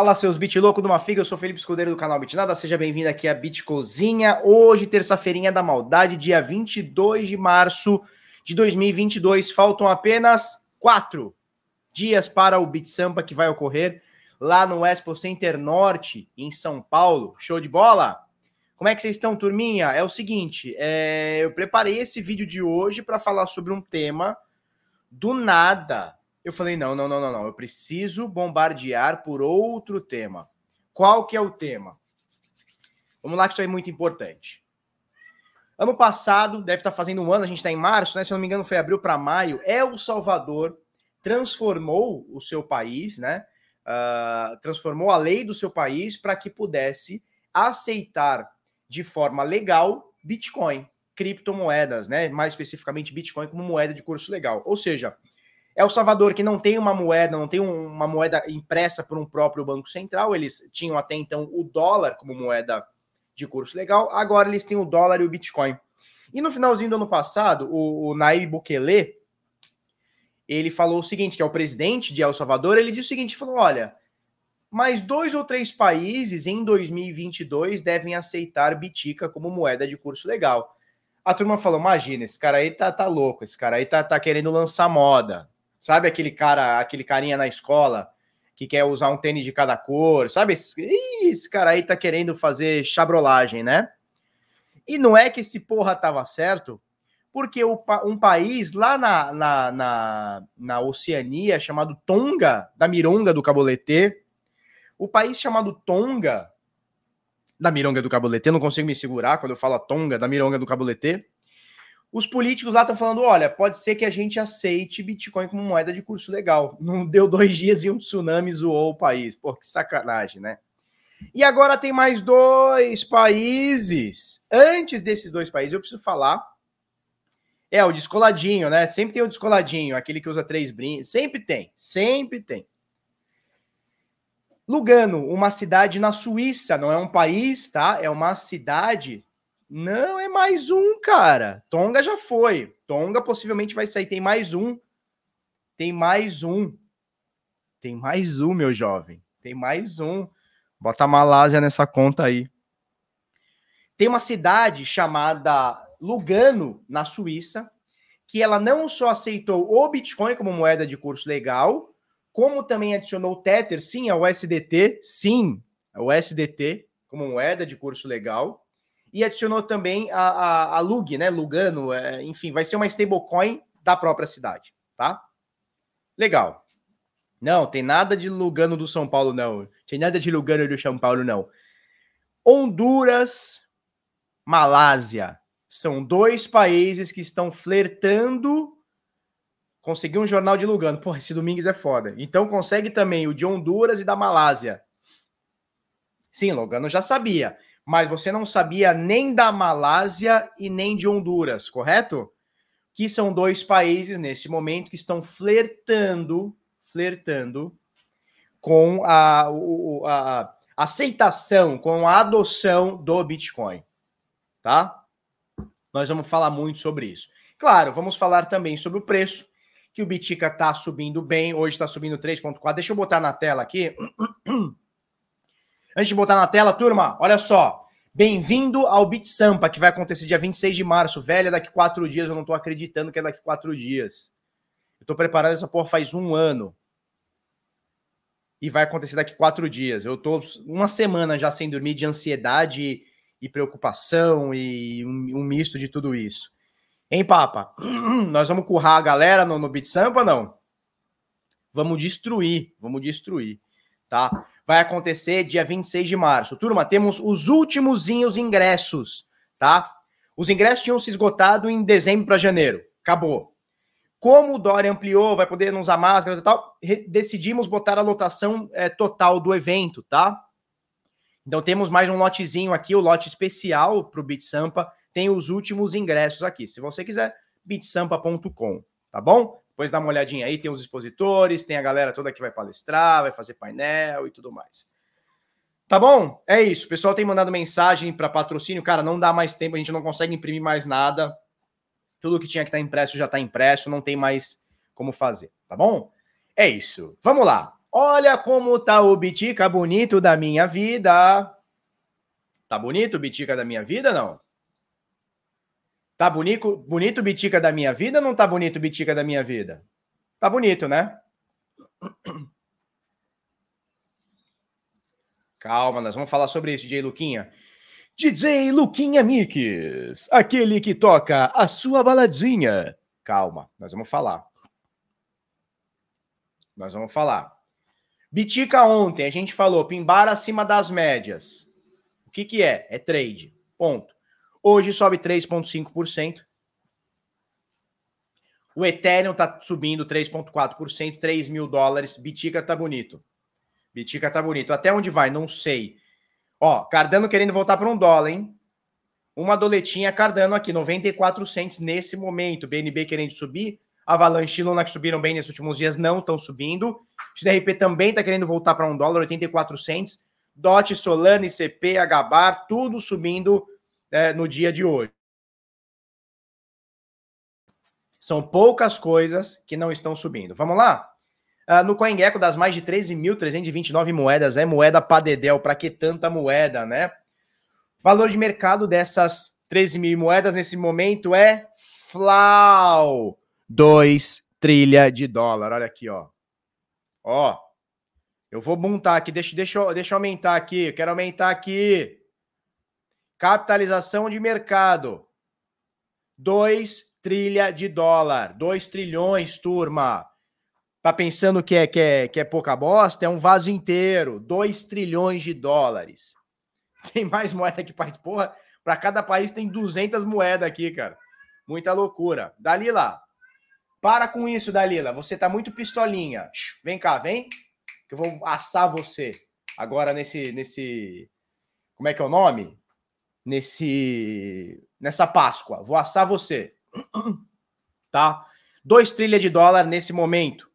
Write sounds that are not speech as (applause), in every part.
Fala, seus bit louco de uma figa, eu sou Felipe Escudeiro do canal Bitnada, seja bem-vindo aqui à Bit Cozinha. Hoje, terça-feirinha da maldade, dia 22 de março de 2022. Faltam apenas quatro dias para o Bit Sampa que vai ocorrer lá no Expo Center Norte, em São Paulo. Show de bola? Como é que vocês estão, turminha? É o seguinte, é... eu preparei esse vídeo de hoje para falar sobre um tema do nada eu falei: não, não, não, não, não. Eu preciso bombardear por outro tema. Qual que é o tema? Vamos lá, que isso é muito importante. Ano passado, deve estar fazendo um ano, a gente está em março, né? Se eu não me engano, foi abril para maio. El Salvador transformou o seu país, né? Uh, transformou a lei do seu país para que pudesse aceitar de forma legal Bitcoin, criptomoedas, né? Mais especificamente Bitcoin como moeda de curso legal. Ou seja, é o Salvador que não tem uma moeda, não tem uma moeda impressa por um próprio banco central. Eles tinham até então o dólar como moeda de curso legal. Agora eles têm o dólar e o Bitcoin. E no finalzinho do ano passado, o, o Bukele, ele falou o seguinte, que é o presidente de El Salvador, ele disse o seguinte, falou, olha, mais dois ou três países em 2022 devem aceitar Bitica como moeda de curso legal. A turma falou, imagina, esse cara aí tá, tá louco, esse cara aí tá, tá querendo lançar moda. Sabe aquele cara, aquele carinha na escola que quer usar um tênis de cada cor? Sabe? Esse, cara aí tá querendo fazer chabrolagem, né? E não é que esse porra tava certo, porque um país lá na, na, na, na, Oceania, chamado Tonga, da Mironga do Caboletê, o país chamado Tonga, da Mironga do Caboletê, não consigo me segurar quando eu falo Tonga, da Mironga do Caboletê, os políticos lá estão falando: olha, pode ser que a gente aceite Bitcoin como moeda de curso legal. (laughs) Não deu dois dias e um tsunami zoou o país. Pô, que sacanagem, né? E agora tem mais dois países. Antes desses dois países, eu preciso falar. É, o descoladinho, né? Sempre tem o descoladinho, aquele que usa três brindes. Sempre tem, sempre tem. Lugano, uma cidade na Suíça, não é um país, tá? É uma cidade não, é mais um, cara. Tonga já foi. Tonga possivelmente vai sair. Tem mais um. Tem mais um. Tem mais um, meu jovem. Tem mais um. Bota a Malásia nessa conta aí. Tem uma cidade chamada Lugano, na Suíça, que ela não só aceitou o Bitcoin como moeda de curso legal, como também adicionou o Tether, sim, ao SDT, sim, o SDT como moeda de curso legal e adicionou também a, a, a Lug, né? Lugano, é, enfim, vai ser uma stablecoin da própria cidade, tá? Legal. Não, tem nada de Lugano do São Paulo, não. Tem nada de Lugano do São Paulo, não. Honduras, Malásia. São dois países que estão flertando conseguir um jornal de Lugano. Porra, esse Domingos é foda. Então consegue também o de Honduras e da Malásia. Sim, Lugano já sabia mas você não sabia nem da Malásia e nem de Honduras, correto? Que são dois países nesse momento que estão flertando, flertando com a, a, aceitação, com a adoção do Bitcoin, tá? Nós vamos falar muito sobre isso. Claro, vamos falar também sobre o preço, que o Bitica está subindo bem, hoje está subindo 3,4. Deixa eu botar na tela aqui. (clears throat) Antes de botar na tela, turma, olha só. Bem-vindo ao Beat Sampa, que vai acontecer dia 26 de março. Velho, daqui quatro dias, eu não tô acreditando que é daqui quatro dias. Eu tô preparando essa porra faz um ano. E vai acontecer daqui quatro dias. Eu tô uma semana já sem dormir de ansiedade e preocupação e um, um misto de tudo isso. Hein, Papa? (clears throat) Nós vamos currar a galera no, no Beat Sampa, não? Vamos destruir, vamos destruir tá? Vai acontecer dia 26 de março. Turma, temos os últimos ingressos, tá? Os ingressos tinham se esgotado em dezembro para janeiro. Acabou. Como o Dória ampliou, vai poder usar máscara e tal, decidimos botar a lotação é, total do evento, tá? Então temos mais um lotezinho aqui, o lote especial para o Beat Sampa. Tem os últimos ingressos aqui. Se você quiser, beatsampa.com, tá bom? Depois dá uma olhadinha aí, tem os expositores, tem a galera toda que vai palestrar, vai fazer painel e tudo mais. Tá bom? É isso. O pessoal tem mandado mensagem para patrocínio. Cara, não dá mais tempo, a gente não consegue imprimir mais nada. Tudo que tinha que estar tá impresso já está impresso, não tem mais como fazer, tá bom? É isso. Vamos lá. Olha como tá o Bitica bonito da minha vida. Tá bonito o Bitica da minha vida, não? Tá bonito, bonito Bitica da minha vida ou não tá bonito Bitica da minha vida? Tá bonito, né? Calma, nós vamos falar sobre isso, DJ Luquinha. DJ Luquinha Mix, aquele que toca a sua baladinha. Calma, nós vamos falar. Nós vamos falar. Bitica ontem, a gente falou, pimbar acima das médias. O que, que é? É trade. Ponto. Hoje sobe 3,5%. O Ethereum tá subindo 3,4%, 3 mil dólares. Bitica tá bonito. Bitica tá bonito. Até onde vai? Não sei. Ó, Cardano querendo voltar para um dólar, hein? Uma doletinha Cardano aqui, 94 cents nesse momento. BNB querendo subir. Avalanche e Luna que subiram bem nesses últimos dias não estão subindo. XRP também está querendo voltar para um dólar, 84 cents. DOT, Solana, ICP, HBAR, tudo subindo é, no dia de hoje. São poucas coisas que não estão subindo. Vamos lá? Uh, no CoinGecko, das mais de 13.329 moedas, é moeda para dedéu. Para que tanta moeda, né? Valor de mercado dessas 13 mil moedas nesse momento é FLAU. 2 trilha de dólar. Olha aqui, ó. Ó. Eu vou montar aqui, deixa, deixa, deixa eu aumentar aqui. Eu quero aumentar aqui. Capitalização de mercado. 2 trilha de dólar. 2 trilhões, turma. Tá pensando que é, que, é, que é pouca bosta? É um vaso inteiro. 2 trilhões de dólares. (laughs) Tem mais moeda que país. Porra, para cada país tem 200 moedas aqui, cara. Muita loucura. Dalila, para com isso, Dalila. Você tá muito pistolinha. Vem cá, vem. Que eu vou assar você. Agora nesse. nesse Como é que é o nome? Nesse. Nessa Páscoa. Vou assar você. (clears throat) Tá? 2 trilhas de dólar nesse momento.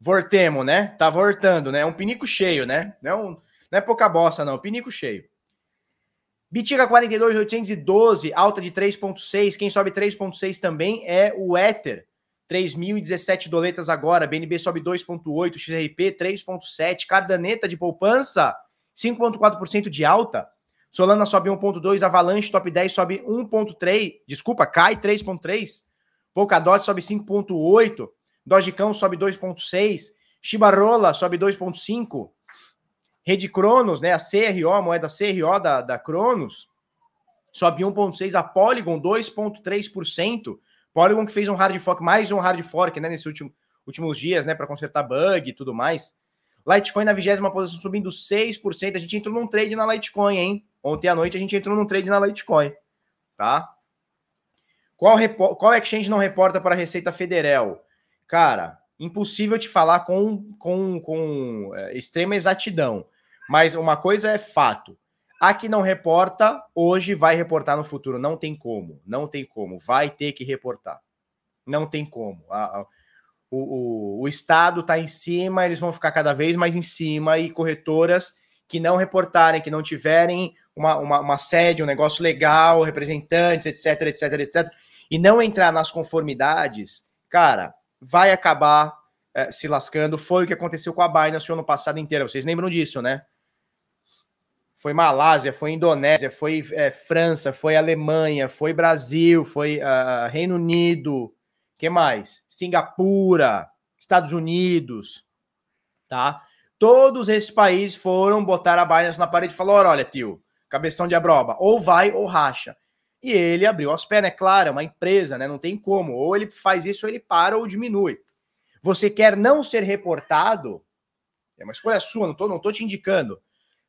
Vortemos, né? Tá voltando, né? É um pinico cheio, né? Não é, um, não é pouca bosta, não. Pinico cheio. Bitica 42,812, alta de 3,6. Quem sobe 3,6 também é o Ether. 3.017 doletas agora. BNB sobe 2,8. XRP 3,7. Cardaneta de poupança 5,4% de alta. Solana sobe 1,2. Avalanche top 10 sobe 1,3. Desculpa, cai 3,3. Polkadot sobe 5,8. Dogecão sobe 2,6. Shibarola sobe 2,5. Rede Cronos, né, a CRO, a moeda CRO da, da Cronos, sobe 1,6%, a Polygon 2,3%. Polygon que fez um hard fork, mais um hard fork, né, nesses último, últimos dias, né, para consertar bug e tudo mais. Litecoin na vigésima posição subindo 6%. A gente entrou num trade na Litecoin, hein? Ontem à noite a gente entrou num trade na Litecoin, tá? Qual, qual exchange não reporta para a Receita Federal? Cara, impossível te falar com, com, com é, extrema exatidão. Mas uma coisa é fato. A que não reporta, hoje vai reportar no futuro. Não tem como. Não tem como. Vai ter que reportar. Não tem como. A, a, o, o, o Estado está em cima, eles vão ficar cada vez mais em cima e corretoras que não reportarem, que não tiverem uma, uma, uma sede, um negócio legal, representantes, etc, etc, etc, e não entrar nas conformidades, cara, vai acabar é, se lascando. Foi o que aconteceu com a Binance no ano passado inteiro. Vocês lembram disso, né? foi Malásia, foi Indonésia, foi é, França, foi Alemanha, foi Brasil, foi uh, Reino Unido, que mais? Singapura, Estados Unidos, tá? Todos esses países foram botar a Binance na parede e falaram: olha, tio, cabeção de abroba, ou vai ou racha. E ele abriu as pernas, é claro, é uma empresa, né? Não tem como. Ou ele faz isso, ou ele para ou diminui. Você quer não ser reportado? É uma escolha sua, não tô, não tô te indicando.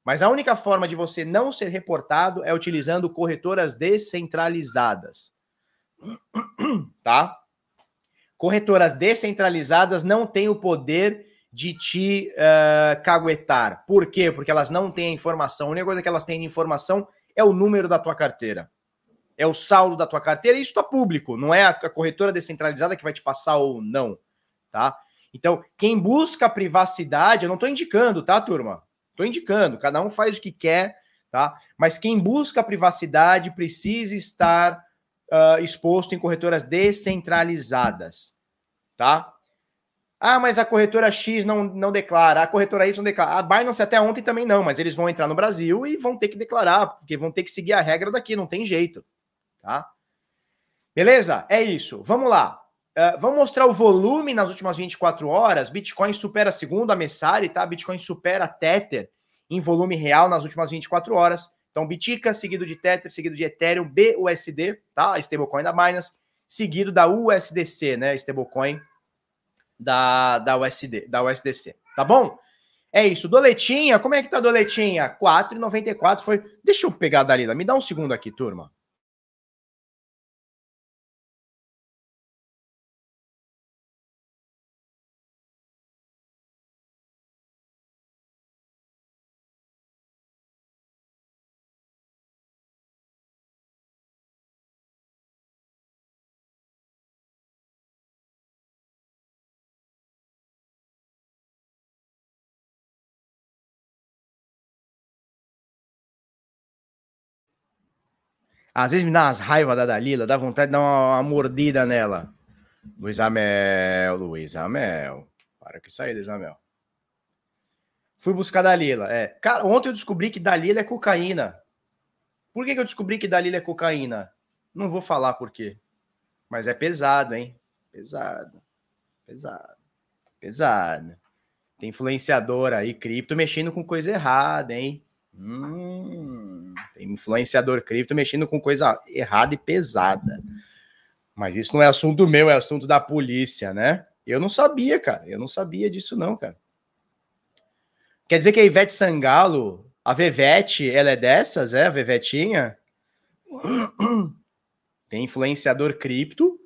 Mas a única forma de você não ser reportado é utilizando corretoras descentralizadas. (clears throat) Tá? Corretoras descentralizadas não têm o poder de te uh, caguetar. Por quê? Porque elas não têm informação. A única coisa que elas têm de informação é o número da tua carteira. É o saldo da tua carteira e isso está público. Não é a corretora descentralizada que vai te passar ou não. Tá? Então, quem busca privacidade, eu não estou indicando, tá, turma? Estou indicando, cada um faz o que quer, tá? Mas quem busca privacidade precisa estar uh, exposto em corretoras descentralizadas, tá? Ah, mas a corretora X não, não declara, a corretora Y não declara. A Binance até ontem também não, mas eles vão entrar no Brasil e vão ter que declarar, porque vão ter que seguir a regra daqui, não tem jeito. Tá? Beleza? É isso. Vamos lá. Uh, vamos mostrar o volume nas últimas 24 horas. Bitcoin supera, segundo a Messari, tá? Bitcoin supera Tether em volume real nas últimas 24 horas. Então, Bitica, seguido de Tether, seguido de Ethereum, BUSD, tá? A stablecoin da Binance, seguido da USDC, né? Stablecoin da, da, USD, da USDC. Tá bom? É isso. Doletinha, como é que tá a doletinha? 4,94 foi. Deixa eu pegar a Dalila. Me dá um segundo aqui, turma. Às vezes me dá umas raivas da Dalila, dá vontade de dar uma, uma mordida nela. Luiz Amel, Luiz Amel. Para que sair, Luiz Amel. Fui buscar Dalila. É. Cara, ontem eu descobri que Dalila é cocaína. Por que, que eu descobri que Dalila é cocaína? Não vou falar por quê. Mas é pesado, hein? Pesado. Pesado. Pesado. Tem influenciador aí, cripto, mexendo com coisa errada, hein? Hum, tem influenciador cripto mexendo com coisa errada e pesada. Mas isso não é assunto meu, é assunto da polícia, né? Eu não sabia, cara. Eu não sabia disso, não, cara. Quer dizer que a Ivete Sangalo, a Vevete, ela é dessas, é? A Vevetinha? (clears throat) Tem influenciador cripto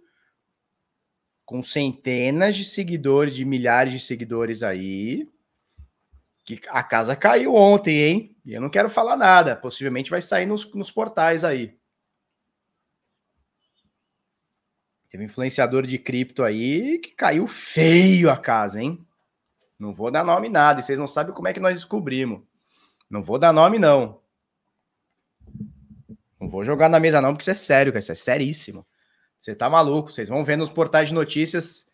com centenas de seguidores, de milhares de seguidores aí, que a casa caiu ontem, hein? E eu não quero falar nada. Possivelmente vai sair nos, nos portais aí. Teve um influenciador de cripto aí que caiu feio a casa, hein? Não vou dar nome nada. E vocês não sabem como é que nós descobrimos. Não vou dar nome, não. Não vou jogar na mesa, não, porque isso é sério, cara. Isso é seríssimo. Você tá maluco. Vocês vão ver nos portais de notícias.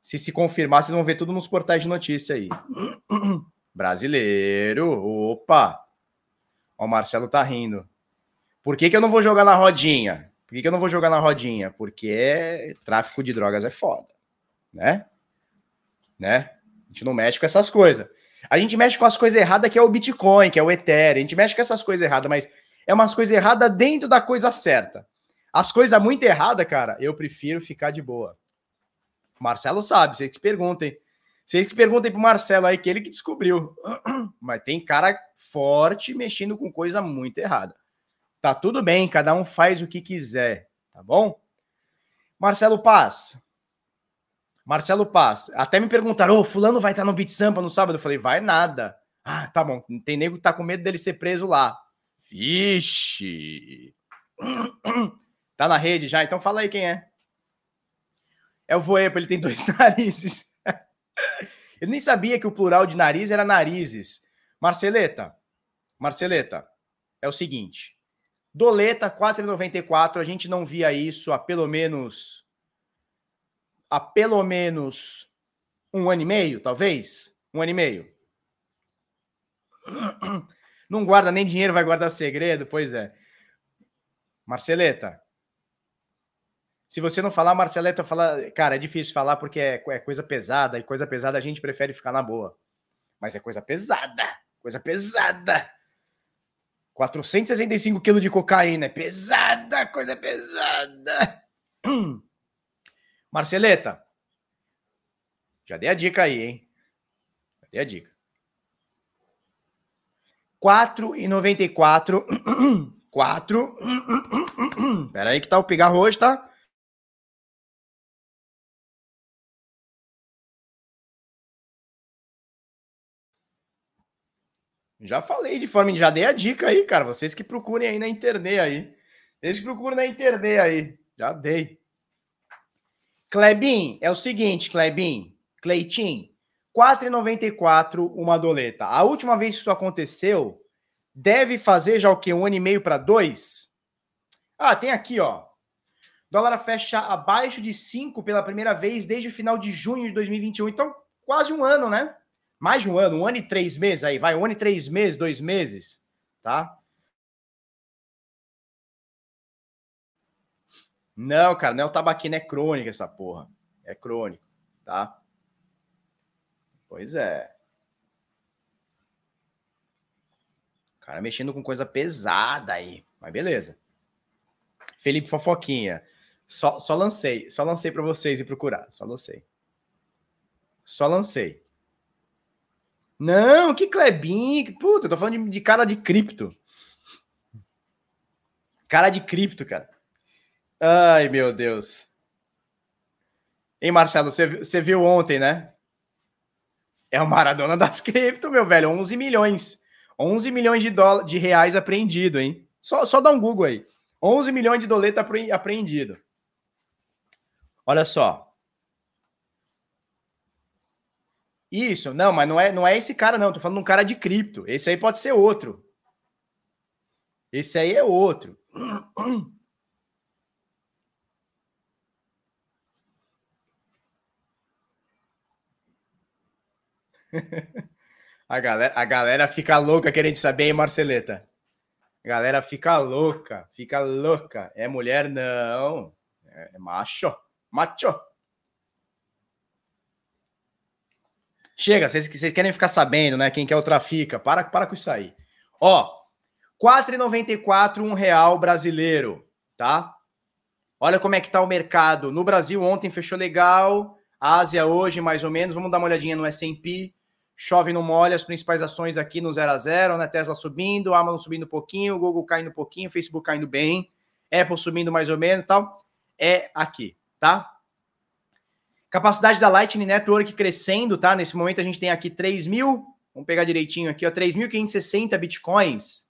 Se se confirmar, vocês vão ver tudo nos portais de notícia aí. (clears throat) Brasileiro, opa! Ó, o Marcelo tá rindo. Por que, que eu não vou jogar na rodinha? Por que, que eu não vou jogar na rodinha? Porque tráfico de drogas é foda, né? Né? A gente não mexe com essas coisas. A gente mexe com as coisas erradas, que é o Bitcoin, que é o Ethereum. A gente mexe com essas coisas erradas, mas é umas coisas erradas dentro da coisa certa. As coisas muito erradas, cara, eu prefiro ficar de boa. Marcelo sabe, vocês perguntem. Vocês que perguntem pro Marcelo aí, que ele que descobriu. (clears throat) Mas tem cara forte mexendo com coisa muito errada. Tá tudo bem, cada um faz o que quiser, tá bom? Marcelo Paz. Marcelo Paz. Até me perguntaram, ô, oh, fulano vai estar no Beat Sampa no sábado? Eu falei, vai nada. Ah, tá bom. Tem nego que tá com medo dele ser preso lá. Vixe. (clears throat) Tá na rede já? Então fala aí quem é. É o Voepa, ele tem dois (laughs) narizes. Eu nem sabia que o plural de nariz era narizes. Marceleta, Marceleta, é o seguinte. Doleta 4,94, a gente não via isso há pelo menos há pelo menos um ano e meio, talvez? Um ano e meio. Não guarda nem dinheiro, vai guardar segredo? Pois é. Marceleta, se você não falar, Marceleta fala, cara, é difícil falar porque é, é, coisa pesada, e coisa pesada a gente prefere ficar na boa. Mas é coisa pesada, coisa pesada. 465 quilos de cocaína, é pesada, coisa pesada. (clears throat) Marceleta, já dei a dica aí, hein? Já dei a dica. 4,94. 4. Pera aí que tá o pigarro hoje, tá? Já falei de forma, já dei a dica aí, cara. Vocês que procurem aí na internet aí. Vocês que procurem na internet aí. Já dei. Klebin, é o seguinte, Klebin, Cleitin, 4,94 uma doleta. A última vez que isso aconteceu, deve fazer já o quê? Um ano e meio para dois? Ah, tem aqui, ó. Dólar fecha abaixo de 5 pela primeira vez desde o final de junho de 2021. Então, quase um ano, né? Mais de um ano, um ano e três meses aí, vai, um ano e três meses, dois meses, tá? Não, cara, não é o tabaquino, é crônica essa porra. É crônico, tá? Pois é. O cara mexendo com coisa pesada aí, mas beleza. Felipe Fofoquinha. Só, só lancei, só lancei para vocês e procurar, só lancei. Só lancei. Não, que Klebin, puta, eu tô falando de, de cara de cripto. Cara de cripto, cara. Ai, meu Deus. Hein, Marcelo, você viu ontem, né? É o Maradona das cripto, meu velho. 11 milhões. 11 milhões de, dólares, de reais apreendido, hein? Só, só dá um Google aí. 11 milhões de doleta apreendido. Olha só. Isso, não, mas não é, não é esse cara, não. Tô falando de um cara de cripto. Esse aí pode ser outro. Esse aí é outro. (laughs) a, galera, a galera fica louca querendo saber, hein, Marceleta? A galera fica louca, fica louca. É mulher? Não. É, macho. Macho. Chega, vocês, querem ficar sabendo, né? Quem quer o trafica. Para, para com isso aí. Ó, 4,94 um real brasileiro, tá? Olha como é que tá o mercado. No Brasil ontem fechou legal. Ásia hoje mais ou menos. Vamos dar uma olhadinha no S&P chove no molha, as principais ações aqui no 0 a 0 né? Tesla subindo, Amazon subindo um pouquinho, Google caindo um pouquinho, Facebook caindo bem, Apple subindo mais ou menos tal. É aqui, tá? Capacidade da Lightning Network crescendo, tá? Nesse momento a gente tem aqui 3 mil, vamos pegar direitinho aqui, ó, 3.560 bitcoins.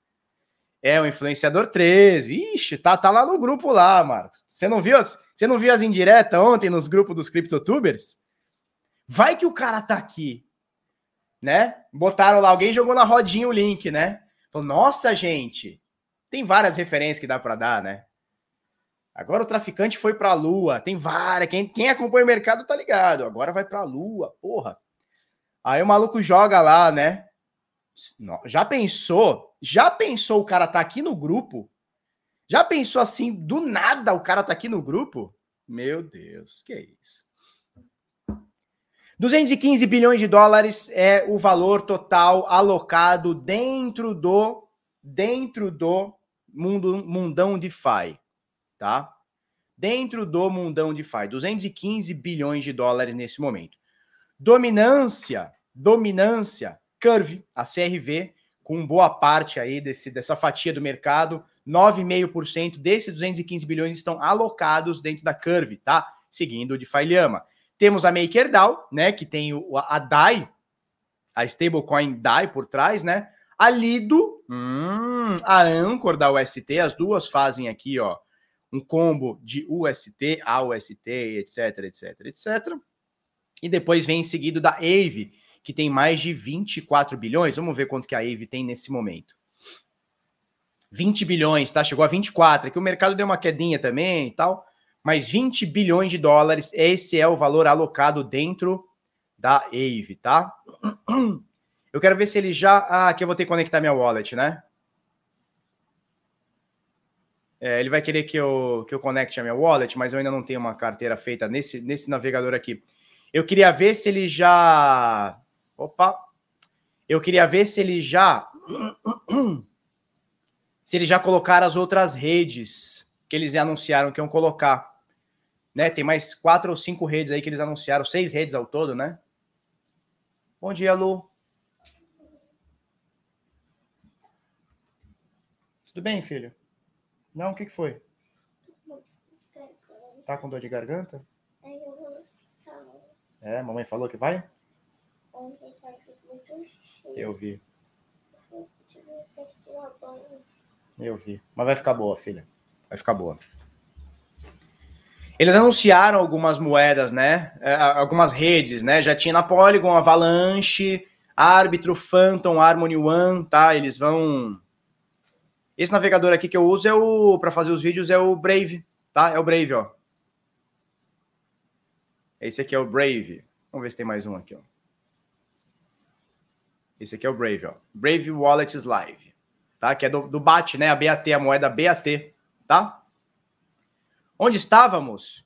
É o influenciador 3. Vixe, tá, tá lá no grupo lá, Marcos. Você não viu as, você não viu as indiretas ontem nos grupos dos CryptoTubers? Vai que o cara tá aqui né? Botaram lá, alguém jogou na rodinha o link, né? Falou, nossa, gente, tem várias referências que dá para dar, né? Agora o traficante foi para a Lua, tem várias. Quem, quem acompanha o mercado tá ligado. Agora vai para a Lua, porra. Aí o maluco joga lá, né? Já pensou? Já pensou o cara tá aqui no grupo? Já pensou assim, do nada o cara tá aqui no grupo? Meu Deus, que é isso? 215 bilhões de dólares é o valor total alocado dentro do dentro do mundo mundão DeFi, tá? Dentro do mundão DeFi, 215 bilhões de dólares nesse momento. Dominância, dominância, Curve, a CRV, com boa parte aí desse, dessa fatia do mercado, 9,5% desses 215 bilhões estão alocados dentro da Curve, tá? Seguindo o DeFi Lhama. Temos a MakerDAO, né, que tem a DAI, a stablecoin DAI por trás, né? A Lido, hum, a Anchor da UST, as duas fazem aqui, ó, um combo de UST, AUST, etc, etc, etc. E depois vem em seguida da Aave, que tem mais de 24 bilhões. Vamos ver quanto que a Aave tem nesse momento. 20 bilhões, tá? Chegou a 24, é que o mercado deu uma quedinha também e tal mas 20 bilhões de dólares, esse é o valor alocado dentro da AVE, tá? Eu quero ver se ele já. Ah, aqui eu vou ter que conectar minha wallet, né? É, ele vai querer que eu, que eu conecte a minha wallet, mas eu ainda não tenho uma carteira feita nesse, nesse navegador aqui. Eu queria ver se ele já. Opa! Eu queria ver se ele já. (clears throat) Se ele já colocar as outras redes que eles anunciaram que iam colocar né? Tem mais quatro ou cinco redes aí que eles anunciaram, seis redes ao todo, né? Bom dia, Lu. Tudo bem, filho? Não, o que, que foi? Tá com dor de garganta? É, mamãe falou que vai? Eu vi. Eu vi. Mas vai ficar boa, filha. Vai ficar boa. Eles anunciaram algumas moedas, né? É, algumas redes, né? Já tinha na Polygon, Avalanche, Árbitro, Phantom, Harmony One, tá? Eles vão. Esse navegador aqui que eu uso é o para fazer os vídeos é o Brave, tá? É o Brave, ó. Esse aqui é o Brave. Vamos ver se tem mais um aqui, ó. Esse aqui é o Brave, ó. Brave Wallets Live, tá? Que é do, do BAT, né? A BAT, a moeda BAT, tá? Onde estávamos?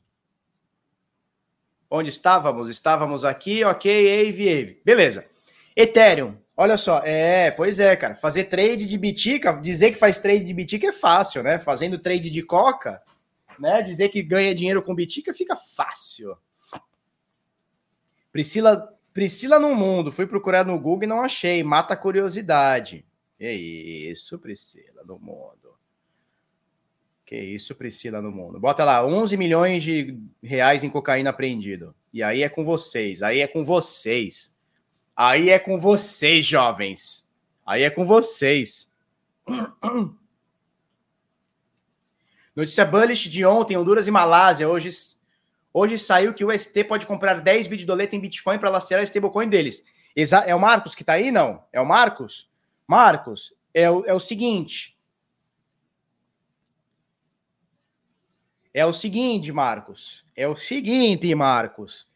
Onde estávamos? Estávamos aqui, ok, Ave, Ave. Beleza. Ethereum. Olha só, é, pois é, cara. Fazer trade de bitica, dizer que faz trade de bitica é fácil, né? Fazendo trade de coca, né? Dizer que ganha dinheiro com bitica fica fácil. Priscila, Priscila no mundo. Fui procurar no Google e não achei. Mata a curiosidade. É isso, Priscila no mundo. Que isso, Priscila no mundo. Bota lá, 11 milhões de reais em cocaína apreendido. E aí é com vocês, aí é com vocês. Aí é com vocês, jovens. Aí é com vocês. (clears throat) Notícia bullish de ontem, Honduras e Malásia. Hoje, hoje saiu que o ST pode comprar 10 bit doleta em Bitcoin para lastrear a stablecoin deles. Exa é o Marcos que está aí? Não. É o Marcos? Marcos, é o, é o seguinte. É o seguinte, Marcos. É o seguinte, Marcos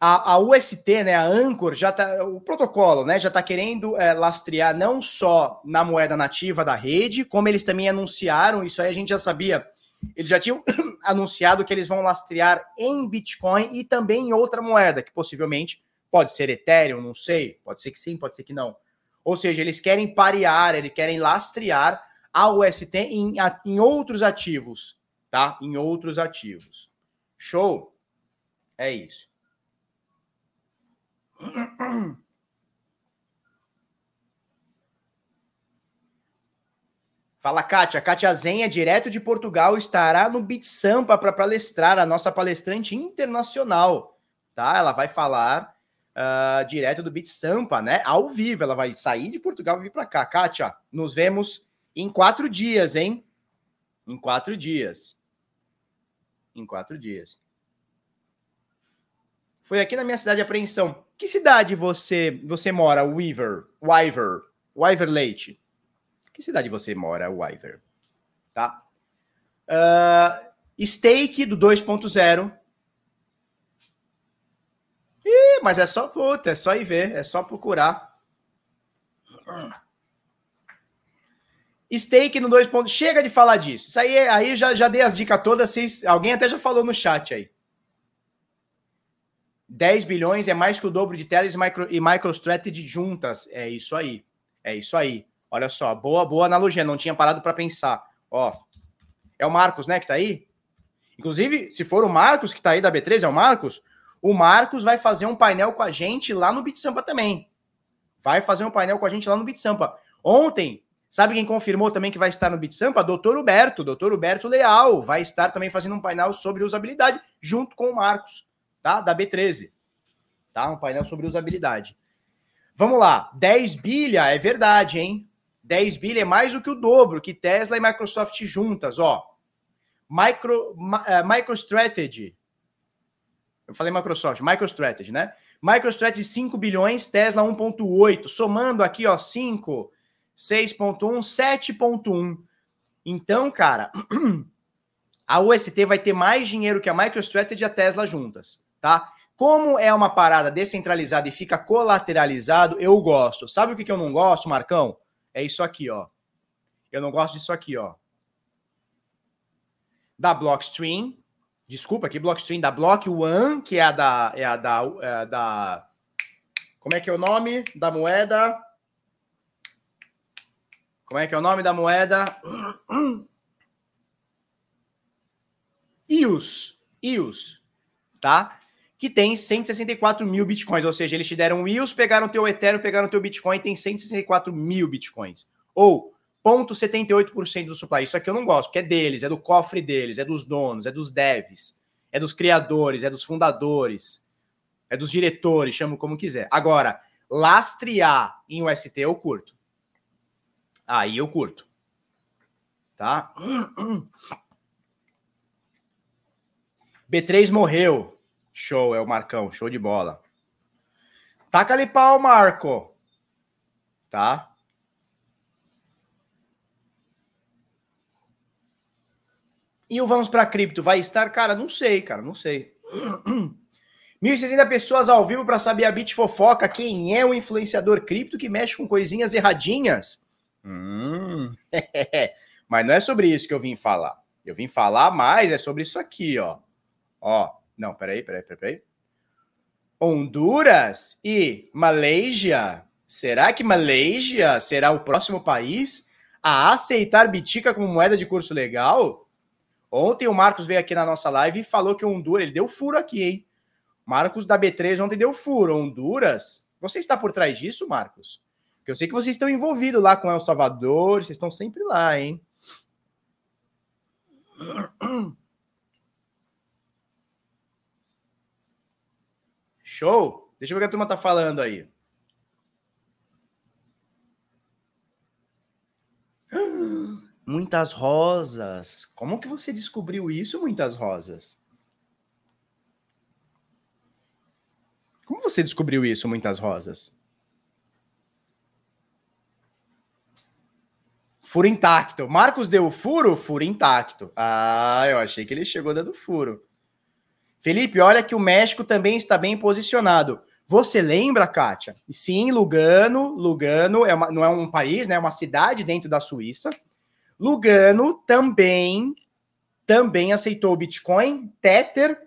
a, a UST, né, a Anchor, já tá, o protocolo, né, já está querendo é, lastrear não só na moeda nativa da rede, como eles também anunciaram, isso aí a gente já sabia, eles já tinham (coughs) anunciado que eles vão lastrear em Bitcoin e também em outra moeda, que possivelmente pode ser Ethereum, não sei, pode ser que sim, pode ser que não. Ou seja, eles querem parear, eles querem lastrear a UST em, em outros ativos, tá? Em outros ativos. Show? É isso. (clears throat) Fala, Kátia. Kátia Zenha, direto de Portugal, estará no Bit Sampa para palestrar, a nossa palestrante internacional. Tá? Ela vai falar uh, direto do Bit Sampa, né? Ao vivo. Ela vai sair de Portugal e vir para cá. Kátia, nos vemos em quatro dias, hein? Em quatro dias. Em quatro dias. Foi aqui na minha cidade de apreensão. Que cidade você você mora, Weaver? Wyver? Wyver Leite? Que cidade você mora, Wyver? Tá? Uh, stake do 2.0. Ih, mas é só, puta, é só ir ver, é só procurar. Stake no 2. Chega de falar disso. Isso aí, aí já, já dei as dicas todas. Alguém até já falou no chat aí. 10 bilhões é mais que o dobro de Teles e, micro, e MicroStrategy juntas. É isso aí. É isso aí. Olha só, boa, boa analogia. Não tinha parado para pensar. Ó, é o Marcos, né, que tá aí? Inclusive, se for o Marcos que tá aí da B3, é o Marcos, o Marcos vai fazer um painel com a gente lá no Bit Sampa também. Vai fazer um painel com a gente lá no Bit Sampa. Ontem, sabe quem confirmou também que vai estar no Bit Sampa? Doutor Huberto, doutor Huberto Leal, vai estar também fazendo um painel sobre usabilidade junto com o Marcos tá? Da B13. Tá? Um painel sobre usabilidade. Vamos lá. 10 bilha é verdade, hein? 10 bilha é mais do que o dobro que Tesla e Microsoft juntas, ó. Micro, uh, MicroStrategy. Eu falei Microsoft, MicroStrategy, né? MicroStrategy 5 bilhões, Tesla 1.8. Somando aqui, ó, 5, 6.1, 7.1. Então, cara, (clears throat) a UST vai ter mais dinheiro que a MicroStrategy e a Tesla juntas tá? Como é uma parada descentralizada e fica colateralizado, eu gosto. Sabe o que, que eu não gosto, Marcão? É isso aqui, ó. Eu não gosto disso aqui, ó. Da Blockstream, desculpa, aqui Blockstream, da Block One, que é a da, é a da, é a da, como é que é o nome da moeda? Como é que é o nome da moeda? (clears throat) IOS, IOS, tá? Que tem 164 mil bitcoins. Ou seja, eles te deram EOS, pegaram teu Ethereum, pegaram teu Bitcoin, tem 164 mil bitcoins. Ou 0,78% do supply. Isso aqui eu não gosto, porque é deles, é do cofre deles, é dos donos, é dos devs, é dos criadores, é dos fundadores, é dos diretores, chamo como quiser. Agora, lastrear em UST eu curto. Aí eu curto. Tá? (clears throat) B3 morreu. Show, é o Marcão, show de bola. Taca ali pau, Marco. Tá? E o Vamos para Cripto vai estar? Cara, não sei, cara, não sei. (clears throat) 1.600 pessoas ao vivo para saber a Bit Fofoca. Quem é o influenciador cripto que mexe com coisinhas erradinhas? Hum. (laughs) Mas não é sobre isso que eu vim falar. Eu vim falar mais, é sobre isso aqui, ó. Ó, não, peraí, peraí, peraí, peraí. Honduras e Malásia. Será que Malásia será o próximo país a aceitar Bitica como moeda de curso legal? Ontem o Marcos veio aqui na nossa live e falou que Honduras, ele deu furo aqui, hein? Marcos da B3 ontem deu furo. Honduras, você está por trás disso, Marcos? Porque eu sei que vocês estão envolvidos lá com El Salvador, vocês estão sempre lá, hein? Show! Deixa eu ver o que a turma tá falando aí. (gasps) Muitas rosas. Como que você descobriu isso, muitas rosas? Como você descobriu isso, muitas rosas? Furo intacto. Marcos deu furo? Furo intacto. Ah, eu achei que ele chegou dando furo. Felipe, olha que o México também está bem posicionado. Você lembra, Kátia? Sim, Lugano. Lugano é uma, não é um país, né? É uma cidade dentro da Suíça. Lugano também também aceitou o Bitcoin, Tether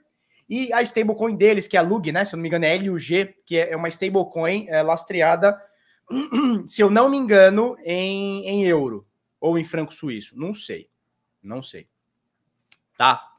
e a stablecoin deles, que é a Lug, né? Se eu não me engano, é LUG, que é uma stablecoin é, lastreada, (clears throat) se eu não me engano, em, em euro ou em franco suíço. Não sei. Não sei. Tá?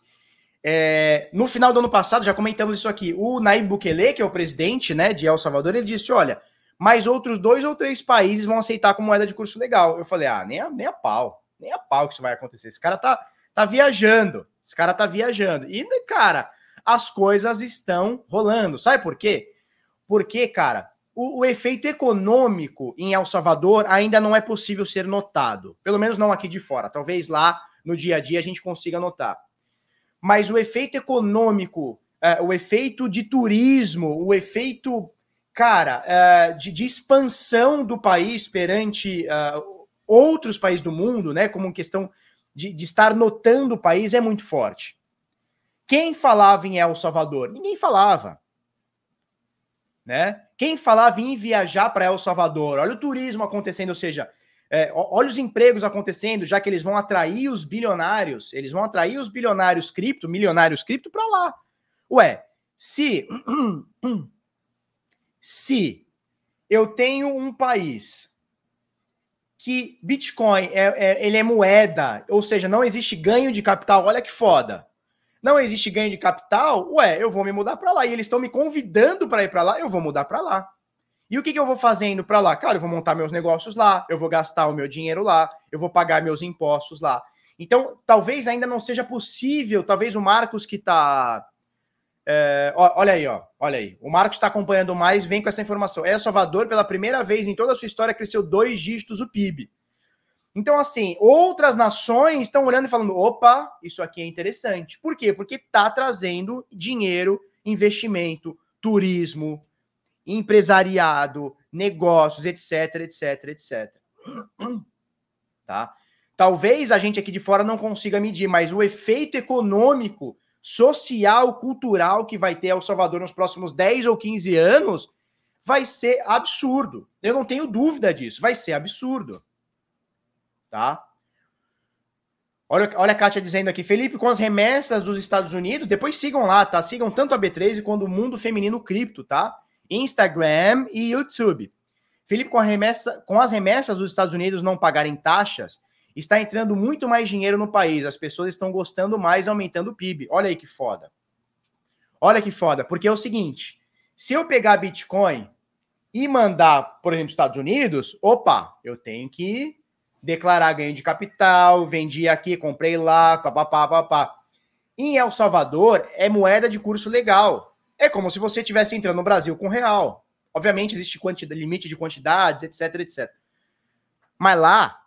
É, no final do ano passado, já comentamos isso aqui, o Naib Bukele, que é o presidente né, de El Salvador, ele disse: olha, mais outros dois ou três países vão aceitar como moeda de curso legal. Eu falei: ah, nem a, nem a pau nem a pau que isso vai acontecer. Esse cara tá, tá viajando. Esse cara tá viajando. E, cara, as coisas estão rolando. Sabe por quê? Porque, cara, o, o, efeito econômico em El Salvador ainda não é possível ser notado. Pelo menos não aqui de fora. Talvez lá no dia a dia a gente consiga notar. Mas o efeito econômico, uh, o efeito de turismo, o efeito, cara, uh, de, de, expansão do país perante uh, outros países do mundo, né, como questão de, de estar notando o país, é muito forte. Quem falava em El Salvador? Ninguém falava. Né? Quem falava em viajar para El Salvador? Olha o turismo acontecendo, ou seja, é, olha os empregos acontecendo, já que eles vão atrair os bilionários, eles vão atrair os bilionários cripto, milionários cripto para lá. Ué, se (clears throat) se eu tenho um país que Bitcoin é, é, ele é moeda, ou seja, não existe ganho de capital. Olha que foda. Não existe ganho de capital, ué, eu vou me mudar para lá. E eles estão me convidando para ir para lá, eu vou mudar para lá. E o que, que eu vou fazendo para lá? Cara, eu vou montar meus negócios lá, eu vou gastar o meu dinheiro lá, eu vou pagar meus impostos lá. Então, talvez ainda não seja possível, talvez o Marcos que está é, olha aí, ó, olha aí. O Marcos está acompanhando mais, vem com essa informação. É Salvador, pela primeira vez em toda a sua história, cresceu dois dígitos o PIB. Então, assim, outras nações estão olhando e falando: opa, isso aqui é interessante. Por quê? Porque está trazendo dinheiro, investimento, turismo, empresariado, negócios, etc, etc, etc. Tá? Talvez a gente aqui de fora não consiga medir, mas o efeito econômico social, cultural que vai ter El Salvador nos próximos 10 ou 15 anos vai ser absurdo. Eu não tenho dúvida disso. Vai ser absurdo. Tá? Olha, olha a Kátia dizendo aqui, Felipe, com as remessas dos Estados Unidos, depois sigam lá, tá? Sigam tanto a B13 quanto o Mundo Feminino Cripto, tá? Instagram e YouTube. Felipe, com, remessa, com as remessas dos Estados Unidos não pagarem taxas, está entrando muito mais dinheiro no país, as pessoas estão gostando mais, aumentando o PIB. Olha aí que foda. Olha que foda, porque é o seguinte: se eu pegar Bitcoin e mandar, por exemplo, Estados Unidos, opa, eu tenho que declarar ganho de capital, vendi aqui, comprei lá, papapá, papá. Em El Salvador é moeda de curso legal. É como se você estivesse entrando no Brasil com real. Obviamente existe limite de quantidades, etc, etc. Mas lá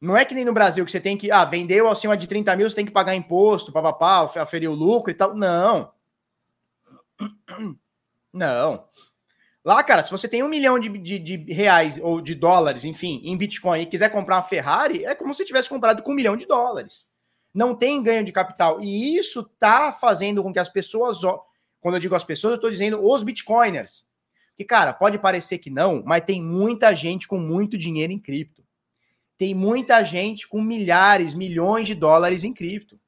não é que nem no Brasil que você tem que, ah, vendeu acima de 30 mil, você tem que pagar imposto, papapá, aferir o lucro e tal. Não. (clears throat) Não. Lá, cara, se você tem um milhão de, de, de, reais ou de dólares, enfim, em Bitcoin e quiser comprar uma Ferrari, é como se tivesse comprado com um milhão de dólares. não tem ganho de capital. E isso está fazendo com que as pessoas, quando eu digo as pessoas, eu estou dizendo os bitcoiners. Que, cara, pode parecer que não, mas tem muita gente com muito dinheiro em cripto. Tem muita gente com milhares, milhões de dólares em cripto.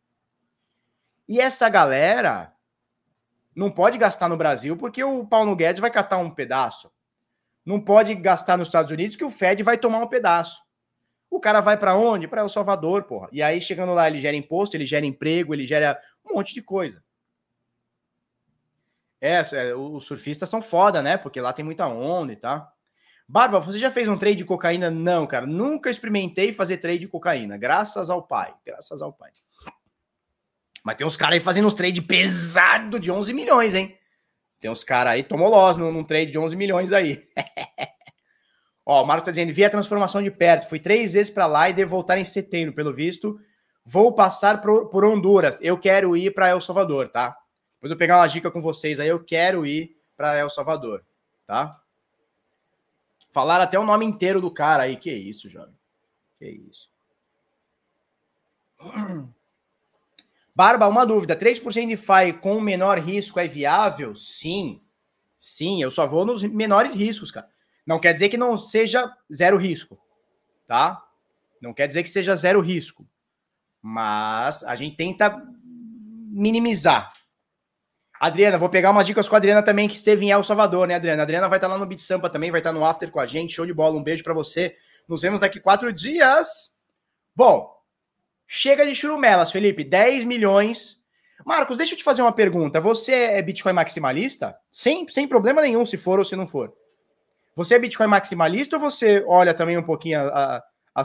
E essa galera não pode gastar no Brasil porque o Paulo Guedes vai catar um pedaço. Não pode gastar nos Estados Unidos que o Fed vai tomar um pedaço. O cara vai para onde? Para El Salvador, porra. E aí, chegando lá, ele gera imposto, ele gera emprego, ele gera um monte de coisa. É, é os surfistas são foda, né? Porque lá tem muita onda e tal. Barba, você já fez um trade de cocaína? Não, cara. Nunca experimentei fazer trade de cocaína. Graças ao pai. Graças ao pai. Mas tem uns caras aí fazendo uns trade pesado de 11 milhões, hein? Tem uns caras aí, tomou loss num, num trade de 11 milhões aí. (laughs) Ó, o Marco tá dizendo, vi a transformação de perto. Fui três vezes para lá e devo voltar em setembro, pelo visto. Vou passar por, por Honduras. Eu quero ir para El Salvador, tá? Depois eu pegar uma dica com vocês aí. Eu quero ir para El Salvador, tá? Falaram até o nome inteiro do cara aí. Que isso, jovem. Que isso. (clears throat) Barba, uma dúvida. 3% de FI com menor risco é viável? Sim. Sim, eu só vou nos menores riscos, cara. Não quer dizer que não seja zero risco, tá? Não quer dizer que seja zero risco. Mas a gente tenta minimizar. Adriana, vou pegar umas dicas com a Adriana também, que esteve em El Salvador, né, Adriana? A Adriana vai estar lá no Beat Sampa também, vai estar no After com a gente. Show de bola, um beijo para você. Nos vemos daqui quatro dias. Bom, Chega de churumelas, Felipe. 10 milhões. Marcos, deixa eu te fazer uma pergunta. Você é Bitcoin maximalista? Sem, sem problema nenhum, se for ou se não for. Você é Bitcoin maximalista ou você olha também um pouquinho a, a, a?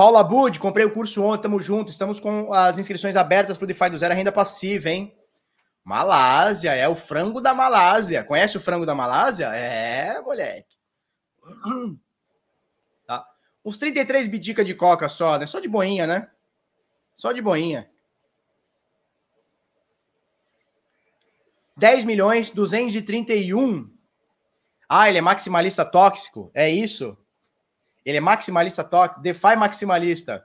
Paula Bud, comprei o curso ontem, tamo junto. Estamos com as inscrições abertas para o DeFi do Zero Renda Passiva, hein? Malásia, é o frango da Malásia. Conhece o frango da Malásia? É, moleque. (clears throat) Uns 33 bidica de coca só, né? Só de boinha, né? Só de boinha. 10 milhões, 231. Ah, ele é maximalista tóxico? É isso? Ele é maximalista tóxico? DeFi maximalista.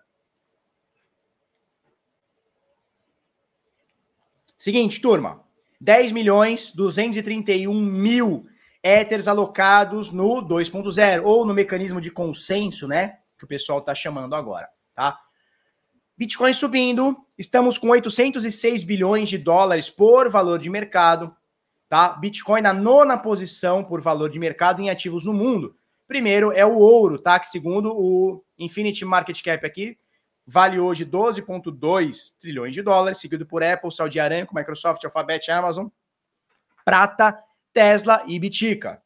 Seguinte, turma. 10 milhões, 231 mil Ethers alocados no 2.0 ou no mecanismo de consenso, né? Que o pessoal está chamando agora, tá? Bitcoin subindo, estamos com 806 bilhões de dólares por valor de mercado, tá? Bitcoin na nona posição por valor de mercado em ativos no mundo. Primeiro é o ouro, tá? Que segundo o Infinity Market Cap aqui, vale hoje 12,2 trilhões de dólares, seguido por Apple, Saudi Aramco, Microsoft, Alphabet, Amazon. Prata Tesla e Bitica.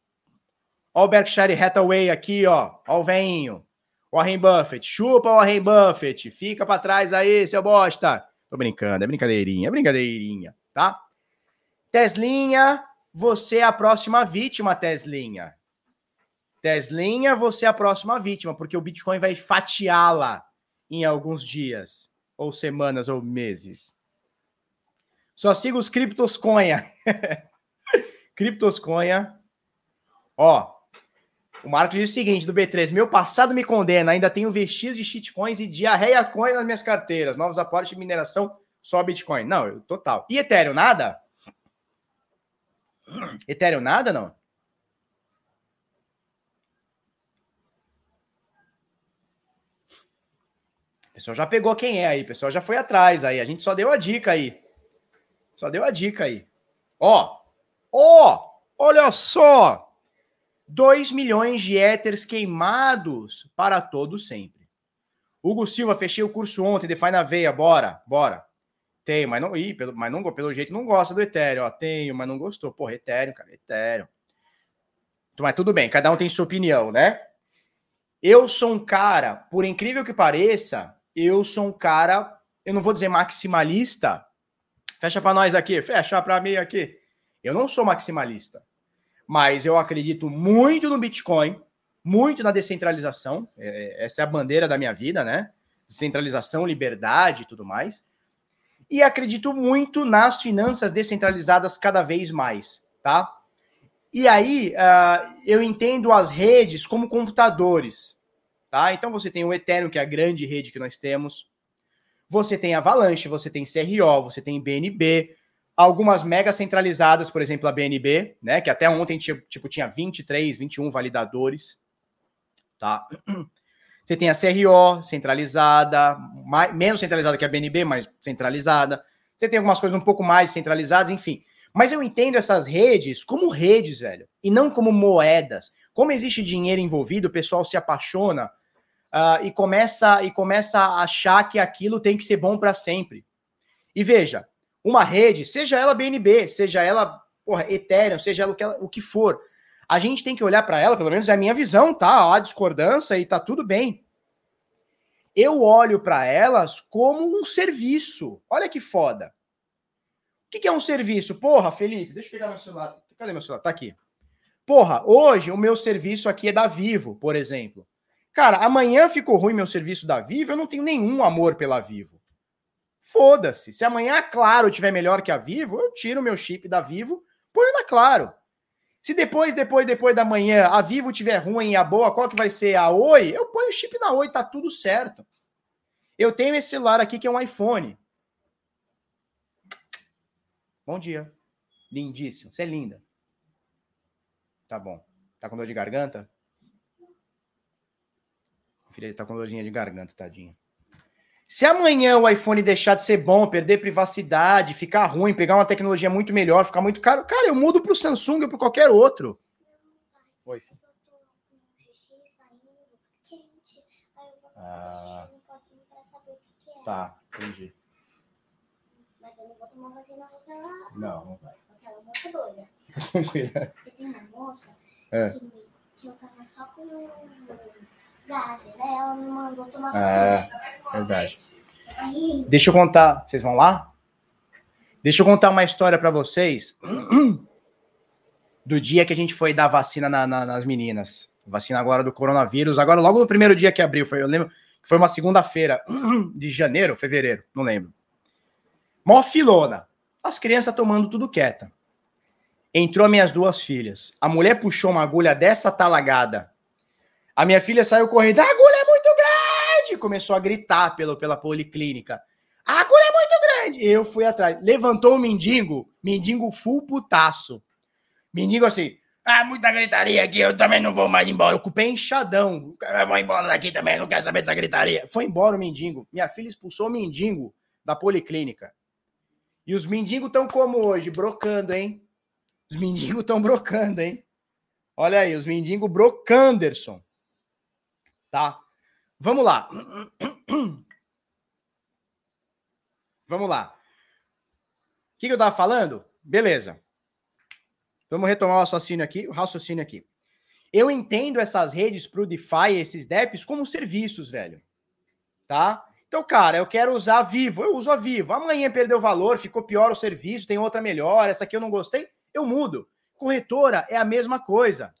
Ó o Berkshire Hathaway aqui, ó. Ó o veinho. Warren Buffett. Chupa Warren Buffett. Fica para trás aí, seu bosta. Tô brincando, é brincadeirinha, é brincadeirinha, tá? Teslinha, você é a próxima vítima, Teslinha. Teslinha, você é a próxima vítima, porque o Bitcoin vai fatiá-la em alguns dias, ou semanas, ou meses. Só siga os criptos conha. (laughs) Criptosconha. Ó, o Marco diz o seguinte do B3: meu passado me condena, ainda tenho vestidos de shitcoins e diarreia coin nas minhas carteiras. Novos aportes de mineração, só Bitcoin. Não, total. E Ethereum, nada? Ethereum, nada, não? Pessoal já pegou quem é aí, pessoal já foi atrás aí. A gente só deu a dica aí. Só deu a dica aí. Ó, Ó, olha só! 2 milhões de éteres queimados para todo sempre. Hugo Silva, fechei o curso ontem, DeFi na veia, bora, bora. Tenho, mas não, ih, pelo, mas não, pelo jeito não gosta do Ethereum, ó. Tenho, mas não gostou. Porra, Ethereum, cara, Ethereum. Mas tudo bem, cada um tem sua opinião, né? Eu sou um cara, por incrível que pareça, eu sou um cara, eu não vou dizer maximalista. Fecha para nós aqui, fecha para mim aqui. Eu não sou maximalista, mas eu acredito muito no Bitcoin, muito na descentralização. É, essa é a bandeira da minha vida, né? Descentralização, liberdade e tudo mais. E acredito muito nas finanças descentralizadas cada vez mais, tá? E aí uh, eu entendo as redes como computadores, tá? Então você tem o Ethereum, que é a grande rede que nós temos. Você tem Avalanche, você tem CRO, você tem BNB, algumas mega centralizadas, por exemplo, a BNB, né, que até ontem tipo tinha 23, 21 validadores, tá? (clears throat) Você tem a CRO centralizada, mais, menos centralizada que a BNB, mas centralizada. Você tem algumas coisas um pouco mais centralizadas, enfim. Mas eu entendo essas redes como redes, velho, e não como moedas. Como existe dinheiro envolvido, o pessoal se apaixona uh, e começa e começa a achar que aquilo tem que ser bom para sempre. E veja, uma rede, seja ela BNB, seja ela porra, Ethereum, seja ela o que, ela, o que for, a gente tem que olhar para ela, pelo menos é a minha visão, tá? Há discordância e tá tudo bem. Eu olho para elas como um serviço. Olha que foda. O que, que é um serviço? Porra, Felipe, deixa eu pegar meu celular. Cadê meu celular? Tá aqui. Porra, hoje o meu serviço aqui é da Vivo, por exemplo. Cara, amanhã ficou ruim meu serviço da Vivo, eu não tenho nenhum amor pela Vivo. Foda-se. Se amanhã Claro tiver melhor que a Vivo, eu tiro meu chip da Vivo, ponho na Claro. Se depois, depois, depois da manhã a Vivo tiver ruim e a boa, qual que vai ser a Oi? Eu ponho o chip na Oi, tá tudo certo. Eu tenho esse celular aqui que é um iPhone. Bom dia. Lindíssimo. Você é linda. Tá bom. Tá com dor de garganta? Filha, tá com dorzinha de garganta, tadinha. Se amanhã o iPhone deixar de ser bom, perder privacidade, ficar ruim, pegar uma tecnologia muito melhor, ficar muito caro, cara, eu mudo para o Samsung ou para qualquer outro. Oi, filho. Ah, tá, entendi. Mas eu não vou tomar vacina lá. Não, não vai. Aquela moça doida. Tranquila. Porque tem uma moça é. que, que eu tava só com gases. Aí ela me mandou tomar é, vacina. É, verdade. Deixa eu contar. Vocês vão lá? Deixa eu contar uma história para vocês do dia que a gente foi dar vacina na, na, nas meninas. Vacina agora do coronavírus. Agora, logo no primeiro dia que abriu, foi, eu lembro que foi uma segunda-feira (clears throat) de janeiro, fevereiro, não lembro. Mó filona. As crianças tomando tudo quieta. Entrou minhas duas filhas. A mulher puxou uma agulha dessa talagada a minha filha saiu correndo, a agulha é muito grande! Começou a gritar pelo, pela policlínica. A agulha é muito grande! Eu fui atrás. Levantou o mendigo, mendigo full putaço. Mendigo assim, ah, muita gritaria aqui, eu também não vou mais embora. Eu culpei enxadão. Eu vou embora daqui também, não quero saber dessa gritaria. Foi embora o mendigo. Minha filha expulsou o mendigo da policlínica. E os mendigos estão como hoje? Brocando, hein? Os mendigos estão brocando, hein? Olha aí, os mendigos brocanderson. Tá? Vamos lá. Vamos lá. O que, eu estava falando? Beleza. Vamos retomar o raciocínio aqui, o raciocínio aqui. Eu entendo essas redes para o DeFi, esses DEPs, como serviços, velho. Tá? Então, cara, eu quero usar Vivo, eu uso a Vivo. Amanhã perdeu valor, ficou pior o serviço, tem outra melhor, essa aqui eu não gostei, eu mudo. Corretora é a mesma coisa.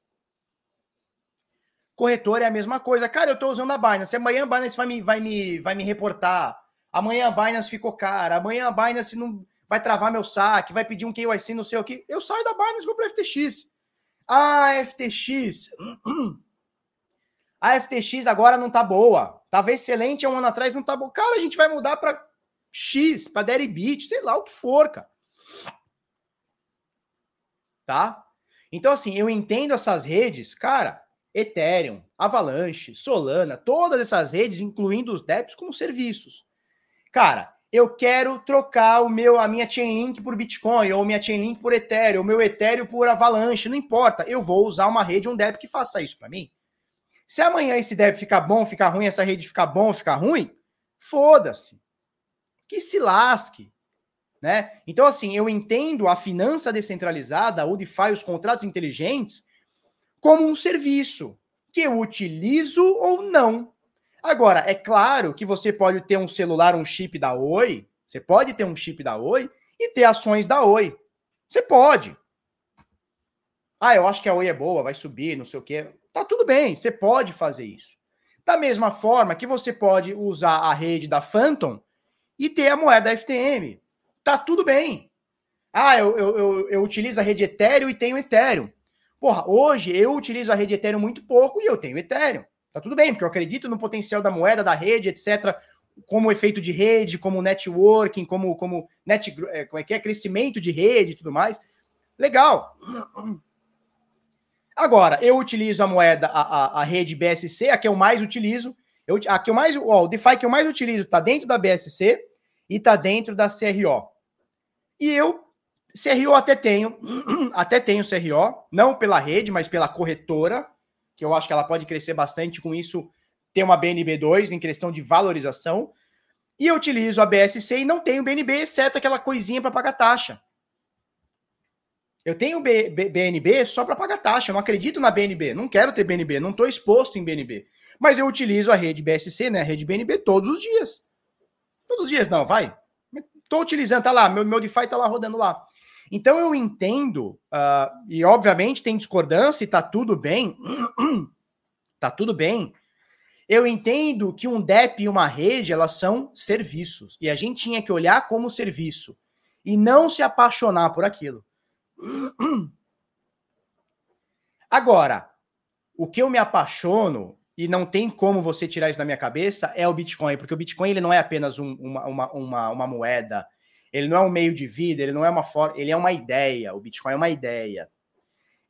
Corretor é a mesma coisa. Cara, eu estou usando a Binance. Amanhã a Binance vai me, vai me, vai me reportar. Amanhã a Binance ficou cara. Amanhã a Binance não vai travar meu saque, vai pedir um KYC, não sei o que. Eu saio da Binance e vou para FTX. A FTX. (clears throat) A FTX agora não tá boa. Tava excelente há um ano atrás, não tá boa. Cara, a gente vai mudar para X, para Deribit, sei lá o que for, cara. Tá? Então, assim, eu entendo essas redes, cara. Ethereum, Avalanche, Solana, todas essas redes, incluindo os DEPs, como serviços. Cara, eu quero trocar o meu, a minha Chainlink por Bitcoin, ou minha Chainlink por Ethereum, o meu Ethereum por Avalanche, não importa. Eu vou usar uma rede, um DEP que faça isso para mim. Se amanhã esse DEP ficar bom, ficar ruim, essa rede ficar bom, ficar ruim, foda-se. Que se lasque. Né? Então, assim, eu entendo a finança descentralizada, o DeFi, os contratos inteligentes, como um serviço que eu utilizo ou não. Agora, é claro que você pode ter um celular, um chip da Oi, você pode ter um chip da Oi e ter ações da Oi. Você pode. Ah, eu acho que a Oi é boa, vai subir, não sei o quê. Tá tudo bem, você pode fazer isso. Da mesma forma que você pode usar a rede da Phantom e ter a moeda FTM. Tá tudo bem. Ah, eu, eu, eu, eu utilizo a rede Ethereum e tenho Ethereum. Porra, hoje eu utilizo a rede Ethereum muito pouco e eu tenho Ethereum. Tá tudo bem, porque eu acredito no potencial da moeda, da rede, etc. Como efeito de rede, como networking, como, como, net, é, como é que é? Crescimento de rede e tudo mais. Legal. Agora, eu utilizo a moeda, a, a, a rede BSC, a que eu mais utilizo. Eu, a que eu mais, ó, o DeFi que eu mais utilizo está dentro da BSC e está dentro da CRO. E eu, CRO até tenho, (clears throat) até tenho CRO, não pela rede, mas pela corretora, que eu acho que ela pode crescer bastante com isso, ter uma BNB2 em questão de valorização. E eu utilizo a BSC e não tenho BNB, exceto aquela coisinha para pagar taxa. Eu tenho B, B, BNB só para pagar taxa, eu não acredito na BNB, não quero ter BNB, não estou exposto em BNB. Mas eu utilizo a rede BSC, né, a rede BNB, todos os dias. Todos os dias não, vai. Estou utilizando, tá lá, meu, meu DeFi tá lá rodando lá. Então eu entendo, uh, e obviamente tem discordância e tá tudo bem, (clears throat) tá tudo bem. Eu entendo que um DEP e uma rede, elas são serviços. E a gente tinha que olhar como serviço e não se apaixonar por aquilo. (clears throat) Agora, o que eu me apaixono, e não tem como você tirar isso da minha cabeça, é o Bitcoin, porque o Bitcoin ele não é apenas um, uma, uma, uma, uma, moeda, ele não é um meio de vida, ele não é uma forma, ele é uma ideia. O Bitcoin é uma ideia.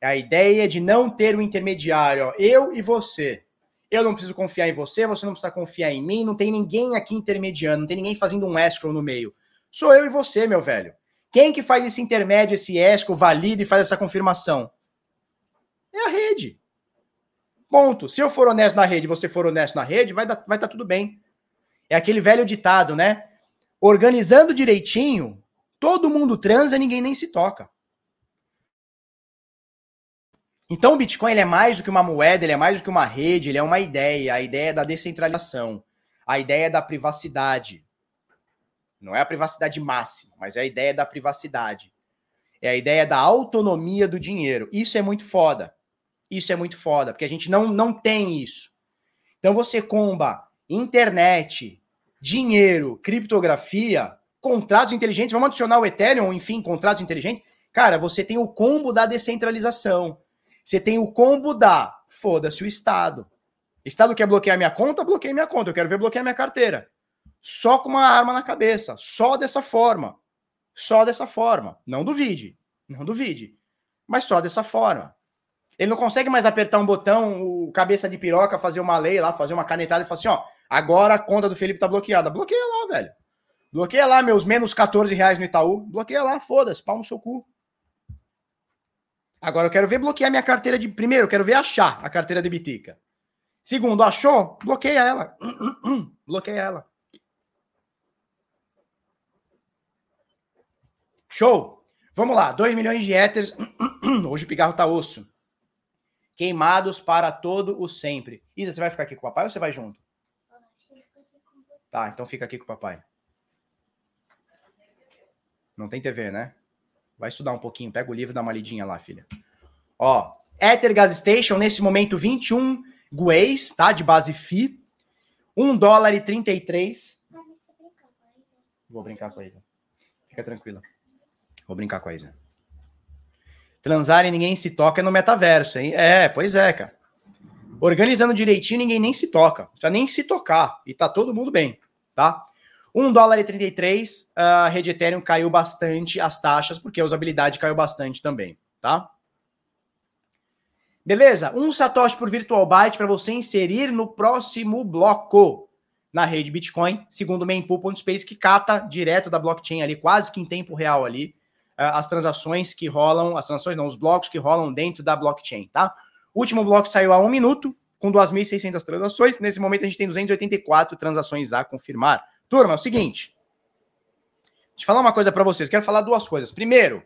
É a ideia de não ter um intermediário, ó, eu e você. Eu não preciso confiar em você, você não precisa confiar em mim, não tem ninguém aqui intermediando, não tem ninguém fazendo um escrow no meio. Sou eu e você, meu velho. Quem que faz esse intermédio, esse escrow, valida e faz essa confirmação? É a rede. Ponto. Se eu for honesto na rede, você for honesto na rede, vai estar vai tá tudo bem. É aquele velho ditado, né? Organizando direitinho, todo mundo transa, ninguém nem se toca. Então o Bitcoin é mais do que uma moeda, ele é mais do que uma rede, ele é uma ideia, a ideia da descentralização, a ideia da privacidade. Não é a privacidade máxima, mas é a ideia da privacidade. É a ideia da autonomia do dinheiro. Isso é muito foda. Isso é muito foda, porque a gente não, não tem isso. Então você comba internet, dinheiro, criptografia, contratos inteligentes, vamos adicionar o Ethereum, enfim, contratos inteligentes. Cara, você tem o combo da descentralização. Você tem o combo da foda-se o Estado. Estado quer bloquear minha conta? Bloqueia minha conta. Eu quero ver bloquear minha carteira. Só com uma arma na cabeça. Só dessa forma. Só dessa forma. Não duvide. Não duvide. Mas só dessa forma. Ele não consegue mais apertar um botão, o cabeça de piroca, fazer uma lei lá, fazer uma canetada e falar assim: ó, agora a conta do Felipe tá bloqueada. Bloqueia lá, velho. Bloqueia lá meus menos 14 reais no Itaú. Bloqueia lá, foda-se, pau no seu cu. Agora eu quero ver bloquear minha carteira de. Primeiro, eu quero ver achar a carteira de Bitica. Segundo, achou? Bloqueia ela. (clears throat) bloqueia ela. Show! Vamos lá, 2 milhões de éteres. (clears throat) Hoje o pigarro tá osso. Queimados para todo o sempre. Isa, você vai ficar aqui com o papai ou você vai junto? Tá, então fica aqui com o papai. Não tem TV, né? Vai estudar um pouquinho, pega o livro e dá uma lidinha lá, filha. Ó, Ether Gas Station, nesse momento, 21 guês, tá? De base FI. 1 dólar e 33. Vou brincar com a Isa. Fica tranquila. Vou brincar com a Isa. Transar e ninguém se toca no metaverso, hein? É, pois é, cara. Organizando direitinho, ninguém nem se toca. Já nem se tocar. E tá todo mundo bem, tá? 1 dólar e 33, a rede Ethereum caiu bastante as taxas, porque a usabilidade caiu bastante também, tá? Beleza? Um satoshi por virtual byte para você inserir no próximo bloco na rede Bitcoin, segundo o mempool.space, que cata direto da blockchain ali, quase que em tempo real ali, as transações que rolam, as transações não, os blocos que rolam dentro da blockchain, tá? O último bloco saiu há um minuto, com 2.600 transações. Nesse momento a gente tem 284 transações a confirmar. Turma, é o seguinte. Deixa eu falar uma coisa para vocês. Quero falar duas coisas. Primeiro,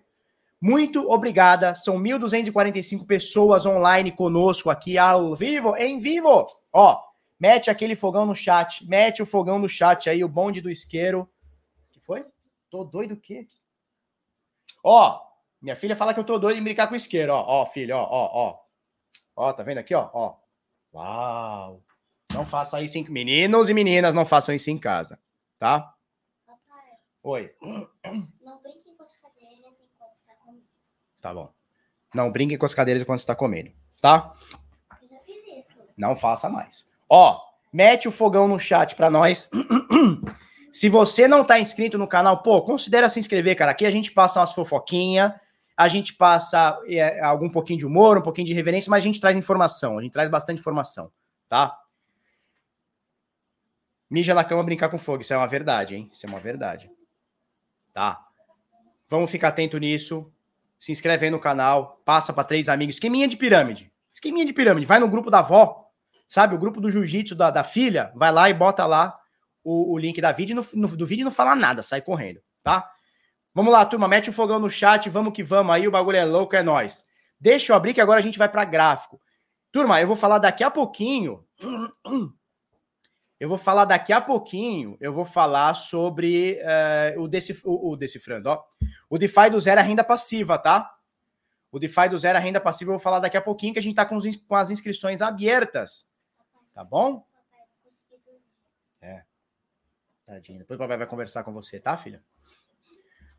muito obrigada. São 1.245 pessoas online conosco aqui ao vivo, em vivo. Ó, mete aquele fogão no chat. Mete o fogão no chat aí, o bonde do isqueiro. que foi? Tô doido o quê? Ó, minha filha fala que eu tô doido em brincar com isqueiro, ó, ó, filho, ó, ó, ó. Ó, tá vendo aqui, ó, ó. Uau. Não faça isso em... Meninos e meninas, não façam isso em casa, tá? Papai. Oi. Não brinque com as cadeiras enquanto está comendo. Tá bom. Não brinque com as cadeiras enquanto está comendo, tá? Eu já fiz isso. Não faça mais. Ó, mete o fogão no chat para nós. (clears throat) Se você não tá inscrito no canal, pô, considera se inscrever, cara. Aqui a gente passa umas fofoquinhas, a gente passa é, algum pouquinho de humor, um pouquinho de reverência, mas a gente traz informação, a gente traz bastante informação, tá? Mija na cama brincar com fogo, isso é uma verdade, hein? Isso é uma verdade. Tá? Vamos ficar atento nisso. Se inscreve aí no canal, passa para três amigos. Esqueminha de pirâmide. Esqueminha de pirâmide. Vai no grupo da avó, sabe? O grupo do jiu-jitsu da, da filha. Vai lá e bota lá o, o link da vídeo no, no, do vídeo não fala nada, sai correndo, tá? Vamos lá, turma, mete o fogão no chat, vamos que vamos aí, o bagulho é louco, é nós. Deixa eu abrir que agora a gente vai para gráfico. Turma, eu vou falar daqui a pouquinho. Eu vou falar daqui a pouquinho. Eu vou falar sobre uh, o, decif o, o, decifrando, ó. O DeFi do zero é renda passiva, tá? O DeFi do zero é renda passiva. Eu vou falar daqui a pouquinho que a gente tá com, os, com as inscrições abertas, tá bom? É. Tadinho. Depois o papai vai conversar com você, tá, filha?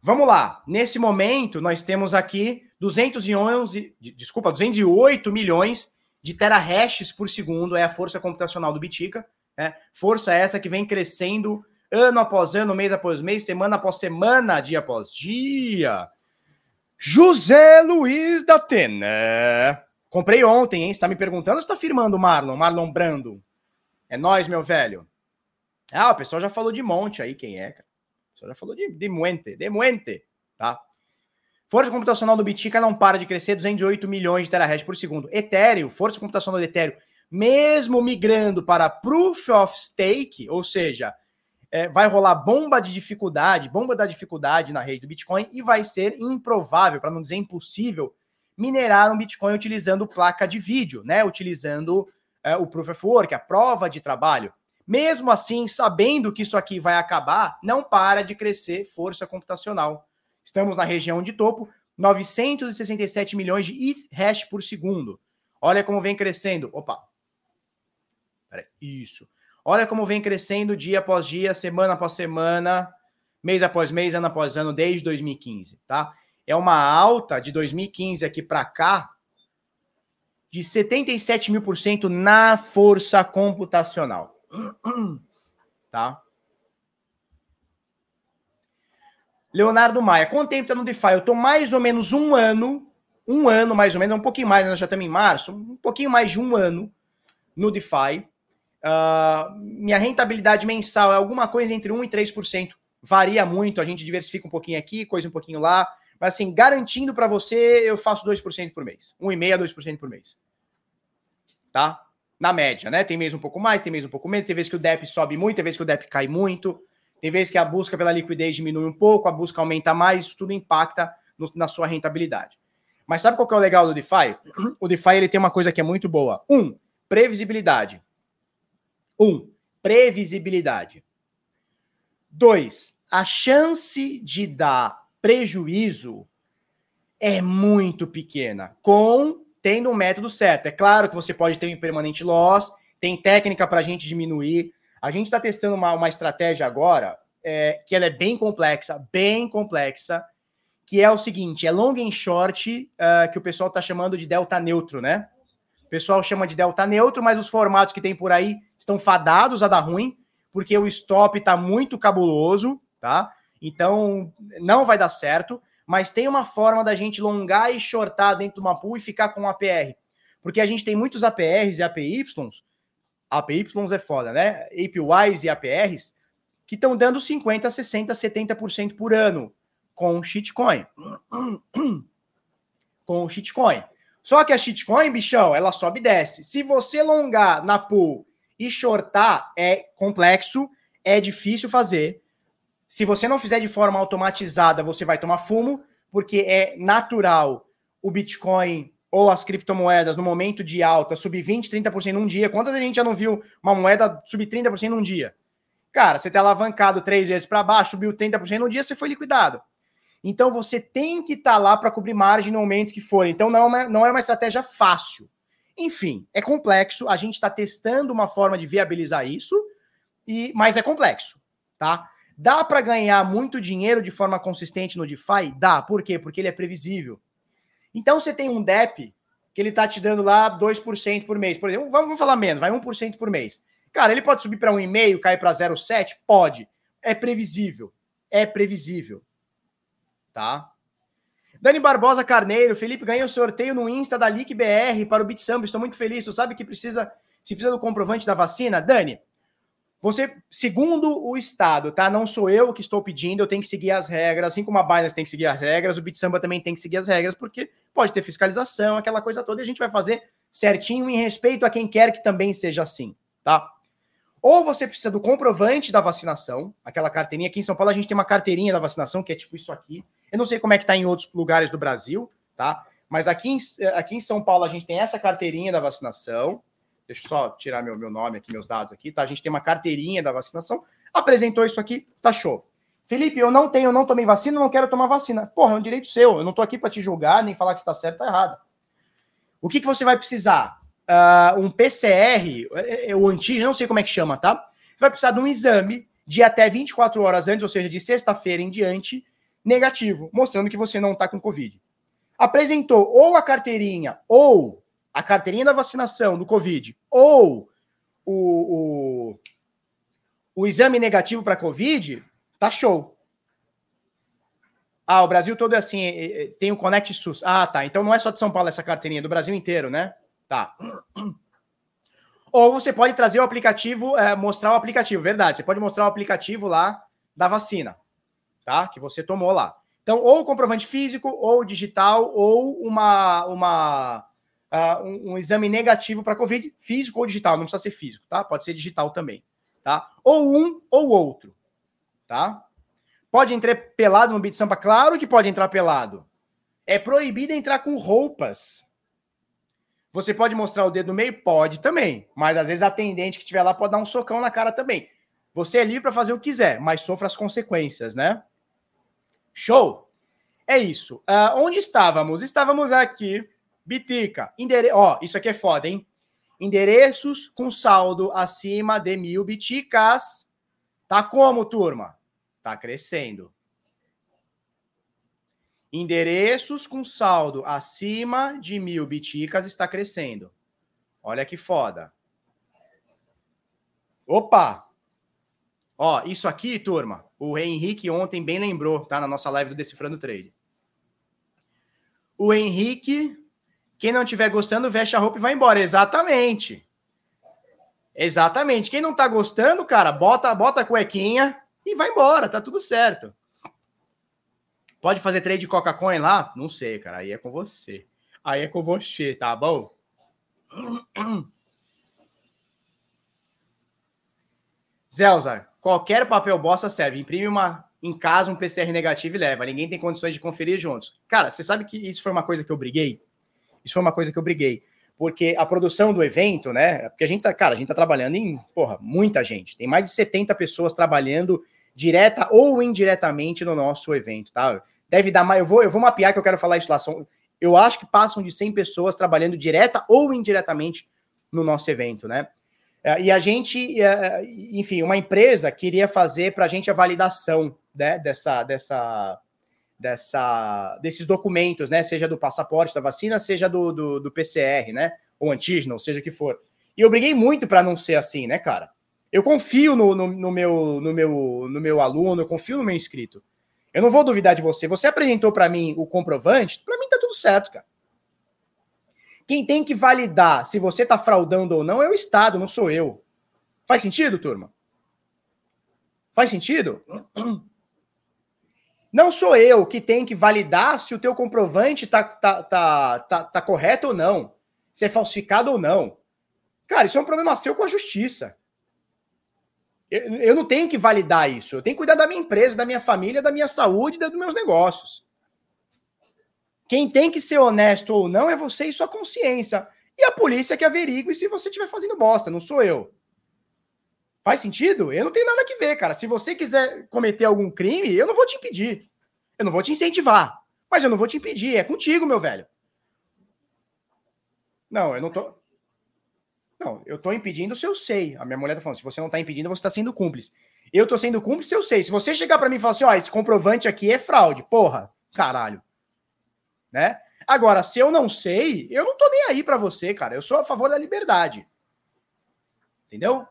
Vamos lá. Nesse momento, nós temos aqui 211, desculpa, 208 milhões de terahashes por segundo, é a força computacional do Bitica. Né? Força essa que vem crescendo ano após ano, mês após mês, semana após semana, dia após dia. José Luiz da Atena. Comprei ontem, hein? Você tá me perguntando ou você tá firmando, Marlon? Marlon Brando. É nós, meu velho. Ah, o pessoal já falou de monte aí, quem é, cara? Pessoal já falou de, de muente, de muente, tá? Força computacional do Bitica não para de crescer, 208 milhões de terahash por segundo. Ethereum, força computacional do Ethereum, mesmo migrando para Proof of Stake, ou seja, é, vai rolar bomba de dificuldade, bomba da dificuldade na rede do Bitcoin e vai ser improvável, para não dizer impossível, minerar um Bitcoin utilizando placa de vídeo, né? Utilizando é, o Proof of Work, a prova de trabalho. Mesmo assim, sabendo que isso aqui vai acabar, não para de crescer força computacional. Estamos na região de topo, 967 milhões de ETH hash por segundo. Olha como vem crescendo. Opa. Isso. Olha como vem crescendo dia após dia, semana após semana, mês após mês, ano após ano, desde 2015, tá? É uma alta de 2015 aqui para cá de 77 mil por cento na força computacional. (clears throat) Tá? Leonardo Maia, quanto tempo tá no DeFi? Eu tô mais ou menos um ano, um ano mais ou menos, um pouquinho mais, nós já estamos em março, um pouquinho mais de um ano no DeFi. Uh, minha rentabilidade mensal é alguma coisa entre 1% e 3%. Varia muito, a gente diversifica um pouquinho aqui, coisa um pouquinho lá. Mas assim, garantindo para você, eu faço 2% por mês. 1,5% a 2% por mês. Tá? Na média, né? Tem mês um pouco mais, tem mês um pouco menos, tem vezes que o DEP sobe muito, tem vezes que o DEP cai muito, tem vezes que a busca pela liquidez diminui um pouco, a busca aumenta mais, isso tudo impacta no, na sua rentabilidade. Mas sabe qual que é o legal do DeFi? (clears throat) O DeFi ele tem uma coisa que é muito boa. Um, previsibilidade. Um, previsibilidade. Dois, a chance de dar prejuízo é muito pequena, com tendo um método certo. É claro que você pode ter um impermanente loss, tem técnica para a gente diminuir. A gente está testando uma, uma estratégia agora é, que ela é bem complexa, bem complexa, que é o seguinte: é long and short, uh, que o pessoal está chamando de delta neutro, né? O pessoal chama de delta neutro, mas os formatos que tem por aí estão fadados a dar ruim, porque o stop está muito cabuloso, tá? Então não vai dar certo mas tem uma forma da gente longar e shortar dentro de uma pool e ficar com um APR. Porque a gente tem muitos APRs e APYs, APYs é foda, né? APYs e APRs, que estão dando 50, 60, 70% por ano com shitcoin. (clears throat) com shitcoin. Só que a shitcoin, bichão, ela sobe e desce. Se você longar na pool e shortar, é complexo, é difícil fazer. Se você não fizer de forma automatizada, você vai tomar fumo, porque é natural o Bitcoin ou as criptomoedas no momento de alta subir 20, 30% num dia. Quantas a gente já não viu uma moeda subir 30% num dia? Cara, você está alavancado três vezes para baixo, subiu 30% num dia, você foi liquidado. Então você tem que estar tá lá para cobrir margem no momento que for. Então não é uma, não é uma estratégia fácil. Enfim, é complexo. A gente está testando uma forma de viabilizar isso, e mas é complexo, tá? Dá para ganhar muito dinheiro de forma consistente no DeFi? Dá. Por quê? Porque ele é previsível. Então você tem um DEP que ele tá te dando lá 2% por mês. Por exemplo, vamos falar menos, vai 1% por mês. Cara, ele pode subir para 1,5, cair para 0,7? Pode. É previsível. É previsível. Tá? Dani Barbosa Carneiro, Felipe ganhou o sorteio no Insta da Lick BR para o Bit Samba. Estou muito feliz. Tu sabe que precisa, se precisa do comprovante da vacina? Dani, você, segundo o Estado, tá? Não sou eu que estou pedindo, eu tenho que seguir as regras, assim como a Binance tem que seguir as regras, o BitSamba também tem que seguir as regras, porque pode ter fiscalização, aquela coisa toda, e a gente vai fazer certinho em respeito a quem quer que também seja assim, tá? Ou você precisa do comprovante da vacinação, aquela carteirinha. Aqui em São Paulo a gente tem uma carteirinha da vacinação, que é tipo isso aqui. Eu não sei como é que tá em outros lugares do Brasil, tá? Mas aqui em, aqui em São Paulo a gente tem essa carteirinha da vacinação. Deixa eu só tirar meu, meu nome aqui, meus dados aqui, tá? A gente tem uma carteirinha da vacinação. Apresentou isso aqui, tá show. Felipe, eu não tenho, eu não tomei vacina, não quero tomar vacina. Porra, é um direito seu. Eu não tô aqui para te julgar, nem falar que está certo ou tá errado. O que, que você vai precisar? Uh, um PCR, é, é, o antígeno, não sei como é que chama, tá? Você vai precisar de um exame de até 24 horas antes, ou seja, de sexta-feira em diante, negativo, mostrando que você não está com Covid. Apresentou ou a carteirinha ou a carteirinha da vacinação do Covid ou o, o, o exame negativo para Covid, tá show. Ah, o Brasil todo é assim, tem o Connect SUS. Ah, tá. Então não é só de São Paulo essa carteirinha, é do Brasil inteiro, né? Tá. Ou você pode trazer o aplicativo, é, mostrar o aplicativo, verdade. Você pode mostrar o aplicativo lá da vacina, tá? Que você tomou lá. Então, ou comprovante físico, ou digital, ou uma, uma uh, um, um, exame negativo para Covid, físico ou digital, não precisa ser físico, tá? Pode ser digital também, tá? Ou um ou outro, tá? Pode entrar pelado no beat sampa? Claro que pode entrar pelado. É proibido entrar com roupas. Você pode mostrar o dedo no meio? Pode também. Mas às vezes a atendente que estiver lá pode dar um socão na cara também. Você é livre para fazer o que quiser, mas sofra as consequências, né? Show! É isso. Uh, onde estávamos? Estávamos aqui Bitica, endere... ó, isso aqui é foda, hein? Endereços com saldo acima de mil biticas. Tá como, turma? Tá crescendo. Endereços com saldo acima de mil biticas está crescendo. Olha que foda. Opa! Ó, isso aqui, turma, o Henrique ontem bem lembrou, tá? Na nossa live do Decifrando Trade. O Henrique quem não estiver gostando, veste a roupa e vai embora. Exatamente. Exatamente. Quem não tá gostando, cara, bota, bota a cuequinha e vai embora, tá tudo certo. Pode fazer trade de Coca-Cola lá? Não sei, cara. Aí é com você. Aí é com você, tá bom? (clears throat) Zelza, qualquer papel bosta serve. Imprime uma em casa um PCR negativo e leva. Ninguém tem condições de conferir juntos. Cara, você sabe que isso foi uma coisa que eu briguei? Isso foi uma coisa que eu briguei. Porque a produção do evento, né? Porque a gente tá, cara, a gente tá trabalhando em, porra, muita gente. Tem mais de 70 pessoas trabalhando direta ou indiretamente no nosso evento, tá? Deve dar mais. Eu vou, eu vou mapear que eu quero falar isso lá. São, eu acho que passam de 100 pessoas trabalhando direta ou indiretamente no nosso evento, né? É, e a gente, é, enfim, uma empresa queria fazer para a gente a validação né, dessa, dessa, dessa, desses documentos, né? Seja do passaporte da vacina, seja do, do, do PCR, né? Ou antígeno, seja o que for. E eu briguei muito para não ser assim, né, cara? Eu confio no, no, no, meu, no, meu, no meu aluno, eu confio no meu inscrito. Eu não vou duvidar de você. Você apresentou para mim o comprovante, para mim tá tudo certo, cara. Quem tem que validar se você tá fraudando ou não é o Estado, não sou eu. Faz sentido, turma? Faz sentido? (clears throat) Não sou eu que tenho que validar se o teu comprovante tá, tá, tá, tá, tá correto ou não, se é falsificado ou não. Cara, isso é um problema seu com a justiça. Eu, eu não tenho que validar isso. Eu tenho que cuidar da minha empresa, da minha família, da minha saúde, dos meus negócios. Quem tem que ser honesto ou não é você e sua consciência. E a polícia que averigue se você estiver fazendo bosta, não sou eu. Faz sentido? Eu não tenho nada que ver, cara. Se você quiser cometer algum crime, eu não vou te impedir. Eu não vou te incentivar. Mas eu não vou te impedir. É contigo, meu velho. Não, eu não tô. Não, eu tô impedindo se eu sei. A minha mulher tá falando: se você não tá impedindo, você tá sendo cúmplice. Eu tô sendo cúmplice eu sei. Se você chegar para mim e falar assim: ó, esse comprovante aqui é fraude, porra, caralho. Né? Agora, se eu não sei, eu não tô nem aí para você, cara. Eu sou a favor da liberdade. Entendeu?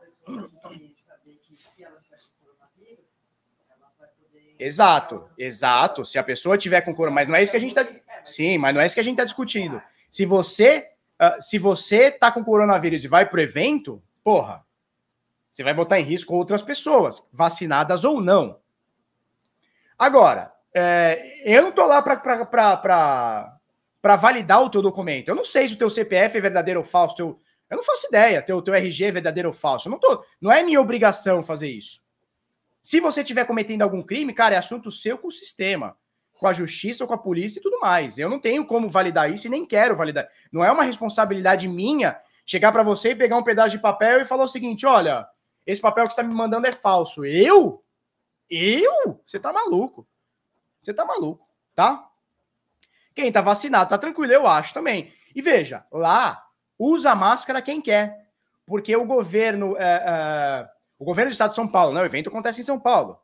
Exato, exato. Se a pessoa tiver com coronavírus, mas não é isso que a gente tá. Sim, mas não é isso que a gente tá discutindo. Se você, uh, se você tá com coronavírus e vai pro evento, porra, você vai botar em risco outras pessoas, vacinadas ou não. Agora, é, eu não tô lá para validar o teu documento. Eu não sei se o teu CPF é verdadeiro ou falso. Teu, eu não faço ideia. Teu, teu RG é verdadeiro ou falso. Eu não, tô, não é minha obrigação fazer isso. Se você estiver cometendo algum crime, cara, é assunto seu com o sistema, com a justiça ou com a polícia e tudo mais. Eu não tenho como validar isso e nem quero validar. Não é uma responsabilidade minha chegar para você e pegar um pedaço de papel e falar o seguinte: olha, esse papel que você está me mandando é falso. Eu? Eu? Você tá maluco. Você tá maluco, tá? Quem tá vacinado tá tranquilo, eu acho também. E veja, lá usa máscara quem quer, porque o governo, é, é, o governo do Estado de São Paulo, né? O evento acontece em São Paulo.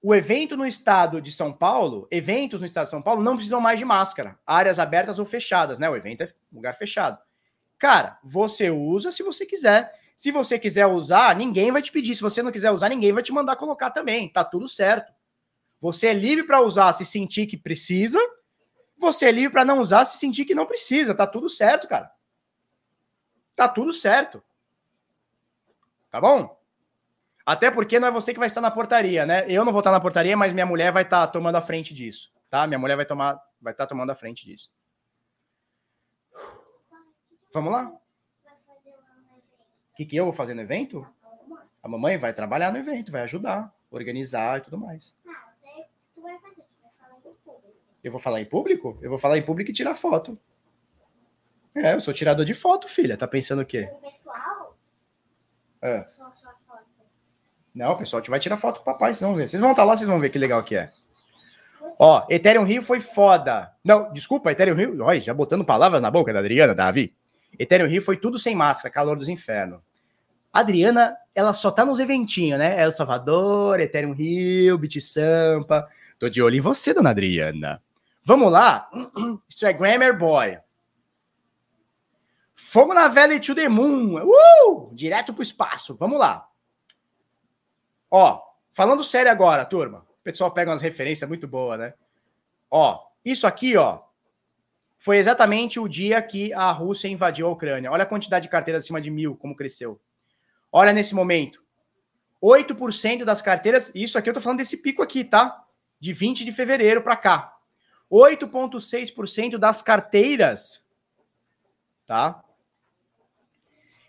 O evento no estado de São Paulo, eventos no estado de São Paulo não precisam mais de máscara, áreas abertas ou fechadas, né? O evento é lugar fechado. Cara, você usa se você quiser. Se você quiser usar, ninguém vai te pedir. Se você não quiser usar, ninguém vai te mandar colocar também. Tá tudo certo. Você é livre para usar se sentir que precisa. Você é livre para não usar se sentir que não precisa. Tá tudo certo, cara. Tá tudo certo. Tá bom? Até porque não é você que vai estar na portaria, né? Eu não vou estar na portaria, mas minha mulher vai estar tomando a frente disso, tá? Minha mulher vai tomar, vai estar tomando a frente disso. Vamos lá? O que, que eu vou fazer no evento? A mamãe vai trabalhar no evento, vai ajudar, organizar e tudo mais. Eu vou falar em público? Eu vou falar em público e tirar foto. É, eu sou tirador de foto, filha. Tá pensando o quê? O pessoal? É. Não, o pessoal vai tirar foto com o papai, vocês vão ver. Vocês vão estar lá, vocês vão ver que legal que é. Ó, Ethereum Rio foi foda. Não, desculpa, Ethereum Rio. Olha, já botando palavras na boca da Adriana, Davi. Ethereum Rio foi tudo sem máscara, calor dos infernos. Adriana, ela só tá nos eventinhos, né? El Salvador, Ethereum Rio, Bit Sampa. Tô de olho em você, dona Adriana. Vamos lá? Instagrammer Boy. Fogo na vela to the moon. Uh! Direto pro espaço. Vamos lá. Ó, falando sério agora, turma. O pessoal pega umas referências muito boas, né? Ó, isso aqui, ó, foi exatamente o dia que a Rússia invadiu a Ucrânia. Olha a quantidade de carteiras acima de mil, como cresceu. Olha nesse momento. 8% das carteiras, isso aqui eu tô falando desse pico aqui, tá? De 20 de fevereiro para cá. 8,6% das carteiras, tá?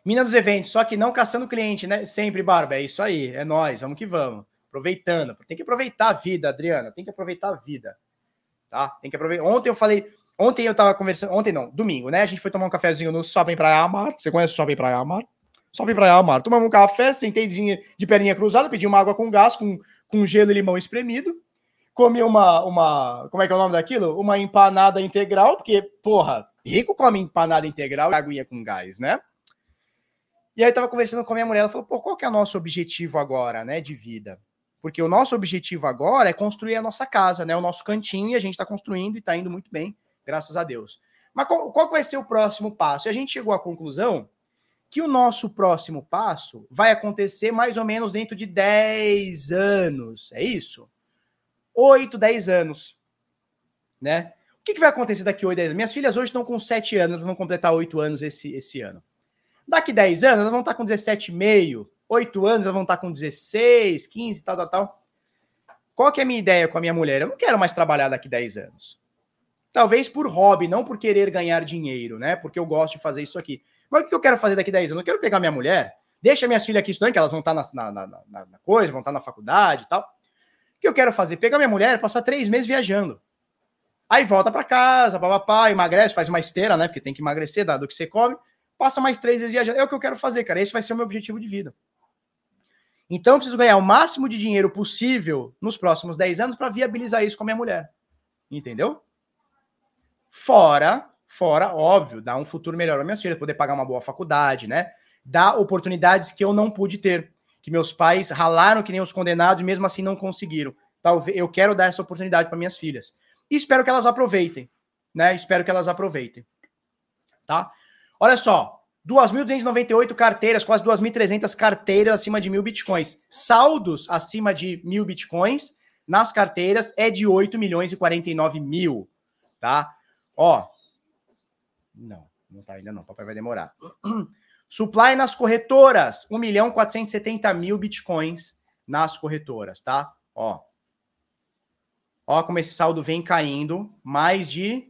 Mina dos eventos, só que não caçando cliente, né? Sempre, Barba, é isso aí, é nós, vamos que vamos. Aproveitando, tem que aproveitar a vida, Adriana, tem que aproveitar a vida, tá? Tem que aproveitar. Ontem eu falei, Ontem eu tava conversando, ontem não, domingo, né? A gente foi tomar um cafezinho no Shopping Praia Amar. Você conhece o Shopping Praia Amar? Shopping Praia Amar. Tomamos um café, sentei de perninha cruzada, pedi uma água com gás, com, com gelo e limão espremido. Comi uma, uma. Como é que é o nome daquilo? Uma empanada integral, porque, porra, rico come empanada integral e aguinha com gás, né? E aí tava conversando com a minha mulher, ela falou, pô, qual que é o nosso objetivo agora, né, de vida? Porque o nosso objetivo agora é construir a nossa casa, né, o nosso cantinho, e a gente tá construindo e tá indo muito bem graças a Deus. Mas qual, qual vai ser o próximo passo? E a gente chegou à conclusão que o nosso próximo passo vai acontecer mais ou menos dentro de 10 anos. É isso? 8, 10 anos. Né? O que, que vai acontecer daqui a 8, 10 anos? Minhas filhas hoje estão com 7 anos, elas vão completar 8 anos esse, esse ano. Daqui 10 anos, elas vão estar com 17,5. 8 anos, elas vão estar com 16, 15, tal, tal, tal. Qual que é a minha ideia com a minha mulher? Eu não quero mais trabalhar daqui 10 anos. Talvez por hobby, não por querer ganhar dinheiro, né? Porque eu gosto de fazer isso aqui. Mas o que eu quero fazer daqui a 10 anos? Eu quero pegar minha mulher, deixa minhas filhas aqui estudando, que elas vão estar na, na, na, na coisa, vão estar na faculdade e tal. O que eu quero fazer? Pegar minha mulher, passar três meses viajando. Aí volta para casa, papapá, emagrece, faz uma esteira, né? Porque tem que emagrecer, dado que você come. Passa mais três meses viajando. É o que eu quero fazer, cara. Esse vai ser o meu objetivo de vida. Então, eu preciso ganhar o máximo de dinheiro possível nos próximos 10 anos para viabilizar isso com a minha mulher. Entendeu? Fora, fora, óbvio, dar um futuro melhor para minhas filhas, poder pagar uma boa faculdade, né? Dar oportunidades que eu não pude ter, que meus pais ralaram que nem os condenados e mesmo assim não conseguiram. Talvez eu quero dar essa oportunidade para minhas filhas. e espero que elas aproveitem, né? Espero que elas aproveitem. Tá? Olha só, 2.298 carteiras, quase 2.300 carteiras acima de mil bitcoins. Saldos acima de mil bitcoins nas carteiras é de 8 milhões e 49 mil, tá? Ó, não, não tá ainda não, papai vai demorar. (clears throat) Supply nas corretoras, 1 milhão 470 mil bitcoins nas corretoras, tá? Ó. Ó como esse saldo vem caindo, mais de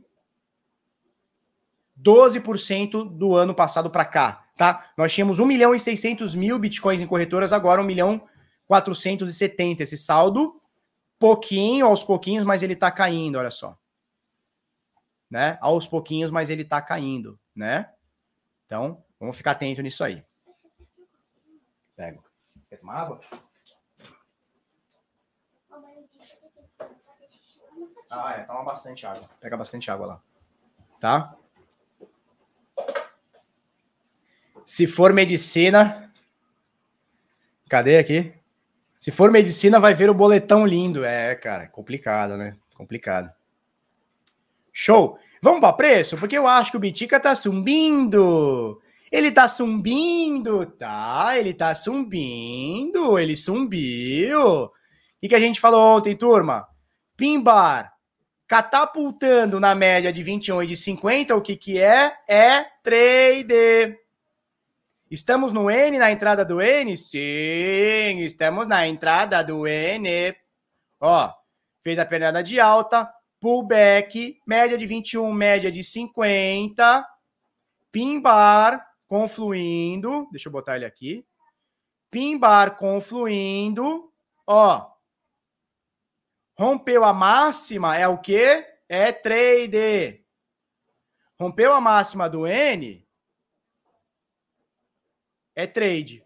12% do ano passado para cá, tá? Nós tínhamos 1 milhão e 600 mil bitcoins em corretoras, agora 1 milhão 470. Esse saldo, pouquinho, aos pouquinhos, mas ele tá caindo, olha só. Né? Aos pouquinhos, mas ele tá caindo, né? Então, Vamos ficar atento nisso aí. Pego. Quer tomar água? Ah, é. Toma bastante água. Pega bastante água lá. Tá? Se for medicina. Cadê aqui? Se for medicina, vai ver o boletão lindo. É, cara, complicado, né? Complicado. Show! Vamos para preço? Porque eu acho que o Bitica tá subindo. Ele tá subindo, tá? Ele tá subindo, ele subiu. O que, que a gente falou ontem, turma? Pimbar catapultando na média de 21 e de 50, o que que é? É trade. Estamos no N, na entrada do N? Sim, estamos na entrada do N. Ó, fez a pernada de alta, pullback, média de 21, média de 50, pimbar, confluindo, deixa eu botar ele aqui. Pimbar confluindo, ó. Rompeu a máxima, é o quê? É trade. Rompeu a máxima do N, é trade.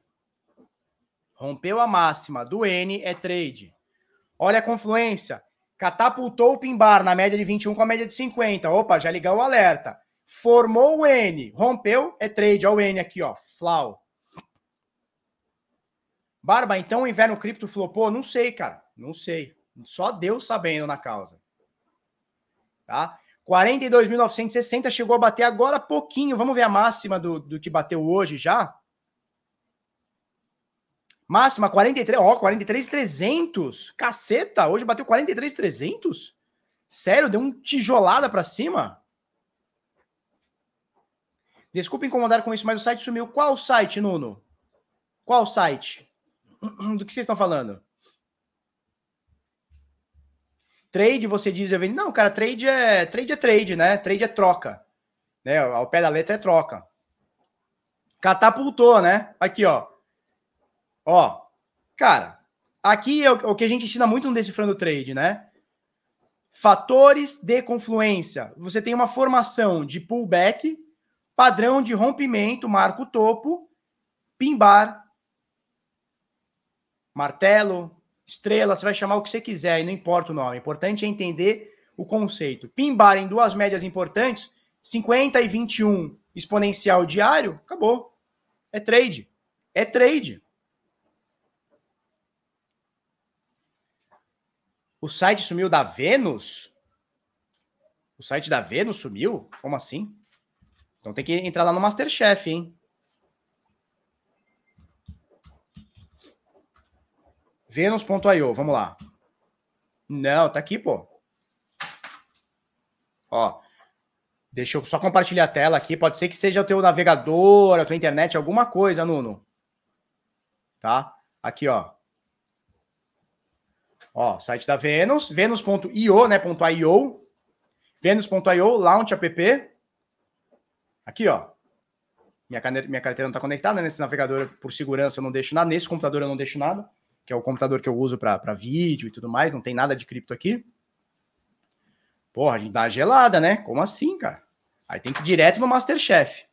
Rompeu a máxima do N, é trade. Olha a confluência. Catapultou o pimbar na média de 21 com a média de 50. Opa, já ligou o alerta. Formou o N, rompeu, é trade. Olha o N aqui, ó. Flau. Barba, então o inverno cripto flopou? Não sei, cara. Não sei. Só Deus sabendo na causa. Tá? 42.960 chegou a bater agora pouquinho. Vamos ver a máxima do, do que bateu hoje já. Máxima 43, ó, 43.300. Caceta, hoje bateu 43.300? Sério, deu um tijolada para cima? Desculpa incomodar com isso, mas o site sumiu. Qual site, Nuno? Qual site? (clears throat) Do que vocês estão falando? Trade, você diz, eu venho. Não, cara, trade é trade é trade, né? Trade é troca. Né? Ao pé da letra é troca. Catapultou, né? Aqui, ó. Ó. Cara, aqui é o que a gente ensina muito no Decifrando Trade, né? Fatores de confluência. Você tem uma formação de pullback, padrão de rompimento, marco topo, pimbar, martelo, estrela, você vai chamar o que você quiser e não importa o nome. O importante é entender o conceito. Pimbar em duas médias importantes, 50 e 21 exponencial diário, acabou. É trade. É trade. O site sumiu da Vênus? O site da Vênus sumiu? Como assim? Então tem que entrar lá no Masterchef, hein? Venus.io, vamos lá. Não, tá aqui, pô. Ó. Deixa eu só compartilhar a tela aqui. Pode ser que seja o teu navegador, a tua internet, alguma coisa, Nuno. Tá? Aqui, ó. Ó, site da Venus, venus.io, né, .io. Venus.io, launch app. Aqui, ó. Minha, caneta, minha carteira não está conectada nesse navegador, por segurança, eu não deixo nada. Nesse computador eu não deixo nada, que é o computador que eu uso para vídeo e tudo mais. Não tem nada de cripto aqui. Porra, a gente dá uma gelada, né? Como assim, cara? Aí tem que ir direto no Masterchef.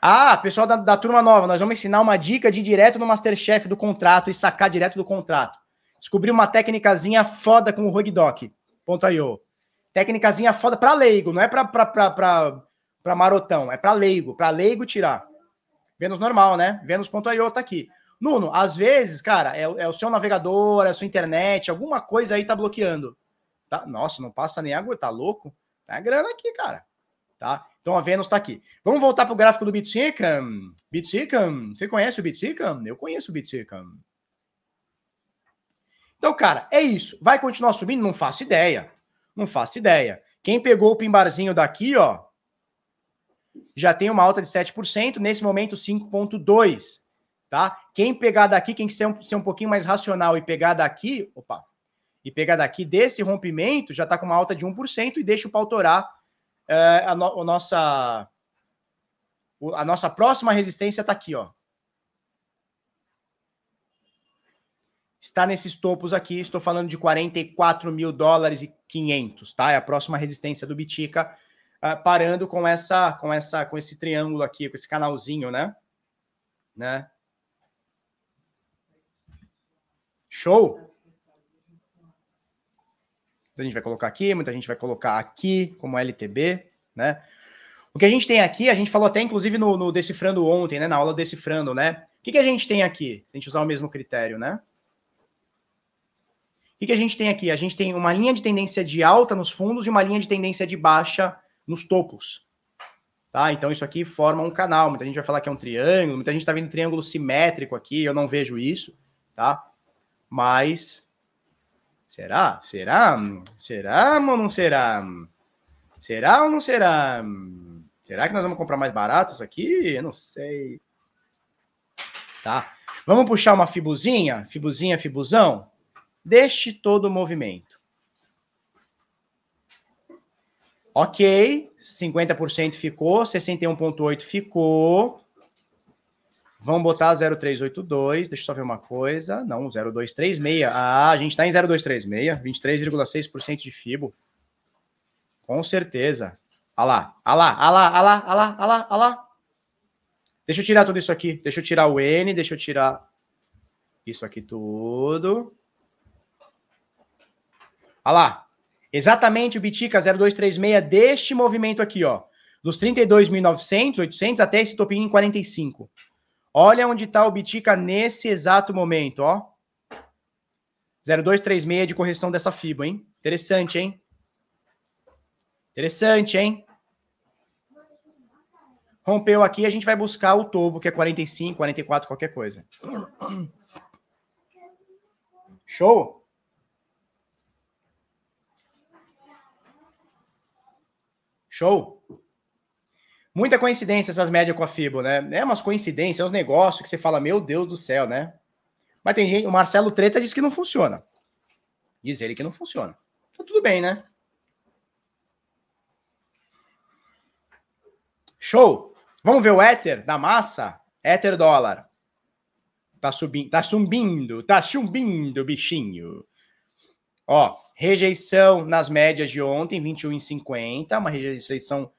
Ah, pessoal da, da turma nova, nós vamos ensinar uma dica de ir direto no Masterchef do contrato e sacar direto do contrato. Descobri uma técnicazinha foda com o Rugdoc.io. Técnicazinha foda para leigo, não é para para marotão, é para leigo, para leigo tirar. Vênus normal, né? Vênus.io tá aqui. Nuno, às vezes, cara, é, é, o seu navegador, é a sua internet, alguma coisa aí tá bloqueando. Tá? Nossa, não passa nem água, tá louco? Tá grana aqui, cara. Tá? Então a Vênus está aqui. Vamos voltar para o gráfico do Bitsicam. Bitsicam, você conhece o Bitsicam? Eu conheço o Bitsicam. Então, cara, é isso. Vai continuar subindo? Não faço ideia. Não faço ideia. Quem pegou o pimbarzinho daqui, ó, já tem uma alta de 7%, nesse momento 5.2, tá? Quem pegar daqui, quem quiser ser um pouquinho mais racional e pegar daqui, opa, e pegar daqui desse rompimento, já está com uma alta de 1% e deixa o pau torar é, a, no, a, nossa a nossa próxima resistência está aqui, ó. Está nesses topos aqui, estou falando de 44 mil dólares e 500, tá? É a próxima resistência do Bitica, uh, parando com essa, com essa, com esse triângulo aqui, com esse canalzinho, né? Né? Show? Muita gente vai colocar aqui, muita gente vai colocar aqui como LTB, né? O que a gente tem aqui, a gente falou até inclusive no, no Decifrando ontem, né? Na aula Decifrando, né? O que, que a gente tem aqui? A gente usar o mesmo critério, né? O que, que a gente tem aqui? A gente tem uma linha de tendência de alta nos fundos e uma linha de tendência de baixa nos topos. Tá? Então isso aqui forma um canal. Muita gente vai falar que é um triângulo, muita gente está vendo triângulo simétrico aqui, eu não vejo isso, tá? Mas Será? Será? Será ou não será? Será ou não será? Será que nós vamos comprar mais baratos aqui? Eu não sei. Tá? Vamos puxar uma fibuzinha? Fibuzinha, fibuzão? Deste todo o movimento. Ok, 50% ficou, 61,8% ficou. Vamos botar 0382, deixa eu só ver uma coisa. Não, 0236. Ah, a gente está em 0236, 23,6% de FIBO. Com certeza. Olha lá, olha lá, olha lá, olha lá, olha lá, olha lá, olha lá. Deixa eu tirar tudo isso aqui. Deixa eu tirar o N, deixa eu tirar isso aqui tudo. Olha lá. Exatamente o Bitica 0236 deste movimento aqui, ó. Dos 32.900, 800 até esse topinho em 45. Olha onde está o Bitica nesse exato momento, ó. 0236 de correção dessa FIBA, hein? Interessante, hein? Interessante, hein? Rompeu aqui, a gente vai buscar o topo, que é 45, 44, qualquer coisa. Show? Show? Muita coincidência essas médias com a Fibo, né? É umas coincidências, é uns negócios que você fala, meu Deus do céu, né? Mas tem gente, o Marcelo Treta diz que não funciona. Diz ele que não funciona. Então tudo bem, né? Show! Vamos ver o Ether da massa? Ether dólar. Tá subindo, tá subindo, tá chumbindo, bichinho. Ó, rejeição nas médias de ontem, 21,50, uma rejeição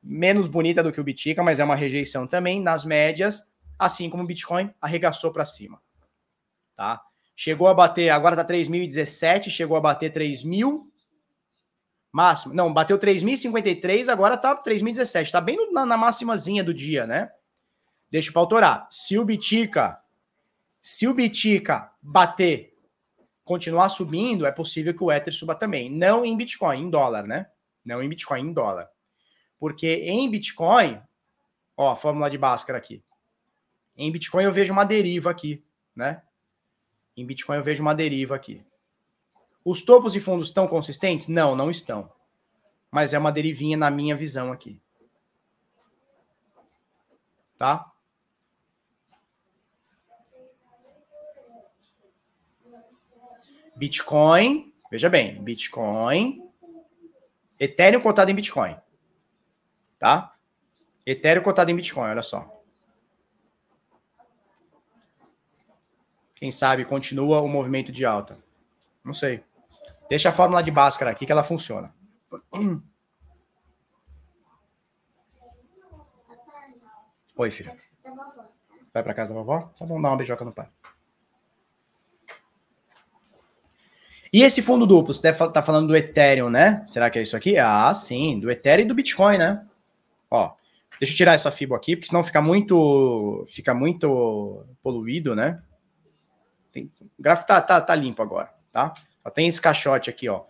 menos bonita do que o Bitica, mas é uma rejeição também nas médias, assim como o Bitcoin arregaçou para cima. Tá? Chegou a bater, agora tá 3.017, chegou a bater 3.000 máximo. Não, bateu 3.053, agora tá 3.017, tá bem na, na máximazinha do dia, né? Deixa para autorar. Se o Bitica se o Bitica bater, continuar subindo, é possível que o Ether suba também. Não em Bitcoin, em dólar, né? Não em Bitcoin, em dólar. Porque em Bitcoin, ó, a fórmula de Bhaskara aqui. Em Bitcoin eu vejo uma deriva aqui, né? Em Bitcoin eu vejo uma deriva aqui. Os topos e fundos estão consistentes? Não, não estão. Mas é uma derivinha na minha visão aqui. Tá? Bitcoin, veja bem, Bitcoin, Ethereum cotado em Bitcoin tá? Ethereum cotado em Bitcoin, olha só. Quem sabe continua o movimento de alta. Não sei. Deixa a fórmula de Bhaskara aqui que ela funciona. Oi, filho. Vai para casa da vovó? Tá bom, dá uma beijoca no pai. E esse fundo duplo, você deve tá falando do Ethereum, né? Será que é isso aqui? Ah, sim, do Ethereum e do Bitcoin, né? Ó, deixa eu tirar essa fibra aqui, porque senão fica muito, fica muito poluído, né? Tem, o gráfico tá, tá, tá limpo agora, tá? Só tem esse caixote aqui, ó.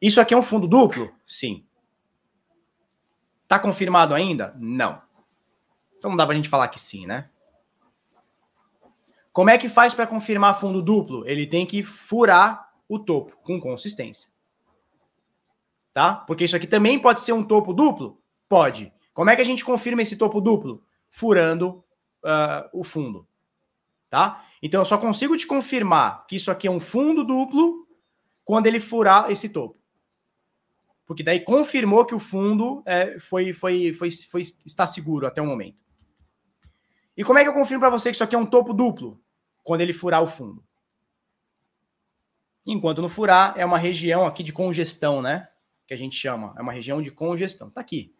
Isso aqui é um fundo duplo? Sim. Tá confirmado ainda? Não. Então não dá pra gente falar que sim, né? Como é que faz para confirmar fundo duplo? Ele tem que furar o topo com consistência. Tá? Porque isso aqui também pode ser um topo duplo? Pode. Como é que a gente confirma esse topo duplo? Furando uh, o fundo. Tá? Então eu só consigo te confirmar que isso aqui é um fundo duplo quando ele furar esse topo. Porque daí confirmou que o fundo é, foi, foi, foi, foi, está seguro até o momento. E como é que eu confirmo para você que isso aqui é um topo duplo? Quando ele furar o fundo. Enquanto não furar, é uma região aqui de congestão, né? Que a gente chama. É uma região de congestão. Tá aqui.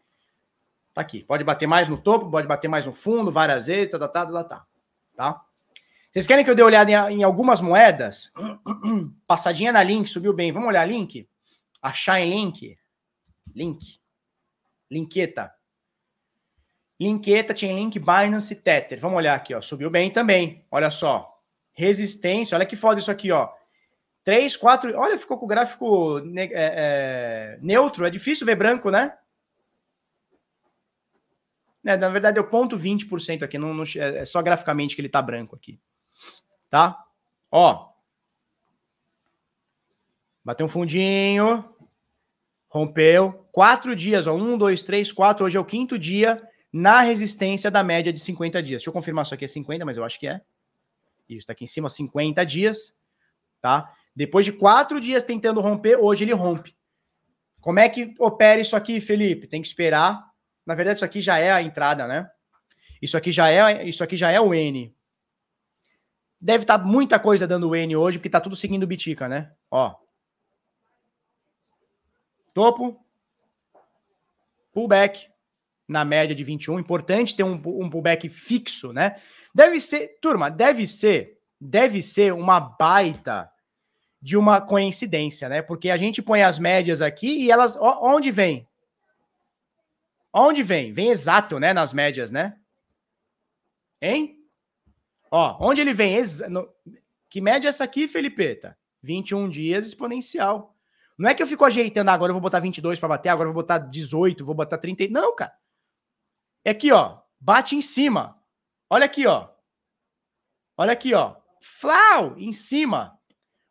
Tá aqui. Pode bater mais no topo, pode bater mais no fundo, várias vezes, tá, tá, tá, tá, tá. tá? Vocês querem que eu dê uma olhada em, em algumas moedas? (clears throat) Passadinha na Link, subiu bem. Vamos olhar Link? Achar em Link? Link. Linketa. Linketa, Chainlink, Binance, Tether. Vamos olhar aqui, ó. Subiu bem também. Olha só. Resistência. Olha que foda isso aqui, ó. 3, 4. Olha, ficou com o gráfico é, é, neutro. É difícil ver branco, né? É, na verdade, é o ponto 20% aqui. Não, não, é só graficamente que ele tá branco aqui. Tá? Ó. Bateu um fundinho. Rompeu. Quatro dias, ó. Um, dois, três, quatro. Hoje é o quinto dia na resistência da média de 50 dias. Deixa eu confirmar se aqui é 50, mas eu acho que é. Isso, tá aqui em cima, 50 dias, tá? Depois de quatro dias tentando romper, hoje ele rompe. Como é que opera isso aqui, Felipe? Tem que esperar. Na verdade, isso aqui já é a entrada, né? Isso aqui já é, isso aqui já é o N. Deve estar tá muita coisa dando N hoje, porque tá tudo seguindo o Bitica, né? Ó. Topo. Pullback na média de 21. Importante ter um, um pullback fixo, né? Deve ser, turma, deve ser, deve ser uma baita de uma coincidência, né? Porque a gente põe as médias aqui e elas, ó, onde vem? Onde vem? Vem exato, né? Nas médias, né? Hein? Ó, onde ele vem? Exa... No... Que média é essa aqui, Felipeta? 21 dias exponencial. Não é que eu fico ajeitando, ah, agora eu vou botar 22 para bater, agora eu vou botar 18, vou botar 30. Não, cara. É aqui, ó. Bate em cima. Olha aqui, ó. Olha aqui, ó. Flau em cima.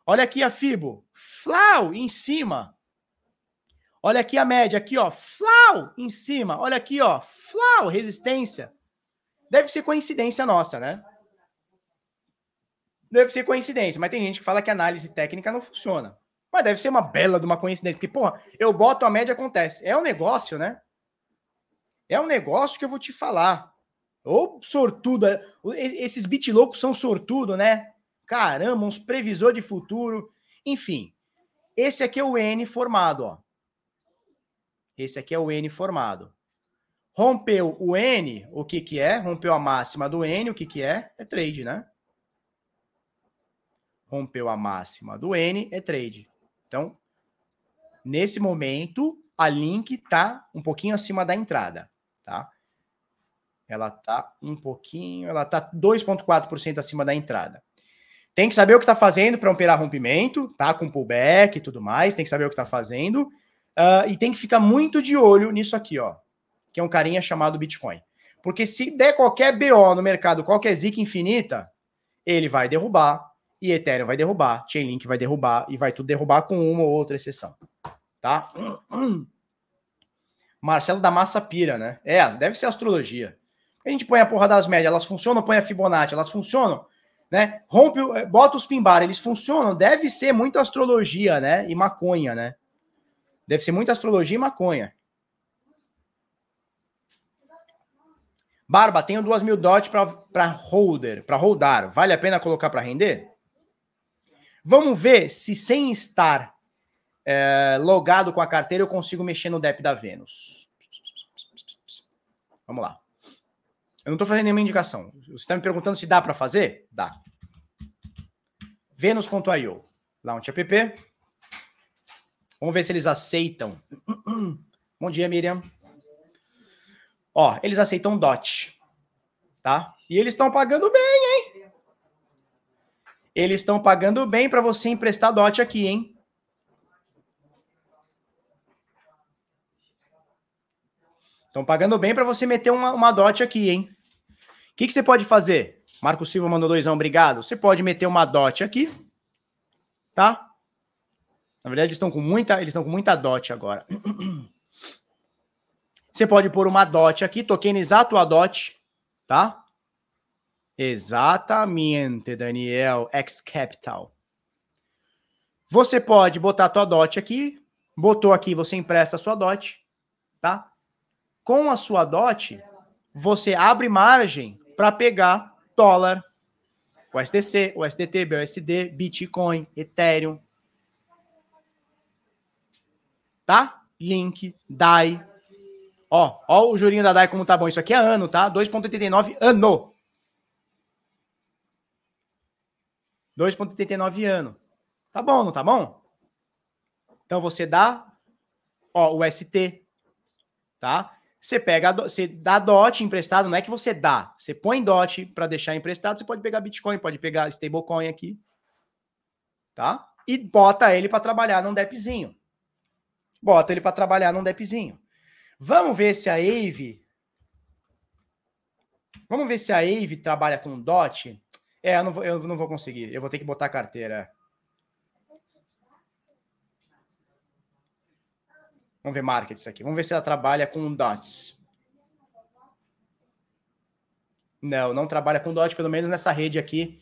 Olha aqui a Fibo. Flau em cima. Olha aqui a média, aqui, ó. Flau em cima. Olha aqui, ó. Flau, resistência. Deve ser coincidência nossa, né? Deve ser coincidência, mas tem gente que fala que análise técnica não funciona. Mas deve ser uma bela de uma coincidência, porque, porra, eu boto a média acontece. É um negócio, né? É um negócio que eu vou te falar. Ô, sortudo. É, esses bit loucos são sortudo, né? Caramba, uns previsor de futuro. Enfim, esse aqui é o N formado, ó. Esse aqui é o N formado. Rompeu o N, o que que é? Rompeu a máxima do N, o que que é? É trade, né? Rompeu a máxima do N, é trade. Então, nesse momento, a link tá um pouquinho acima da entrada tá? Ela tá um pouquinho, ela tá 2,4% acima da entrada. Tem que saber o que está fazendo para operar rompimento, tá? Com pullback e tudo mais, tem que saber o que está fazendo. Uh, e tem que ficar muito de olho nisso aqui, ó. Que é um carinha chamado Bitcoin. Porque se der qualquer BO no mercado, qualquer zica infinita, ele vai derrubar, e Ethereum vai derrubar, Chainlink vai derrubar, e vai tudo derrubar com uma ou outra exceção. Tá? (clears throat) Marcelo da Massa Pira, né? É, deve ser astrologia. A gente põe a porra das médias, elas funcionam, põe a Fibonacci, elas funcionam, né? Rompe, eh, bota os pimbar, eles funcionam. Deve ser muita astrologia, né? E maconha, né? Deve ser muita astrologia e maconha. Barba, tenho duas mil DOT para holder, para holdar. Vale a pena colocar para render? Vamos ver se sem estar é, logado com a carteira, eu consigo mexer no DEP da Vênus. Vamos lá. Eu não estou fazendo nenhuma indicação. Você está me perguntando se dá para fazer? Dá. Venus.io, Launch App. Vamos ver se eles aceitam. (clears throat) Bom dia, Miriam. Ó, eles aceitam DOT, tá? E eles estão pagando bem, hein? Eles estão pagando bem para você emprestar DOT aqui, hein? Estão pagando bem para você meter uma, uma DOT aqui, hein? O que, que você pode fazer? Marco Silva mandou doisão, obrigado. Você pode meter uma DOT aqui, tá? Na verdade, eles estão com muita, eles estão com muita DOT agora. (clears throat) Você pode pôr uma DOT aqui, tokenizar a tua DOT, tá? Exatamente, Daniel, X Capital. Você pode botar a tua DOT aqui, botou aqui, você empresta a sua DOT, tá? Com a sua DOT, você abre margem para pegar dólar, o STT, BUSD, Bitcoin, Ethereum. Tá? Link, DAI. Ó, ó o jurinho da DAI como tá bom. Isso aqui é ano, tá? 2,89 ano. 2,89 ano. Tá bom, não tá bom? Então você dá, ó, o ST, tá? Você pega, você dá DOT emprestado, não é que você dá, você põe DOT para deixar emprestado, você pode pegar Bitcoin, pode pegar stablecoin aqui, tá? E bota ele para trabalhar num DEPzinho. Bota ele para trabalhar num DEPzinho. Vamos ver se a Ave Vamos ver se a Ave trabalha com DOT. É, eu não vou, eu não vou conseguir. Eu vou ter que botar carteira. Vamos ver markets aqui. Vamos ver se ela trabalha com dots. Não, não trabalha com dot, pelo menos nessa rede aqui,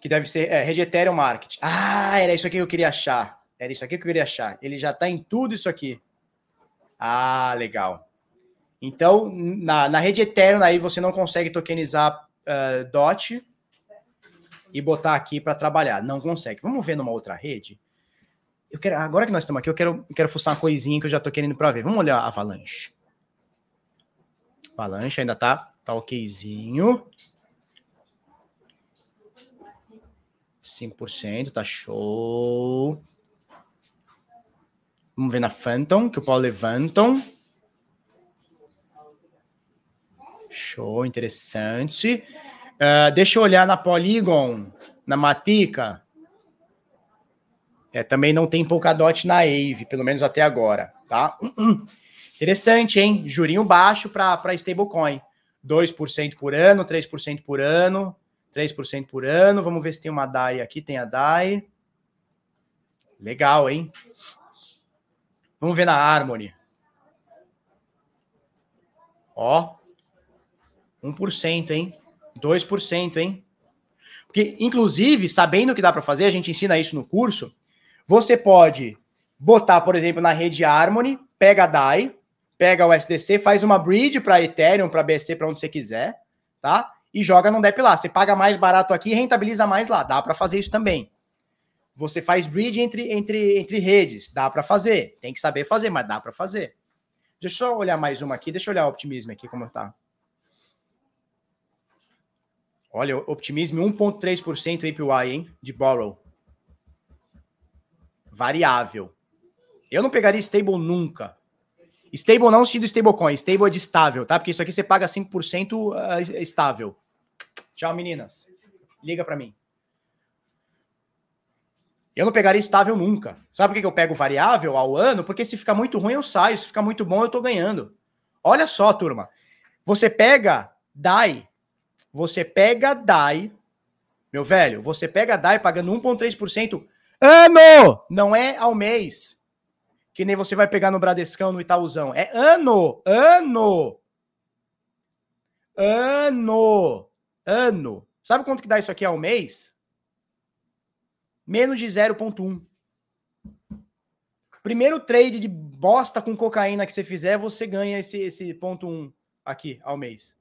que deve ser é, rede Ethereum Market. Ah, era isso aqui que eu queria achar. Era isso aqui que eu queria achar. Ele já está em tudo isso aqui. Ah, legal. Então, na, na rede Ethereum, aí você não consegue tokenizar uh, DOT e botar aqui para trabalhar. Não consegue. Vamos ver numa outra rede? Eu quero, agora que nós estamos aqui, eu quero, quero fuçar uma coisinha que eu já tô querendo para ver. Vamos olhar a Avalanche. Avalanche ainda tá, tá okzinho. 5%, tá show. Vamos ver na Phantom, que o Paulo levantam. Show, interessante. Uh, deixa eu olhar na Polygon, na Matica. É, também não tem Polkadot na AVE, pelo menos até agora, tá? (clears throat) Interessante, hein? Jurinho baixo para stablecoin. 2% por ano, 3% por ano, 3% por ano. Vamos ver se tem uma DAI aqui. Tem a DAI. Legal, hein? Vamos ver na Harmony. Ó. 1%, hein? 2%, hein? Porque, inclusive, sabendo o que dá para fazer, a gente ensina isso no curso. Você pode botar, por exemplo, na rede Harmony, pega a DAI, pega o SDC, faz uma bridge para Ethereum, para BSC, para onde você quiser, tá? E joga no DEP lá. Você paga mais barato aqui e rentabiliza mais lá. Dá para fazer isso também. Você faz bridge entre, entre, entre redes. Dá para fazer. Tem que saber fazer, mas dá para fazer. Deixa eu só olhar mais uma aqui. Deixa eu olhar o Optimism aqui como tá. Olha, Optimism 1.3% APY, hein? De borrow variável. Eu não pegaria stable nunca. Stable não sentido stablecoin, stable é de estável, tá? Porque isso aqui você paga 5% ah, estável. Tchau, meninas. Liga para mim. Eu não pegaria estável nunca. Sabe por que eu pego variável ao ano? Porque se ficar muito ruim, eu saio. Se ficar muito bom, eu tô ganhando. Olha só, turma. Você pega DAI. Você pega DAI. Meu velho, você pega DAI pagando 1,3% Ano! Não é ao mês. Que nem você vai pegar no Bradescão, no Itaúzão. É ano! Ano! Ano! Ano! Sabe quanto que dá isso aqui ao mês? Menos de 0,1. Primeiro trade de bosta com cocaína que você fizer, você ganha esse, esse ponto 1 aqui ao mês.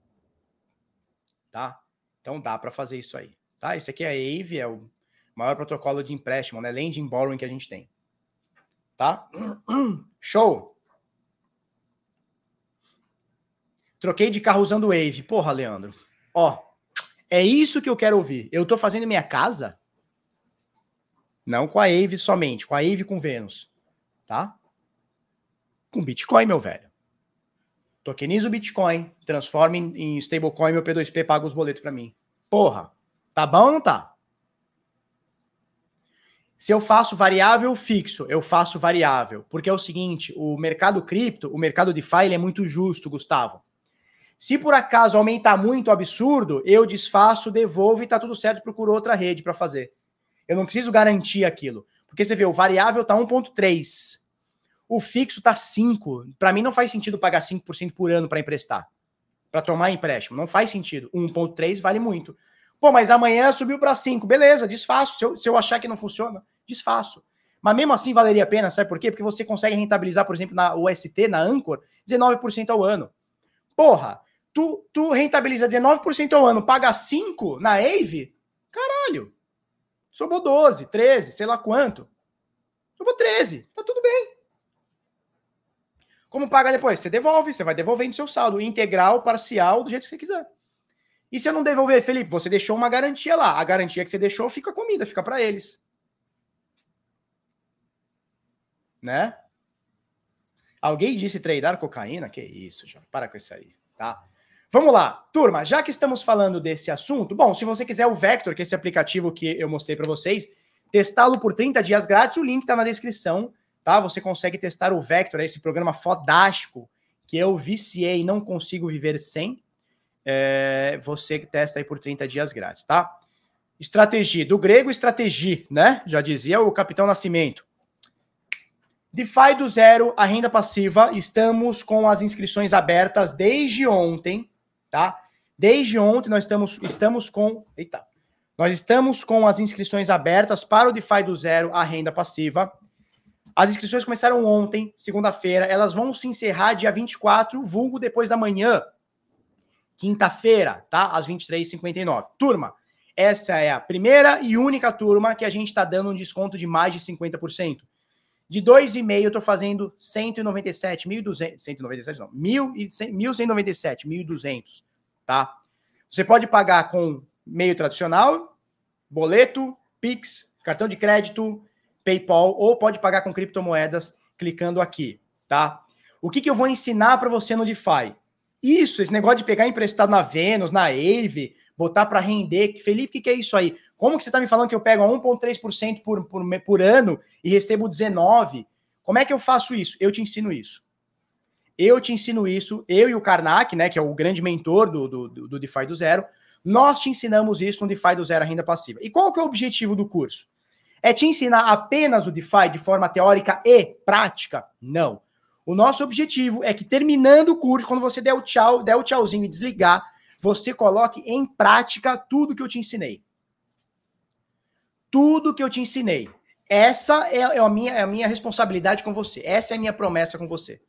Tá? Então dá para fazer isso aí. Tá? Esse aqui é a AVE, é o maior protocolo de empréstimo, né? Lending borrowing que a gente tem. Tá? (clears throat) Show! Troquei de carro usando Wave. Porra, Leandro. Ó, é isso que eu quero ouvir. Eu tô fazendo minha casa? Não com a Wave somente, com a Wave com Vênus. Tá? Com Bitcoin, meu velho. Tokeniza o Bitcoin, transforma em, em stablecoin, meu P2P paga os boletos para mim. Porra, tá bom ou não tá? Se eu faço variável fixo, eu faço variável. Porque é o seguinte, o mercado cripto, o mercado DeFi, ele é muito justo, Gustavo. Se por acaso aumentar muito absurdo, eu desfaço, devolvo e tá tudo certo, procuro outra rede para fazer. Eu não preciso garantir aquilo. Porque você vê, o variável tá 1.3. O fixo tá 5. Para mim não faz sentido pagar 5% por ano para emprestar. Para tomar empréstimo, não faz sentido. 1.3 vale muito. Pô, mas amanhã subiu para 5. Beleza, desfaço. Se eu, se eu achar que não funciona, desfaço. Mas mesmo assim valeria a pena, sabe por quê? Porque você consegue rentabilizar, por exemplo, na UST, na Anchor, 19% ao ano. Porra, tu, tu rentabiliza 19% ao ano, paga 5 na AVE, caralho. Sobrou 12, 13, sei lá quanto. Sobrou 13, tá tudo bem. Como paga depois? Você devolve, você vai devolvendo seu saldo, integral, parcial, do jeito que você quiser. E se eu não devolver, Felipe, você deixou uma garantia lá. A garantia que você deixou fica comida, fica para eles. Né? Alguém disse treinar cocaína? Que isso, João. Para com isso aí, tá? Vamos lá, turma, já que estamos falando desse assunto, bom, se você quiser o Vector, que é esse aplicativo que eu mostrei para vocês, testá-lo por 30 dias grátis, o link está na descrição, tá? Você consegue testar o Vector, esse programa fodástico que eu viciei e não consigo viver sem. É, você testa aí por 30 dias grátis, tá? Estratégia, do grego estratégia, né? Já dizia o Capitão Nascimento. DeFi do zero, a renda passiva, estamos com as inscrições abertas desde ontem, tá? Desde ontem nós estamos, estamos com. Eita! Nós estamos com as inscrições abertas para o DeFi do zero, a renda passiva. As inscrições começaram ontem, segunda-feira. Elas vão se encerrar dia 24, vulgo depois da manhã, quinta-feira, tá? Às 23h59. Turma, essa é a primeira e única turma que a gente está dando um desconto de mais de 50%. De 2,5 eu estou fazendo 197, 1.200, 197 não, 1.197, 1.200, tá? Você pode pagar com meio tradicional, boleto, Pix, cartão de crédito, PayPal, ou pode pagar com criptomoedas clicando aqui, tá? O que, que eu vou ensinar para você no DeFi? Isso, esse negócio de pegar emprestado na Venus, na Aave, botar para render. Felipe, o que, que é isso aí? Como que você está me falando que eu pego 1,3% por, por, por ano e recebo 19%? Como é que eu faço isso? Eu te ensino isso. Eu te ensino isso, eu e o Karnak, né, que é o grande mentor do, do, do DeFi do Zero, nós te ensinamos isso no DeFi do Zero, a renda passiva. E qual que é o objetivo do curso? É te ensinar apenas o DeFi de forma teórica e prática? Não. O nosso objetivo é que terminando o curso, quando você der o tchau, der o tchauzinho e desligar, você coloque em prática tudo que eu te ensinei. Tudo que eu te ensinei. Essa é, é, a, minha, é a minha responsabilidade com você. Essa é a minha promessa com você.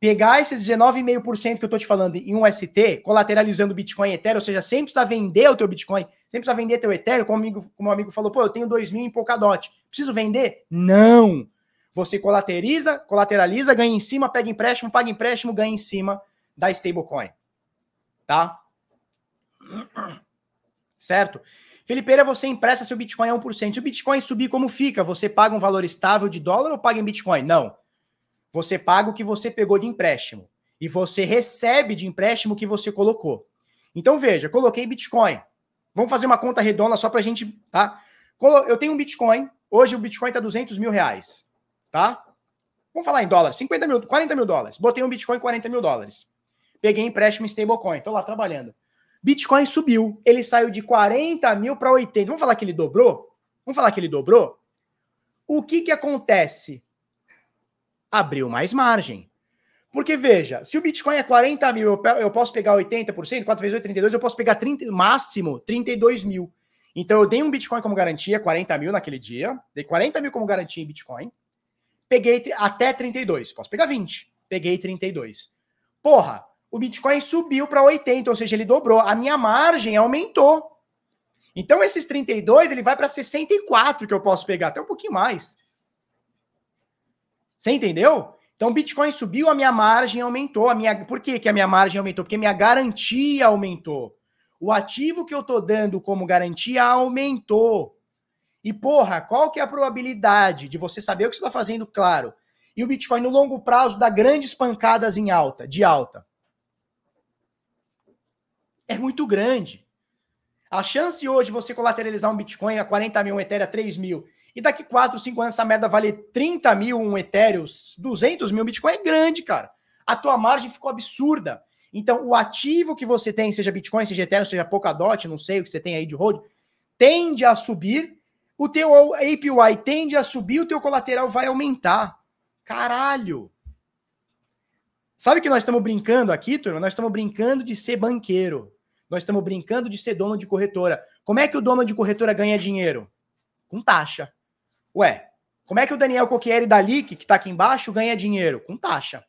Pegar esses 19,5% que eu tô te falando em um ST, colateralizando Bitcoin e Ethereum, ou seja, sem precisar vender o teu Bitcoin, sem precisar vender teu Ethereum, como, amigo, como amigo falou, pô, eu tenho 2 mil em Polkadot. Preciso vender? Não! Você colateriza, colateraliza, ganha em cima, pega empréstimo, paga empréstimo, ganha em cima da stablecoin tá? Certo? Felipeira, você empresta seu Bitcoin a 1%. Se o Bitcoin subir, como fica? Você paga um valor estável de dólar ou paga em Bitcoin? Não. Você paga o que você pegou de empréstimo. E você recebe de empréstimo o que você colocou. Então, veja, coloquei Bitcoin. Vamos fazer uma conta redonda só para a gente, tá? Eu tenho um Bitcoin. Hoje o Bitcoin está 200 mil reais, tá? Vamos falar em dólares. 50 mil, 40 mil dólares. Botei um Bitcoin 40 mil dólares. Peguei empréstimo em stablecoin, tô lá trabalhando. Bitcoin subiu, ele saiu de 40 mil para 80. Vamos falar que ele dobrou? Vamos falar que ele dobrou? O que que acontece? Abriu mais margem. Porque veja, se o Bitcoin é 40 mil, eu posso pegar 80%, 4 vezes 8, 32, eu posso pegar 30, máximo 32 mil. Então eu dei um Bitcoin como garantia, 40 mil naquele dia, dei 40 mil como garantia em Bitcoin, peguei até 32, posso pegar 20, peguei 32. Porra, o Bitcoin subiu para 80, ou seja, ele dobrou. A minha margem aumentou. Então, esses 32, ele vai para 64 que eu posso pegar, até um pouquinho mais. Você entendeu? Então, o Bitcoin subiu, a minha margem aumentou. A minha... Por que, que a minha margem aumentou? Porque minha garantia aumentou. O ativo que eu estou dando como garantia aumentou. E, porra, qual que é a probabilidade de você saber o que você está fazendo, claro? E o Bitcoin, no longo prazo, dá grandes pancadas em alta, de alta é muito grande. A chance hoje de você colateralizar um Bitcoin a 40 mil, um Ethereum a 3 mil, E daqui 4, 5 anos essa merda vale 30 mil um Ethereum, 200 mil Bitcoin é grande, cara. A tua margem ficou absurda. Então, o ativo que você tem, seja Bitcoin, seja Ethereum, seja Polkadot, não sei o que você tem aí de hold, tende a subir, o teu APY tende a subir, o teu colateral vai aumentar. Caralho! Sabe que nós estamos brincando aqui, turma? Nós estamos brincando de ser banqueiro. Nós estamos brincando de ser dono de corretora. Como é que o dono de corretora ganha dinheiro? Com taxa. Ué, como é que o Daniel Coquieri da LIC, que está aqui embaixo, ganha dinheiro? Com taxa.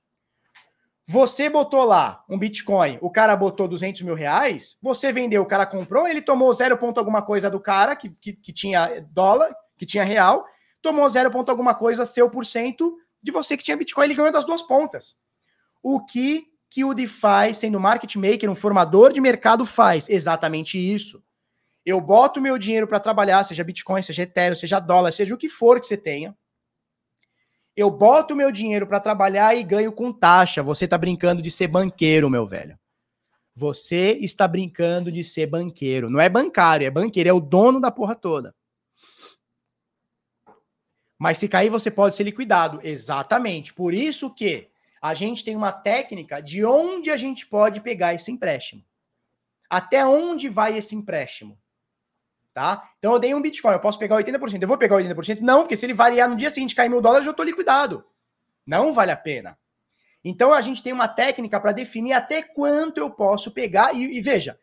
Você botou lá um Bitcoin, o cara botou 200 mil reais, você vendeu, o cara comprou, ele tomou 0 ponto alguma coisa do cara, que, que, que tinha dólar, que tinha real, tomou 0 ponto alguma coisa seu por cento de você que tinha Bitcoin, ele ganhou das duas pontas. O que que o DeFi, sendo market maker, um formador de mercado, faz? Exatamente isso. Eu boto meu dinheiro para trabalhar, seja Bitcoin, seja Ethereum, seja dólar, seja o que for que você tenha. Eu boto meu dinheiro para trabalhar e ganho com taxa. Você está brincando de ser banqueiro, meu velho. Você está brincando de ser banqueiro. Não é bancário, é banqueiro, é o dono da porra toda. Mas se cair, você pode ser liquidado. Exatamente. Por isso que a gente tem uma técnica de onde a gente pode pegar esse empréstimo. Até onde vai esse empréstimo? Tá? Então eu dei um Bitcoin, eu posso pegar 80%. Eu vou pegar 80%? Não, porque se ele variar no dia seguinte cair mil dólares, eu estou liquidado. Não vale a pena. Então a gente tem uma técnica para definir até quanto eu posso pegar. E, e, veja,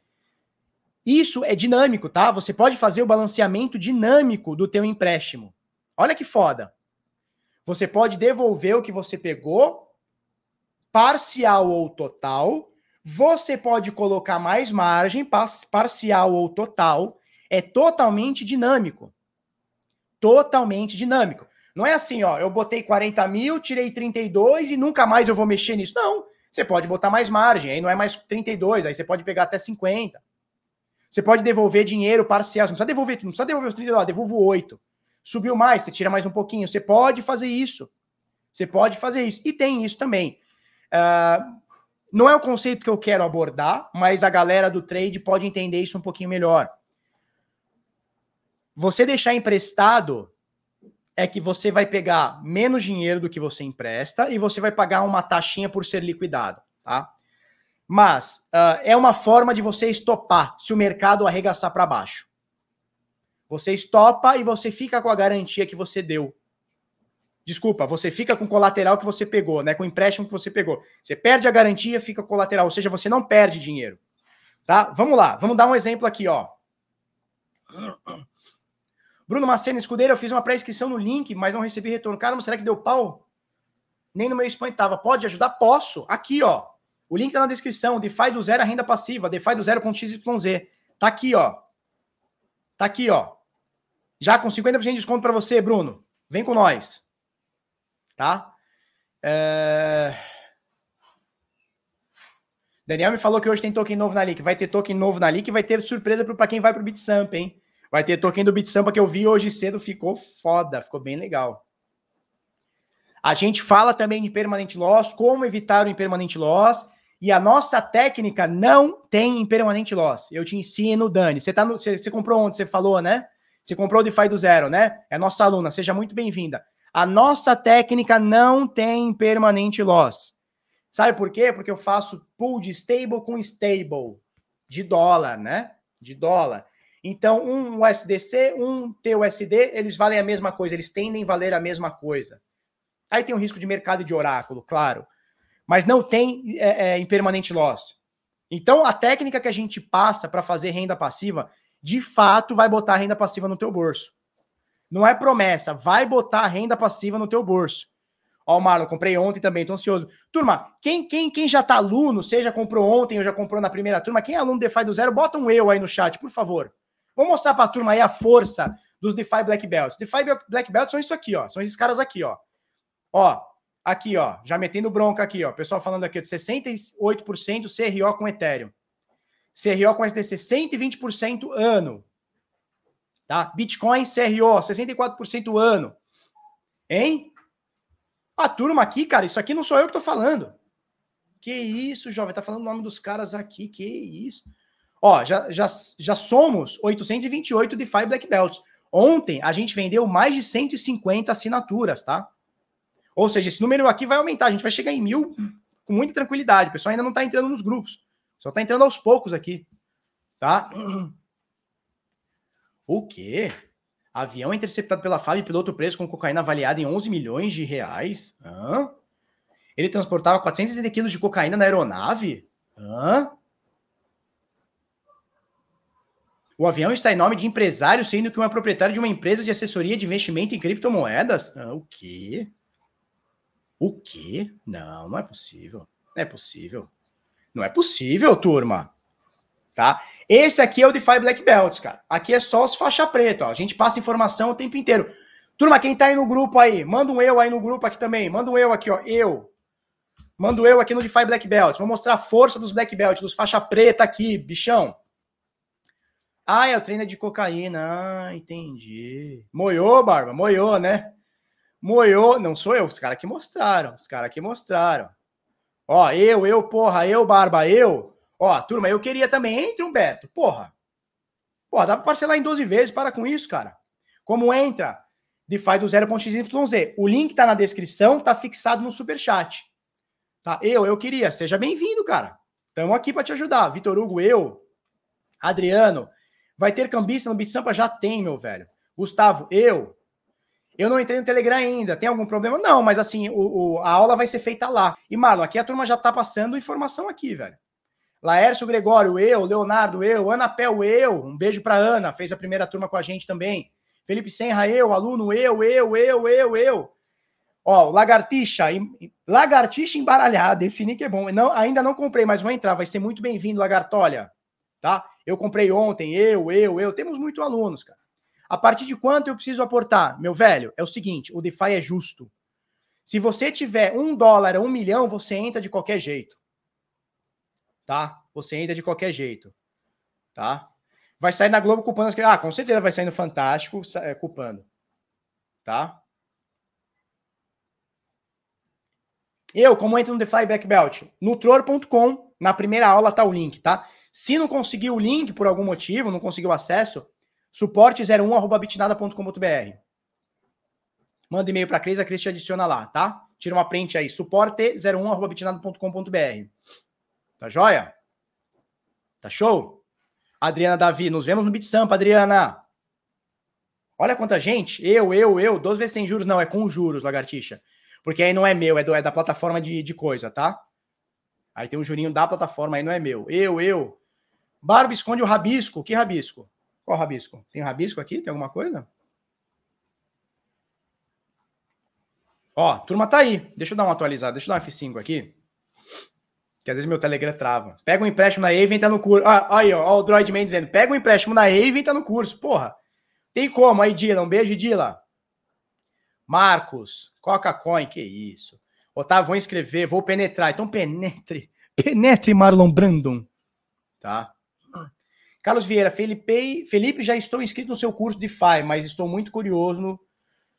isso é dinâmico, tá? Você pode fazer o balanceamento dinâmico do teu empréstimo. Olha que foda. Você pode devolver o que você pegou, parcial ou total. Você pode colocar mais margem, parcial ou total é totalmente dinâmico. Totalmente dinâmico. Não é assim, ó, eu botei 40 mil, tirei 32 e nunca mais eu vou mexer nisso. Não. Você pode botar mais margem, aí não é mais 32, aí você pode pegar até 50. Você pode devolver dinheiro parcial. Você não precisa devolver, não precisa devolver os 32, devolvo 8. Subiu mais, você tira mais um pouquinho. Você pode fazer isso. Você pode fazer isso. E tem isso também. Uh, não é o conceito que eu quero abordar, mas a galera do trade pode entender isso um pouquinho melhor. Você deixar emprestado é que você vai pegar menos dinheiro do que você empresta e você vai pagar uma taxinha por ser liquidado, tá? Mas uh, é uma forma de você estopar se o mercado arregaçar para baixo. Você estopa e você fica com a garantia que você deu. Desculpa, você fica com o colateral que você pegou, né? Com o empréstimo que você pegou. Você perde a garantia, fica com o colateral, ou seja, você não perde dinheiro. Tá? Vamos lá, vamos dar um exemplo aqui, ó. Bruno Macena Escudeiro, eu fiz uma pré-inscrição no link, mas não recebi retorno. Cara, mas será que deu pau? Nem no meu spam tava. Pode ajudar? Posso. Aqui, ó. O link tá na descrição. DeFi do zero a renda passiva. DeFi do zero.xyz. Tá aqui, ó. Tá aqui, ó. Já com 50% de desconto para você, Bruno. Vem com nós. Tá? É... Daniel me falou que hoje tem token novo na Leak. Vai ter token novo na Leak e vai ter surpresa para quem vai pro BitSamp, hein? Vai ter token do BitSampa que eu vi hoje cedo, ficou foda, ficou bem legal. A gente fala também de permanente loss, como evitar o impermanente loss, e a nossa técnica não tem impermanente loss. Eu te ensino, Dani. Você, tá no, você, você comprou onde? Você falou, né? Você comprou o DeFi do zero, né? É nossa aluna, seja muito bem-vinda. A nossa técnica não tem permanente loss. Sabe por quê? Porque eu faço pool de stable com stable, de dólar, né? De dólar. Então, um USDC, um TUSD, eles valem a mesma coisa, eles tendem a valer a mesma coisa. Aí tem o risco de mercado de oráculo, claro. Mas não tem é, é, impermanente loss. Então, a técnica que a gente passa para fazer renda passiva, de fato, vai botar renda passiva no teu bolso. Não é promessa, vai botar renda passiva no teu bolso. Ó, o Marlon, comprei ontem também, tô ansioso. Turma, quem, quem, quem já tá aluno, seja comprou ontem ou já comprou na primeira turma, quem é aluno DeFi do zero, bota um eu aí no chat, por favor. Vamos mostrar para a turma aí a força dos DeFi Black Belts. DeFi Black Belts são isso aqui, ó. São esses caras aqui, ó. Ó, aqui, ó. Já metendo bronca aqui, ó. Pessoal falando aqui de 68% CRO com Ethereum. CRO com SDC 120% ano. Tá? Bitcoin CRO 64% ano. Hein? A turma aqui, cara, isso aqui não sou eu que tô falando. Que isso, jovem, tá falando o nome dos caras aqui, que isso. Ó, já, já, já somos 828 DeFi Black Belts. Ontem a gente vendeu mais de 150 assinaturas, tá? Ou seja, esse número aqui vai aumentar, a gente vai chegar em mil com muita tranquilidade. O pessoal ainda não está entrando nos grupos, só está entrando aos poucos aqui, tá? O quê? Avião interceptado pela FAB e piloto preso com cocaína avaliada em 11 milhões de reais? Hã? Ele transportava 460 quilos de cocaína na aeronave? Hã? O avião está em nome de empresário, sendo que um é proprietário de uma empresa de assessoria de investimento em criptomoedas? Ah, o quê? O quê? Não, não é possível. Não é possível. Não é possível, turma. Tá? Esse aqui é o DeFi Black Belts, cara. Aqui é só os faixa preta, ó. A gente passa informação o tempo inteiro. Turma, quem tá aí no grupo aí, manda um eu aí no grupo aqui também. Manda um eu aqui, ó. Eu. Manda um eu aqui no DeFi Black Belt. Vou mostrar a força dos Black Belt, dos faixa preta aqui, bichão. Ah, é o treino de cocaína. Ah, entendi. Moiou, Barba? Moiou, né? Moiou. Não sou eu, os caras que mostraram. Os caras que mostraram. Ó, eu, eu, porra, eu, Barba, eu. Ó, turma, eu queria também. Entre, Humberto. Porra. Porra, dá pra parcelar em 12 vezes. Para com isso, cara. Como entra? DeFi do 0.xyz. O link tá na descrição, tá fixado no superchat. Tá? Eu, eu queria. Seja bem-vindo, cara. Estamos aqui para te ajudar. Vitor Hugo, eu. Adriano, Vai ter cambista no BitSampa? Já tem, meu velho. Gustavo, eu. Eu não entrei no Telegram ainda. Tem algum problema? Não, mas assim, o, o, a aula vai ser feita lá. E, Marlon, aqui a turma já tá passando informação aqui, velho. Laércio Gregório, eu. Leonardo, eu. Ana Pel, eu. Um beijo pra Ana, fez a primeira turma com a gente também. Felipe Senra, eu. Aluno, eu, eu, eu, eu, eu. Ó, Lagartixa, Lagartixa embaralhada. Esse nick é bom. Não, ainda não comprei, mas vou entrar. Vai ser muito bem-vindo, Lagartolha. Tá? Eu comprei ontem, eu, eu, eu. Temos muitos alunos, cara. A partir de quanto eu preciso aportar? Meu velho, é o seguinte: o DeFi é justo. Se você tiver um dólar um milhão, você entra de qualquer jeito. Tá? Você entra de qualquer jeito. Tá? Vai sair na Globo culpando as Ah, com certeza vai sair no Fantástico é, culpando. Tá? Eu, como entro no DeFi Black Belt? Nutror.com, na primeira aula tá o link, tá? Se não conseguiu o link por algum motivo, não conseguiu acesso, suporte01@bitnada.com.br. Manda e-mail para a Cris, a Cris te adiciona lá, tá? Tira uma print aí, suporte01@bitnada.com.br. Tá joia? Tá show? Adriana Davi, nos vemos no BitSampa, Adriana. Olha quanta gente. Eu, eu, eu. 12 vezes sem juros. Não, é com juros, lagartixa. Porque aí não é meu, é, do, é da plataforma de, de coisa, tá? Aí tem o jurinho da plataforma, aí não é meu. Eu, eu. Barba esconde o rabisco. Que rabisco? Qual rabisco? Tem rabisco aqui? Tem alguma coisa? Ó, turma tá aí. Deixa eu dar uma atualizada. Deixa eu dar um F5 aqui. Que às vezes meu Telegram trava. Pega um empréstimo na e entra no curso. Ah, aí, ó, ó, o Droidman dizendo. Pega um empréstimo na e entra no curso. Porra. Tem como aí, Dila. Um beijo, Dila. Marcos. Coca Coin. Que isso. Otávio, vou inscrever. Vou penetrar. Então penetre. (laughs) Penetre, Marlon Brandon. Tá? Carlos Vieira, Felipe, Felipe, já estou inscrito no seu curso de DeFi, mas estou muito curioso no,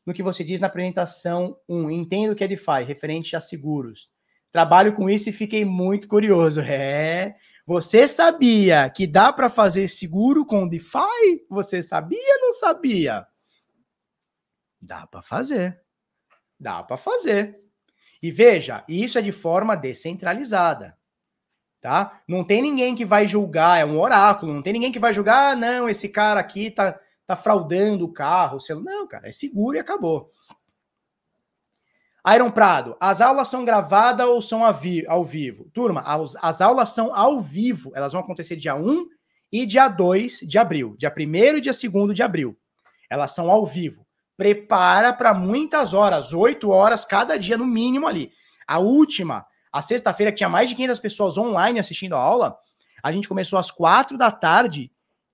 no que você diz na apresentação 1. Entendo que é DeFi, referente a seguros. Trabalho com isso e fiquei muito curioso. É, você sabia que dá para fazer seguro com DeFi? Você sabia ou não sabia? Dá para fazer. Dá para fazer. E veja, isso é de forma descentralizada tá? Não tem ninguém que vai julgar, é um oráculo, não tem ninguém que vai julgar, ah, não, esse cara aqui tá, tá fraudando o carro, sei lá. não, cara, é seguro e acabou. Iron Prado, as aulas são gravadas ou são ao vivo? Turma, as, as aulas são ao vivo, elas vão acontecer dia 1 e dia 2 de abril, dia 1 e dia 2 de abril. Elas são ao vivo. Prepara para muitas horas, 8 horas cada dia no mínimo ali. A última a sexta-feira, que tinha mais de 500 pessoas online assistindo a aula, a gente começou às quatro da tarde.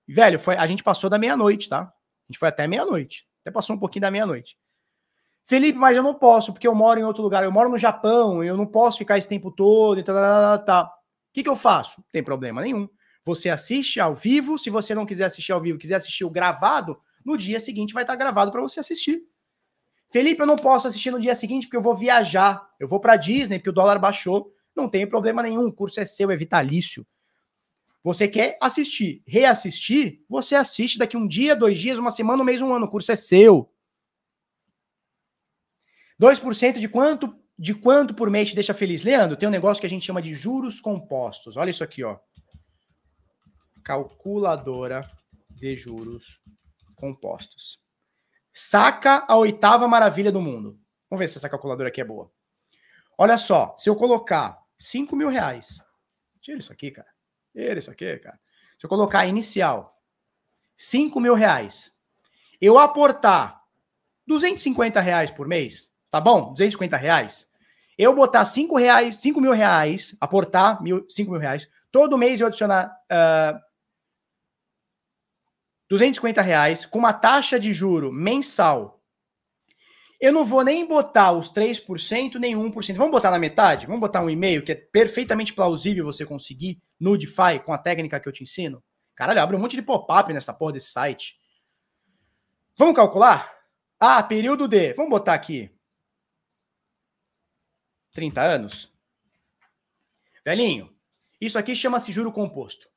Velho, foi, a gente passou da meia-noite, tá? A gente foi até meia-noite. Até passou um pouquinho da meia-noite. Felipe, mas eu não posso, porque eu moro em outro lugar. Eu moro no Japão, eu não posso ficar esse tempo todo e tal, tal, tal. O que, que eu faço? Não tem problema nenhum. Você assiste ao vivo. Se você não quiser assistir ao vivo, quiser assistir o gravado, no dia seguinte vai estar gravado para você assistir. Felipe, eu não posso assistir no dia seguinte porque eu vou viajar. Eu vou para Disney porque o dólar baixou. Não tem problema nenhum. O curso é seu, é vitalício. Você quer assistir, reassistir? Você assiste daqui um dia, dois dias, uma semana, um mês, um ano. O curso é seu. 2% de quanto de quanto por mês te deixa feliz? Leandro, tem um negócio que a gente chama de juros compostos. Olha isso aqui, ó. Calculadora de juros compostos. Saca a oitava maravilha do mundo. Vamos ver se essa calculadora aqui é boa. Olha só, se eu colocar 5 mil reais, tira isso aqui, cara. Tira isso aqui, cara. Se eu colocar inicial, 5 mil reais, eu aportar 250 reais por mês, tá bom? 250 reais eu botar 5 reais, 5 mil reais, aportar mil, 5 mil reais, todo mês eu adicionar uh, 250 reais com uma taxa de juro mensal, eu não vou nem botar os 3%, nem 1%. Vamos botar na metade? Vamos botar um e-mail que é perfeitamente plausível você conseguir no DeFi com a técnica que eu te ensino? Caralho, abre um monte de pop-up nessa porra desse site. Vamos calcular? Ah, período de. Vamos botar aqui 30 anos? Velhinho, isso aqui chama-se juro composto.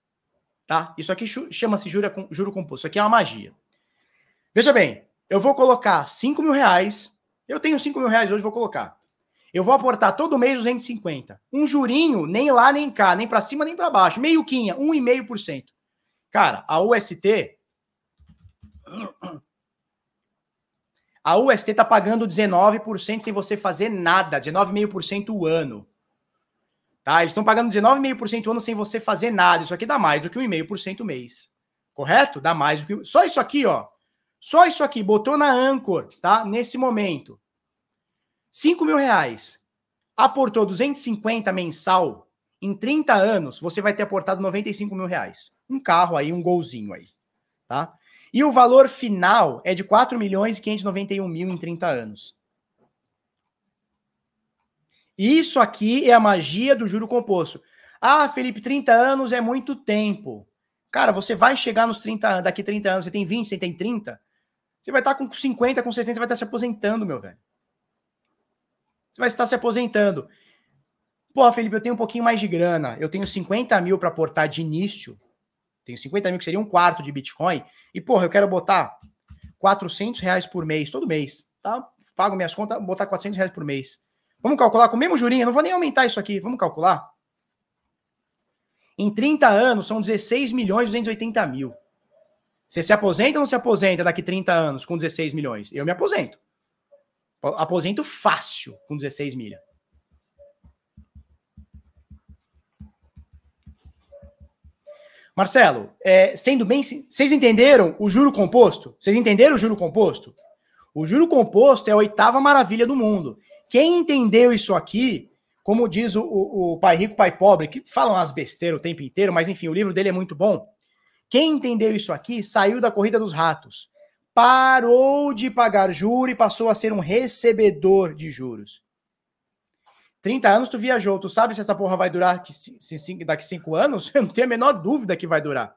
Tá? Isso aqui chama-se juro, composto. Isso aqui é uma magia. Veja bem, eu vou colocar 5 mil reais. Eu tenho 5 mil reais hoje, vou colocar. Eu vou aportar todo mês 250. Um jurinho, nem lá, nem cá, nem para cima, nem para baixo. Meio quinha, 1,5%. Cara, a UST a UST está pagando 19% sem você fazer nada, 19,5% o ano. Tá? Eles estão pagando 19,5% o ano sem você fazer nada. Isso aqui dá mais do que 1,5% o mês. Correto? Dá mais do que. Só isso aqui, ó. Só isso aqui, botou na Anchor, tá? Nesse momento. 5 mil reais. Aportou 250 mensal. Em 30 anos, você vai ter aportado 95 mil reais. Um carro aí, um golzinho aí. Tá? E o valor final é de 4 milhões e 591 mil em 30 anos. Isso aqui é a magia do juro composto. Ah, Felipe, 30 anos é muito tempo. Cara, você vai chegar nos 30 daqui 30 anos, você tem 20, você tem 30, você vai estar com 50, com 60, você vai estar se aposentando, meu velho. Você vai estar se aposentando. Porra, Felipe, eu tenho um pouquinho mais de grana. Eu tenho 50 mil para aportar de início. Tenho 50 mil, que seria um quarto de Bitcoin. E, porra, eu quero botar 400 reais por mês, todo mês. Tá? Pago minhas contas, botar 400 reais por mês. Vamos calcular com o mesmo jurinho, não vou nem aumentar isso aqui. Vamos calcular? Em 30 anos, são 16 milhões e 280 mil. Você se aposenta ou não se aposenta daqui 30 anos com 16 milhões? Eu me aposento. Aposento fácil com 16 milha. Marcelo, é, sendo bem. Vocês entenderam o juro composto? Vocês entenderam o juro composto? O juro composto é a oitava maravilha do mundo. Quem entendeu isso aqui, como diz o, o, o Pai Rico, Pai Pobre, que falam as besteiras o tempo inteiro, mas enfim, o livro dele é muito bom. Quem entendeu isso aqui saiu da corrida dos ratos. Parou de pagar juro e passou a ser um recebedor de juros. 30 anos tu viajou, tu sabe se essa porra vai durar daqui, daqui 5 anos? (laughs) Eu não tenho a menor dúvida que vai durar.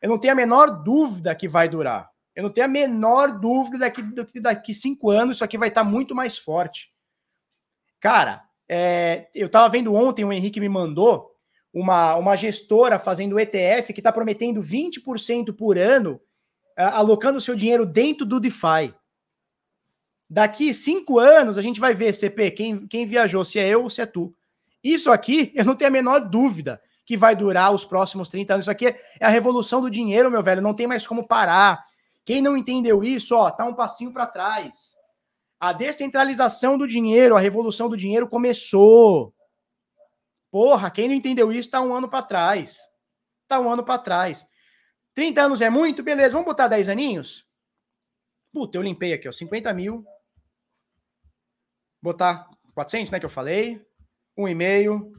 Eu não tenho a menor dúvida que vai durar. Eu não tenho a menor dúvida daqui, daqui, daqui cinco anos isso aqui vai estar tá muito mais forte. Cara, é, eu tava vendo ontem, o Henrique me mandou uma, uma gestora fazendo ETF que está prometendo 20% por ano, uh, alocando seu dinheiro dentro do DeFi. Daqui cinco anos a gente vai ver, CP, quem, quem viajou, se é eu ou se é tu. Isso aqui, eu não tenho a menor dúvida que vai durar os próximos 30 anos. Isso aqui é a revolução do dinheiro, meu velho. Não tem mais como parar. Quem não entendeu isso, ó, tá um passinho para trás. A descentralização do dinheiro, a revolução do dinheiro começou. Porra, quem não entendeu isso tá um ano para trás. Tá um ano para trás. 30 anos é muito? Beleza, vamos botar 10 aninhos? Puta, eu limpei aqui, ó, 50 mil botar 400, né, que eu falei, um e meio.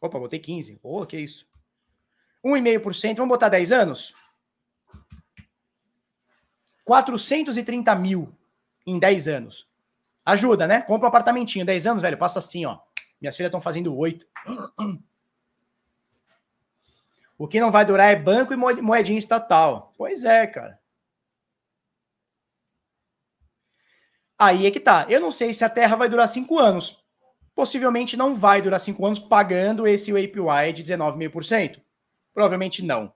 Opa, botei 15. Pô, oh, que isso? 1,5%, vamos botar 10 anos? 430 mil em 10 anos. Ajuda, né? Compra um apartamentinho, 10 anos, velho, passa assim, ó. Minhas filhas estão fazendo 8. O que não vai durar é banco e moedinha estatal. Pois é, cara. Aí é que tá. Eu não sei se a Terra vai durar cinco anos. possivelmente não vai durar cinco anos pagando esse APY de 19,5%. Provavelmente não.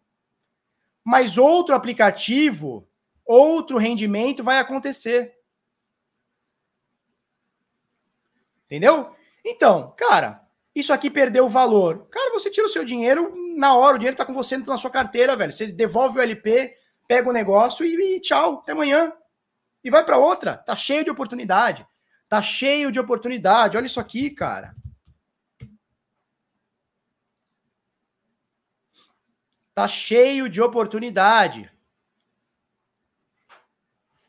Mas outro aplicativo, outro rendimento vai acontecer. Entendeu? Então, cara, isso aqui perdeu valor. Cara, você tira o seu dinheiro na hora, o dinheiro está com você na sua carteira, velho. Você devolve o LP, pega o negócio e, e tchau, até amanhã. E vai para outra. Tá cheio de oportunidade. Tá cheio de oportunidade. Olha isso aqui, cara. Tá cheio de oportunidade.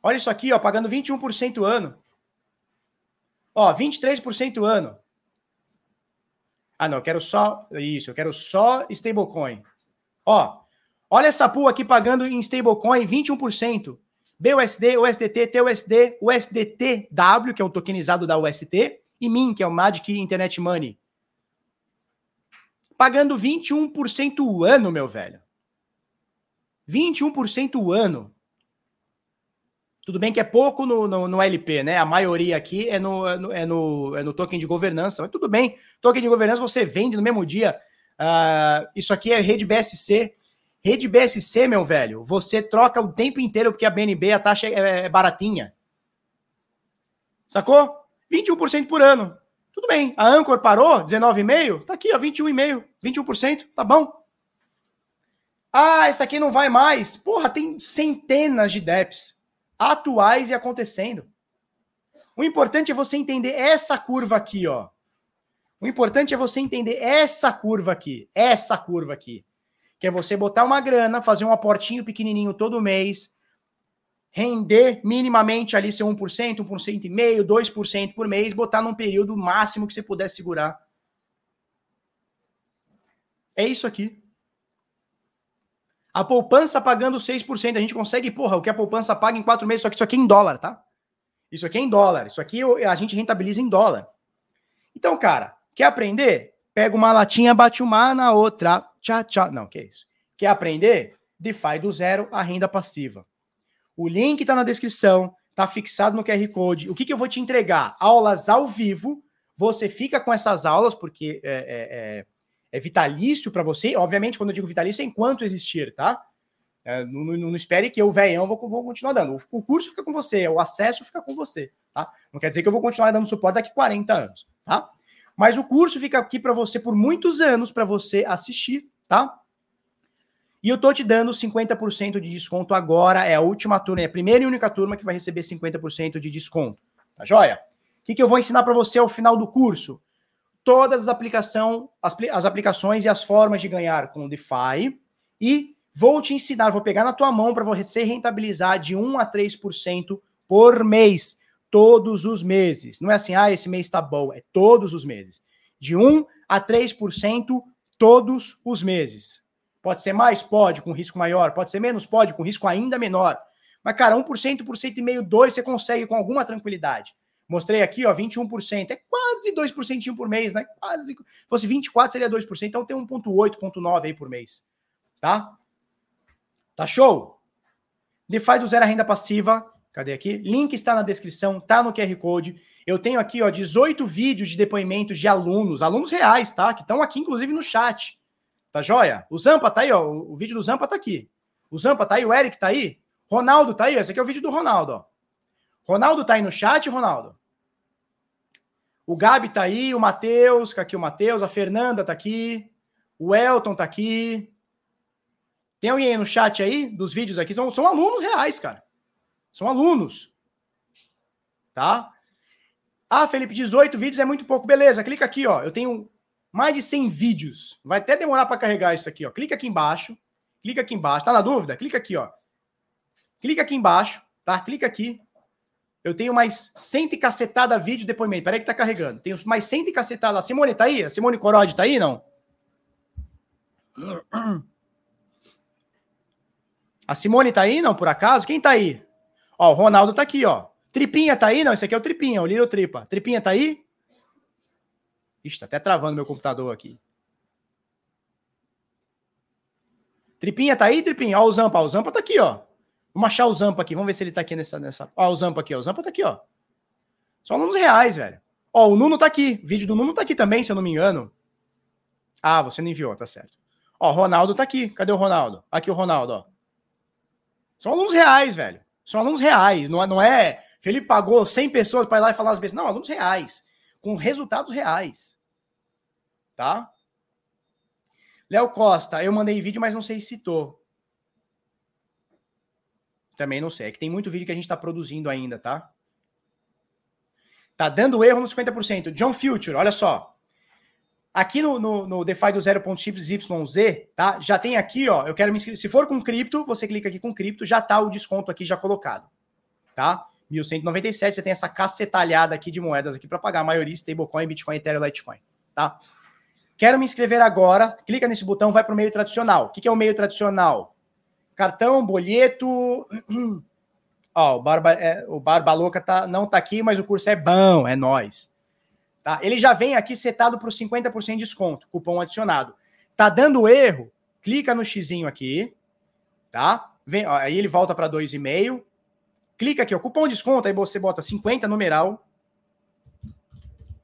Olha isso aqui, ó, pagando 21% ano. Ó, 23% ano. Ah, não, eu quero só isso, eu quero só stablecoin. Ó, olha essa pool aqui pagando em stablecoin 21%. BUSD, USDT, TUSD, USDTW, que é o tokenizado da UST, e MIN, que é o Magic Internet Money. Pagando 21% o ano, meu velho. 21% o ano. Tudo bem que é pouco no, no, no, LP, né? A maioria aqui é no, é no, é, no, é no token de governança, mas tudo bem. Token de governança você vende no mesmo dia. Uh, isso aqui é rede BSC. Rede BSC, meu velho, você troca o tempo inteiro porque a BNB, a taxa é, é baratinha. Sacou? 21% por ano. Tudo bem. A Anchor parou, 19,5%. Tá aqui, ó, 21,5%. 21%, tá bom. Ah, esse aqui não vai mais. Porra, tem centenas de DEPs atuais e acontecendo. O importante é você entender essa curva aqui, ó. O importante é você entender essa curva aqui, essa curva aqui. Que é você botar uma grana, fazer um aportinho pequenininho todo mês, render minimamente ali seu 1%, 1% e meio, 2% por mês, botar num período máximo que você puder segurar. É isso aqui. A poupança pagando 6%. A gente consegue, porra, o que a poupança paga em quatro meses, só que isso aqui é em dólar, tá? Isso aqui é em dólar. Isso aqui a gente rentabiliza em dólar. Então, cara, quer aprender? Pega uma latinha, bate uma na outra. Tchá, tchá. Não, que é isso? Quer aprender? DeFi do zero, a renda passiva. O link tá na descrição, tá fixado no QR Code. O que, que eu vou te entregar? Aulas ao vivo. Você fica com essas aulas, porque é, é, é é vitalício para você. Obviamente, quando eu digo vitalício, é enquanto existir, tá? É, não, não, não, espere que eu, velhão, vou, vou continuar dando. O, curso fica com você, o acesso fica com você, tá? Não quer dizer que eu vou continuar dando suporte daqui 40 anos, tá? Mas o curso fica aqui para você por muitos anos para você assistir, tá? E eu tô te dando 50% de desconto agora. É a última turma, é a primeira e única turma que vai receber 50% de desconto. Tá joia? O que, que eu vou ensinar para você ao final do curso? Todas as, aplicação, as, as aplicações e as formas de ganhar com o DeFi e vou te ensinar, vou pegar na tua mão para você rentabilizar de 1 a 3% por mês, todos os meses. Não é assim, ah, esse mês está bom, é todos os meses. De 1 a 3% todos os meses. Pode ser mais? Pode, com risco maior. Pode ser menos? Pode, com risco ainda menor. Mas, cara, 1%, 1,5%, 2% você consegue com alguma tranquilidade. Mostrei aqui, ó, 21%. É quase 2% por mês, né? Quase. Se fosse 24, seria 2%. Então tem 1,8, 1,9 aí por mês. Tá? Tá show? DeFi do zero renda passiva. Cadê aqui? Link está na descrição, tá no QR Code. Eu tenho aqui, ó, 18 vídeos de depoimentos de alunos, alunos reais, tá? Que estão aqui, inclusive, no chat. Tá joia? O Zampa tá aí, ó. O vídeo do Zampa tá aqui. O Zampa tá aí, o Eric tá aí. Ronaldo tá aí, esse aqui é o vídeo do Ronaldo, ó. Ronaldo tá aí no chat, Ronaldo? O Gabi tá aí, o Matheus, aqui o Matheus, a Fernanda tá aqui, o Elton tá aqui. Tem alguém aí no chat aí dos vídeos aqui? São, são alunos reais, cara. São alunos. Tá? Ah, Felipe, 18 vídeos é muito pouco. Beleza, clica aqui, ó. Eu tenho mais de 100 vídeos. Vai até demorar para carregar isso aqui, ó. Clica aqui embaixo. Clica aqui embaixo. Tá na dúvida? Clica aqui, ó. Clica aqui embaixo, tá? Clica aqui. Eu tenho mais 100 e cacetada vídeo depoimento. Peraí que tá carregando. Tenho mais 100 e cacetada. A Simone tá aí? A Simone Corode tá aí, não? A Simone tá aí, não, por acaso? Quem tá aí? Ó, o Ronaldo tá aqui, ó. Tripinha tá aí? Não, esse aqui é o Tripinha, o Little Tripa. Tripinha tá aí? Ixi, tá até travando meu computador aqui. Tripinha tá aí, Tripinha? Ó, o Zampa. O Zampa tá aqui, ó. Vamos achar o Zampa aqui. Vamos ver se ele tá aqui nessa. nessa... Ó, o Zampa aqui, ó. O Zampa tá aqui, ó. São alunos reais, velho. Ó, o Nuno tá aqui. O vídeo do Nuno tá aqui também, se eu não me engano. Ah, você não enviou, tá certo. Ó, Ronaldo tá aqui. Cadê o Ronaldo? Aqui o Ronaldo, ó. São alunos reais, velho. São alunos reais. Não é, não é Felipe pagou 100 pessoas para ir lá e falar as vezes. Não, alunos reais. Com resultados reais. Tá? Léo Costa, eu mandei vídeo, mas não sei se citou. Também não sei. É que tem muito vídeo que a gente está produzindo ainda, tá? Tá dando erro nos 50%. John Future, olha só. Aqui no, no, no DeFi do 0.xyz, tá? Já tem aqui, ó. Eu quero me. Se for com cripto, você clica aqui com cripto, já tá o desconto aqui já colocado, tá? 1197, você tem essa cacetalhada aqui de moedas aqui para pagar a maioria stablecoin, Bitcoin, Ethereum, Litecoin, tá? Quero me inscrever agora, clica nesse botão, vai para o meio tradicional. O que, que é o meio tradicional? Cartão, boleto. (clears throat) Ó, o Barba, é, o Barba Louca tá, não tá aqui, mas o curso é bom, é nós. Tá? Ele já vem aqui setado para os 50% de desconto, cupom adicionado. Tá dando erro? Clica no xizinho aqui, tá? Vem, ó, aí ele volta para 2,5. Clica aqui, ó, cupom desconto, aí você bota 50 numeral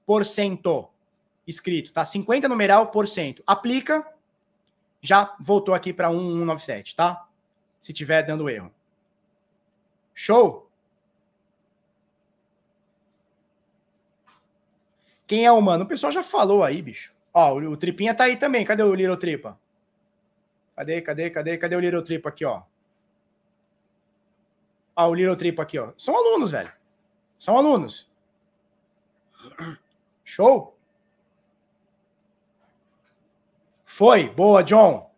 por cento escrito, tá? 50 numeral por cento. Aplica, já voltou aqui para 1197, tá? Se tiver dando erro. Show? Quem é o mano? O pessoal já falou aí, bicho. Ó, o, o Tripinha tá aí também. Cadê o Little Tripa? Cadê, cadê, cadê, cadê o Little Tripa aqui, ó? Ah, o Little Tripa aqui, ó. São alunos, velho. São alunos. Show? Foi. Boa, John.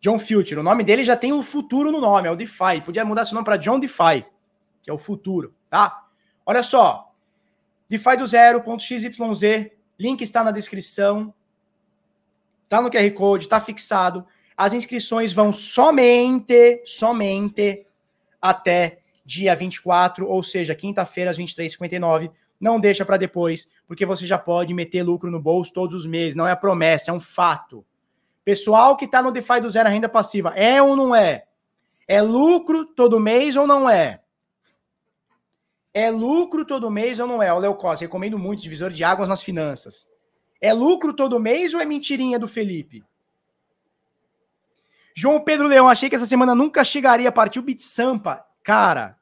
John Future. O nome dele já tem o futuro no nome, é o DeFi. Podia mudar seu nome para John DeFi, que é o futuro, tá? Olha só. DeFi do zero.xyz. Link está na descrição. Tá no QR Code, tá fixado. As inscrições vão somente, somente até dia 24, ou seja, quinta-feira às 23h59. Não deixa para depois, porque você já pode meter lucro no bolso todos os meses. Não é promessa, é um fato. Pessoal que está no DeFi do zero renda passiva, é ou não é? É lucro todo mês ou não é? É lucro todo mês ou não é? O Léo Costa, recomendo muito, divisor de águas nas finanças. É lucro todo mês ou é mentirinha do Felipe? João Pedro Leão, achei que essa semana nunca chegaria, partiu Bit Sampa. Cara,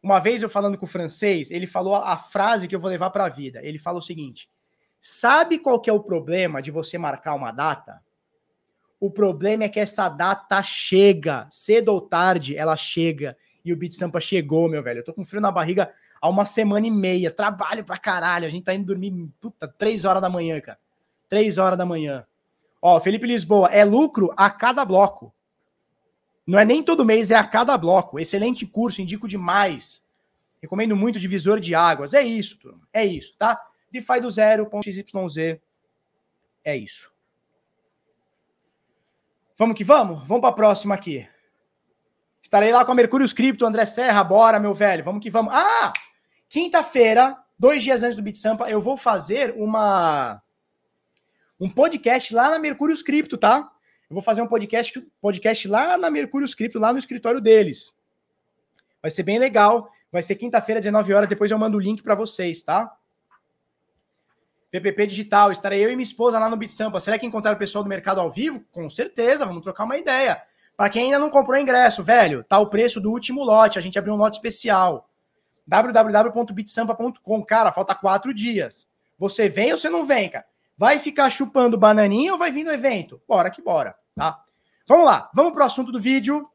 uma vez eu falando com o francês, ele falou a, a frase que eu vou levar para a vida. Ele fala o seguinte: Sabe qual que é o problema de você marcar uma data? O problema é que essa data chega, cedo ou tarde ela chega. E o Beat Sampa chegou, meu velho. Eu tô com frio na barriga há uma semana e meia. Trabalho pra caralho. A gente tá indo dormir, puta, três horas da manhã, cara. Três horas da manhã. Ó, Felipe Lisboa, é lucro a cada bloco. Não é nem todo mês, é a cada bloco. Excelente curso, indico demais. Recomendo muito divisor de águas. É isso, turma. É isso, tá? DeFi do zero, .xyz. É isso. Vamos que vamos? Vamos para a próxima aqui. Estarei lá com a Mercúrio Cripto, André Serra, bora, meu velho. Vamos que vamos. Ah! Quinta-feira, dois dias antes do Bit Sampa, eu vou fazer uma um podcast lá na Mercúrio Cripto, tá? Eu vou fazer um podcast, podcast lá na Mercúrio Cripto, lá no escritório deles. Vai ser bem legal. Vai ser quinta-feira, 19 horas. Depois eu mando o link para vocês, tá? PPP Digital, estarei eu e minha esposa lá no Bit Sampa. Será que encontrar o pessoal do mercado ao vivo? Com certeza, vamos trocar uma ideia. Para quem ainda não comprou ingresso, velho, tá o preço do último lote. A gente abriu um lote especial. www.bitsampa.com. Cara, falta quatro dias. Você vem ou você não vem, cara? Vai ficar chupando bananinha ou vai vir no evento? Bora que bora tá? Vamos lá, vamos para o assunto do vídeo.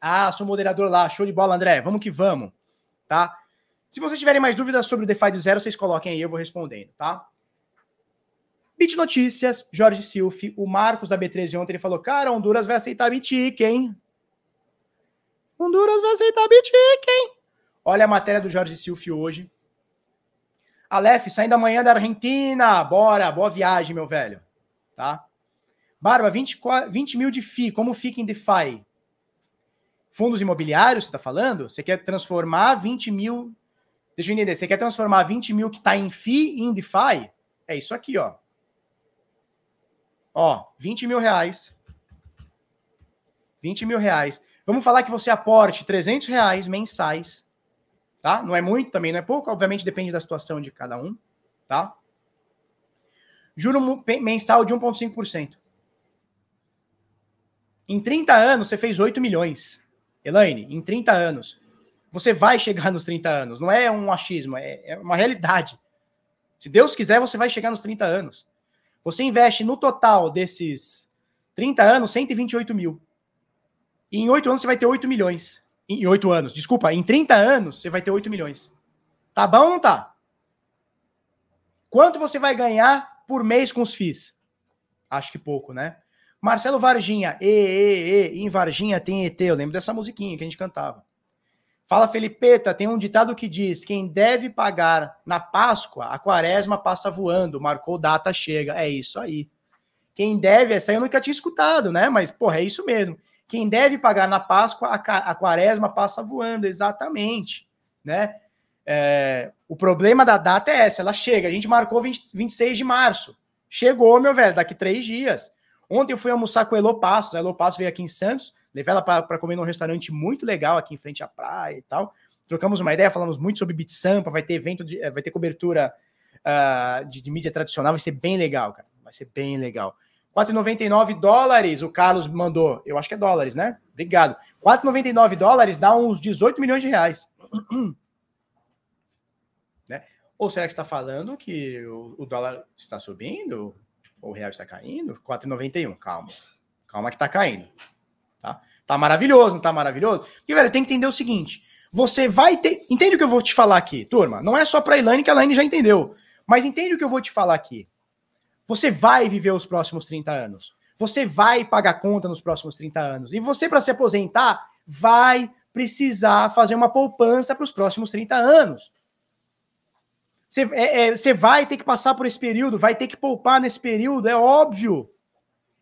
Ah, sou moderador lá, show de bola, André. Vamos que vamos, tá? Se vocês tiverem mais dúvidas sobre o DeFi do zero, vocês coloquem aí, eu vou respondendo, tá? Bit Notícias, Jorge Silf, o Marcos da B13 ontem, ele falou, cara, Honduras vai aceitar Bitic, hein? Honduras vai aceitar Bitic, hein? Olha a matéria do Jorge Silf hoje. Aleph, saindo amanhã da Argentina, bora, boa viagem, meu velho, tá? Barba, 20, 20 mil de FI, como fica em DeFi? Fundos imobiliários, você está falando? Você quer transformar 20 mil. Deixa eu entender, você quer transformar 20 mil que está em FI em DeFi? É isso aqui, ó. Ó, 20 mil reais. 20 mil reais. Vamos falar que você aporte 300 reais mensais. tá? Não é muito, também não é pouco, obviamente depende da situação de cada um, tá? Juro mensal de 1,5%. Em 30 anos, você fez 8 milhões. Elaine, em 30 anos. Você vai chegar nos 30 anos. Não é um achismo, é, é uma realidade. Se Deus quiser, você vai chegar nos 30 anos. Você investe no total desses 30 anos 128 mil. E em 8 anos você vai ter 8 milhões. Em 8 anos, desculpa, em 30 anos você vai ter 8 milhões. Tá bom ou não tá? Quanto você vai ganhar por mês com os FIIs? Acho que pouco, né? Marcelo Varginha, e, e, e, em Varginha tem ET, eu lembro dessa musiquinha que a gente cantava. Fala Felipeta, tem um ditado que diz: quem deve pagar na Páscoa, a quaresma passa voando, marcou data, chega. É isso aí. Quem deve, essa aí eu nunca tinha escutado, né? Mas, porra, é isso mesmo. Quem deve pagar na Páscoa, a, quaresma passa voando, exatamente, né? É, o problema da data é essa, ela chega. A gente marcou 20, 26 de março. Chegou, meu velho, daqui três dias. Ontem eu fui almoçar com a Elo Passos. A Elo Passos veio aqui em Santos. Levei ela para comer num restaurante muito legal aqui em frente à praia e tal. Trocamos uma ideia, falamos muito sobre Beat Sampa, vai ter evento, de, vai ter cobertura uh, de, de, mídia tradicional, vai ser bem legal, cara. Vai ser bem legal. 4,99 dólares o Carlos mandou. Eu acho que é dólares, né? Obrigado. 4,99 dólares dá uns 18 milhões de reais. (clears throat) né? Ou será que está falando que o, o, dólar está subindo? Ou o real está caindo? 4,91. Calma. Calma que está caindo. Tá? Tá maravilhoso, não tá maravilhoso? Porque, velho, tem que entender o seguinte: você vai ter. Entende o que eu vou te falar aqui, turma? Não é só pra Elaine, que a Elaine já entendeu. Mas entende o que eu vou te falar aqui. Você vai viver os próximos 30 anos. Você vai pagar conta nos próximos 30 anos. E você, para se aposentar, vai precisar fazer uma poupança para os próximos 30 anos. Você, é, é, você vai ter que passar por esse período, vai ter que poupar nesse período, é óbvio.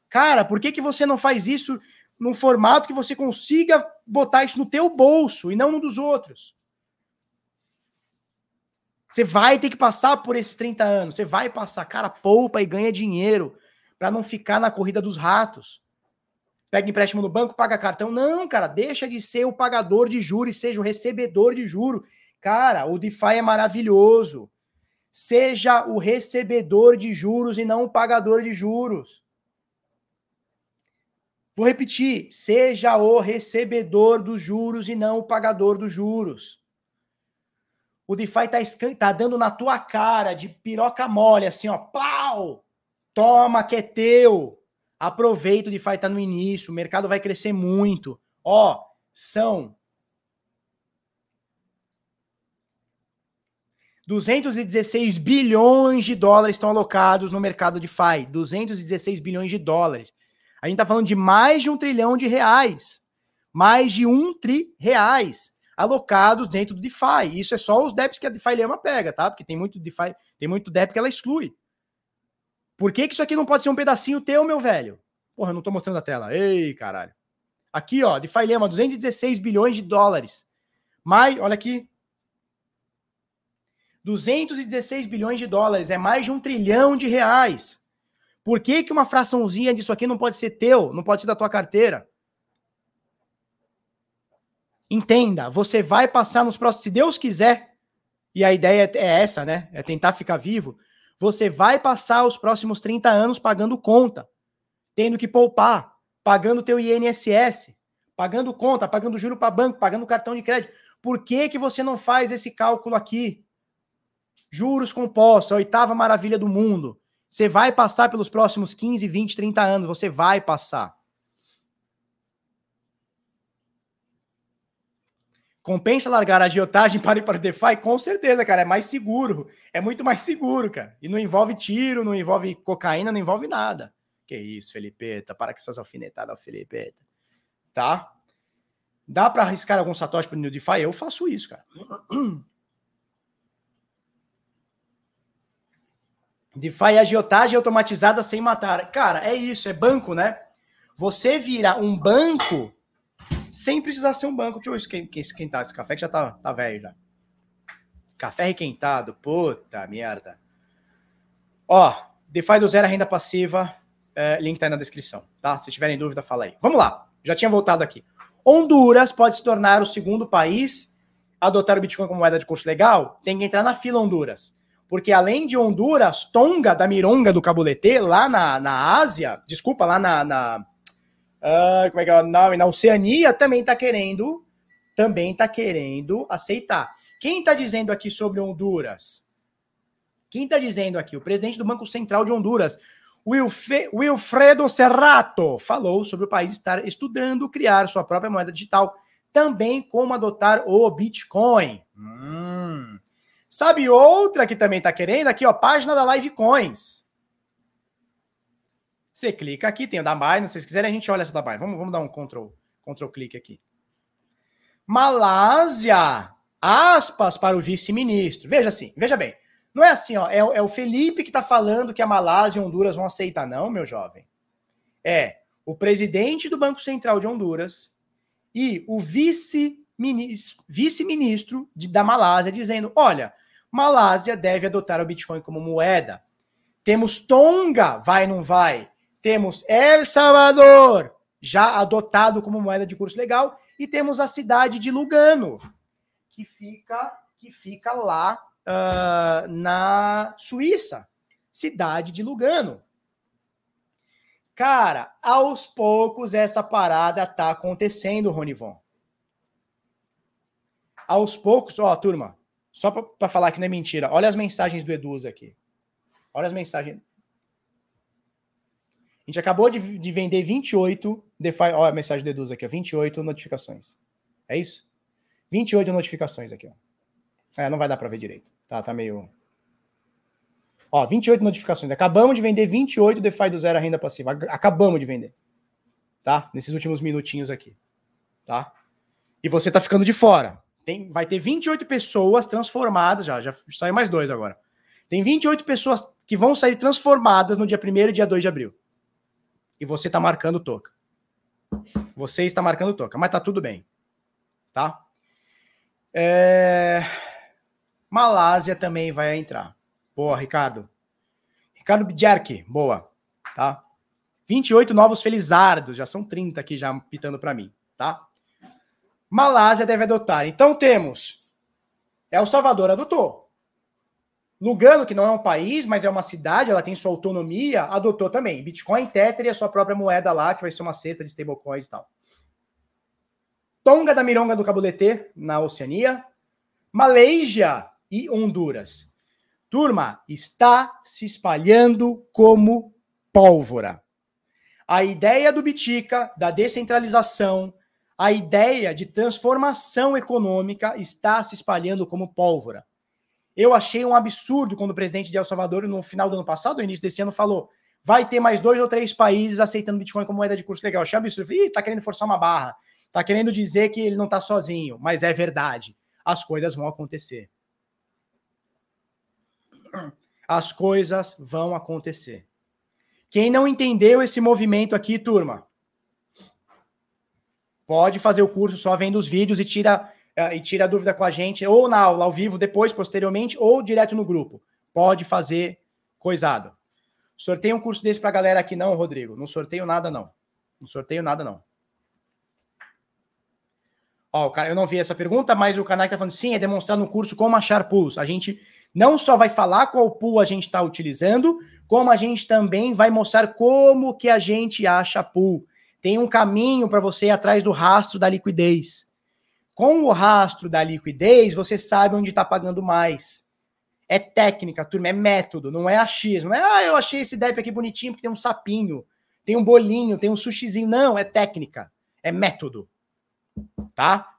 Cara, por que, que você não faz isso num formato que você consiga botar isso no teu bolso e não no dos outros. Você vai ter que passar por esses 30 anos, você vai passar, cara, poupa e ganha dinheiro para não ficar na corrida dos ratos. Pega empréstimo no banco, paga cartão. Não, cara, deixa de ser o pagador de juros e seja o recebedor de juro. Cara, o DeFi é maravilhoso. Seja o recebedor de juros e não o pagador de juros. Vou repetir: seja o recebedor dos juros e não o pagador dos juros. O DeFi tá, tá dando na tua cara de piroca mole, assim, ó, pau! Toma que é teu. Aproveita, o DeFi tá no início, o mercado vai crescer muito. Ó, são 216 bilhões de dólares estão alocados no mercado de DeFi. 216 bilhões de dólares. A gente está falando de mais de um trilhão de reais. Mais de um tri reais alocados dentro do DeFi. Isso é só os DEPs que a DeFi Lema pega, tá? Porque tem muito DeFi, tem muito DEP que ela exclui. Por que, que isso aqui não pode ser um pedacinho teu, meu velho? Porra, eu não tô mostrando a tela. Ei, caralho. Aqui, ó, DeFi Lema, 216 bilhões de dólares. Mais, olha aqui. 216 bilhões de dólares, é mais de um trilhão de reais. Por que, que uma fraçãozinha disso aqui não pode ser teu, não pode ser da tua carteira? Entenda, você vai passar nos próximos, se Deus quiser, e a ideia é essa, né? É tentar ficar vivo. Você vai passar os próximos 30 anos pagando conta, tendo que poupar, pagando teu INSS, pagando conta, pagando juro para banco, pagando cartão de crédito. Por que, que você não faz esse cálculo aqui? Juros compostos, a oitava maravilha do mundo. Você vai passar pelos próximos 15, 20, 30 anos, você vai passar. Compensa largar a agiotagem (laughs) para ir para o DeFi? Com certeza, cara. É mais seguro. É muito mais seguro, cara. E não envolve tiro, não envolve cocaína, não envolve nada. Que isso, Felipeta. Para com essas alfinetadas, Felipeta. Tá? Dá para arriscar algum satoshi para o DeFi? Eu faço isso, cara. (clears throat) DeFi é agiotagem automatizada sem matar. Cara, é isso, é banco, né? Você vira um banco sem precisar ser um banco. Deixa eu esquentar esse café que já tá, tá velho já. Café requentado, puta merda. Ó, DeFi do zero renda passiva, é, link tá aí na descrição, tá? Se tiverem dúvida, fala aí. Vamos lá, já tinha voltado aqui. Honduras pode se tornar o segundo país adotar o Bitcoin como moeda de curso legal, tem que entrar na fila Honduras. Porque além de Honduras, Tonga da Mironga do Cabulete, lá na, na Ásia, desculpa, lá na. na uh, como é que é? Na, na Oceania também está querendo. Também está querendo aceitar. Quem está dizendo aqui sobre Honduras? Quem está dizendo aqui? O presidente do Banco Central de Honduras, Wilfe, Wilfredo Serrato, falou sobre o país estar estudando criar sua própria moeda digital, também como adotar o Bitcoin. Sabe outra que também está querendo? Aqui, ó, página da Live Coins. Você clica aqui, tem o da Binance, se vocês quiserem a gente olha essa da Binance. Vamos, vamos dar um Ctrl, Ctrl clique aqui. Malásia, aspas para o vice-ministro. Veja assim, veja bem. Não é assim, ó. É, é o Felipe que está falando que a Malásia e Honduras vão aceitar, não, meu jovem. É o presidente do Banco Central de Honduras e o vice-ministro vice da Malásia dizendo: olha, Malásia deve adotar o Bitcoin como moeda. Temos Tonga, vai não vai? Temos El Salvador, já adotado como moeda de curso legal, e temos a cidade de Lugano, que fica que fica lá uh, na Suíça, cidade de Lugano. Cara, aos poucos essa parada tá acontecendo, Ronivon. Aos poucos, ó, turma, só para falar que não é mentira, olha as mensagens do Eduz aqui. Olha as mensagens. A gente acabou de, de vender 28 DeFi. Olha a mensagem do Eduz aqui, ó, 28 notificações. É isso? 28 notificações aqui, ó. É, não vai dar para ver direito. Tá, tá meio. Ó, 28 notificações. Acabamos de vender 28 DeFi do zero a renda passiva. Acabamos de vender. Tá? Nesses últimos minutinhos aqui. Tá? E você tá ficando de fora. Tem, vai ter 28 pessoas transformadas, já, já saiu mais dois agora. Tem 28 pessoas que vão sair transformadas no dia 1 e dia 2 de abril. E você tá marcando toca. Você está marcando toca, mas tá tudo bem. Tá? É... Malásia também vai entrar. Boa, Ricardo. Ricardo Bjerk, boa. Tá? 28 novos felizardos, já são 30 aqui já pitando para mim, tá? Malásia deve adotar. Então temos El Salvador adotou. Lugano, que não é um país, mas é uma cidade, ela tem sua autonomia, adotou também. Bitcoin, Tether e a sua própria moeda lá, que vai ser uma cesta de stablecoins e tal. Tonga da Mironga do Cabulete, na Oceania. Malásia e Honduras. Turma, está se espalhando como pólvora. A ideia do Bitica, da descentralização, a ideia de transformação econômica está se espalhando como pólvora. Eu achei um absurdo quando o presidente de El Salvador, no final do ano passado, no início desse ano, falou: vai ter mais dois ou três países aceitando Bitcoin como moeda de curso legal. Eu achei absurdo. Ih, tá querendo forçar uma barra. Tá querendo dizer que ele não tá sozinho. Mas é verdade. As coisas vão acontecer as coisas vão acontecer. Quem não entendeu esse movimento aqui, turma, pode fazer o curso só vendo os vídeos e tira, uh, e tira a dúvida com a gente, ou na aula ao vivo, depois, posteriormente, ou direto no grupo. Pode fazer coisado. Sorteio um curso desse pra galera aqui, não, Rodrigo. Não sorteio nada, não. Não sorteio nada, não. Ó, cara, eu não vi essa pergunta, mas o canal está falando sim, é demonstrar no curso como achar pools. A gente não só vai falar qual pool a gente está utilizando, como a gente também vai mostrar como que a gente acha pool. Tem um caminho para você ir atrás do rastro da liquidez. Com o rastro da liquidez, você sabe onde está pagando mais. É técnica, turma, é método, não é achismo. Não é, ah, eu achei esse DEP aqui bonitinho porque tem um sapinho, tem um bolinho, tem um sushizinho. Não, é técnica, é método. Tá?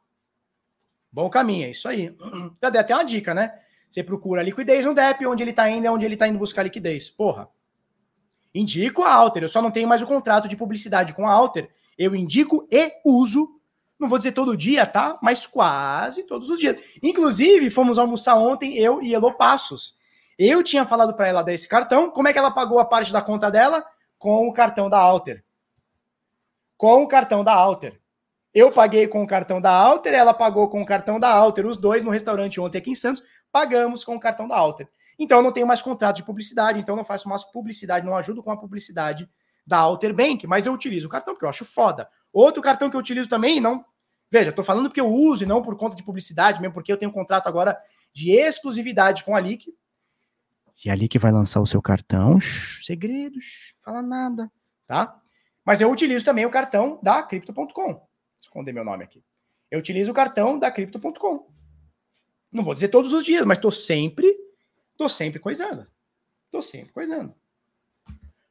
Bom caminho, é isso aí. (clears throat) Já dei até uma dica, né? Você procura liquidez no DEP, onde ele está indo é onde ele está indo buscar liquidez. Porra. Indico a Alter. Eu só não tenho mais o contrato de publicidade com a Alter. Eu indico e uso. Não vou dizer todo dia, tá? Mas quase todos os dias. Inclusive, fomos almoçar ontem, eu e Elo Passos. Eu tinha falado para ela desse cartão. Como é que ela pagou a parte da conta dela? Com o cartão da Alter. Com o cartão da Alter. Eu paguei com o cartão da Alter, ela pagou com o cartão da Alter, os dois no restaurante ontem aqui em Santos pagamos com o cartão da Alter. Então eu não tenho mais contrato de publicidade, então eu não faço mais publicidade, não ajudo com a publicidade da Alter Bank, mas eu utilizo o cartão porque eu acho foda. Outro cartão que eu utilizo também, não Veja, estou falando porque eu uso e não por conta de publicidade, mesmo porque eu tenho um contrato agora de exclusividade com a Lick. E a Lick vai lançar o seu cartão. Shhh, segredos, fala nada, tá? Mas eu utilizo também o cartão da Crypto.com. Esconder meu nome aqui. Eu utilizo o cartão da Crypto.com. Não vou dizer todos os dias, mas estou sempre, tô sempre coisando. Tô sempre coisando.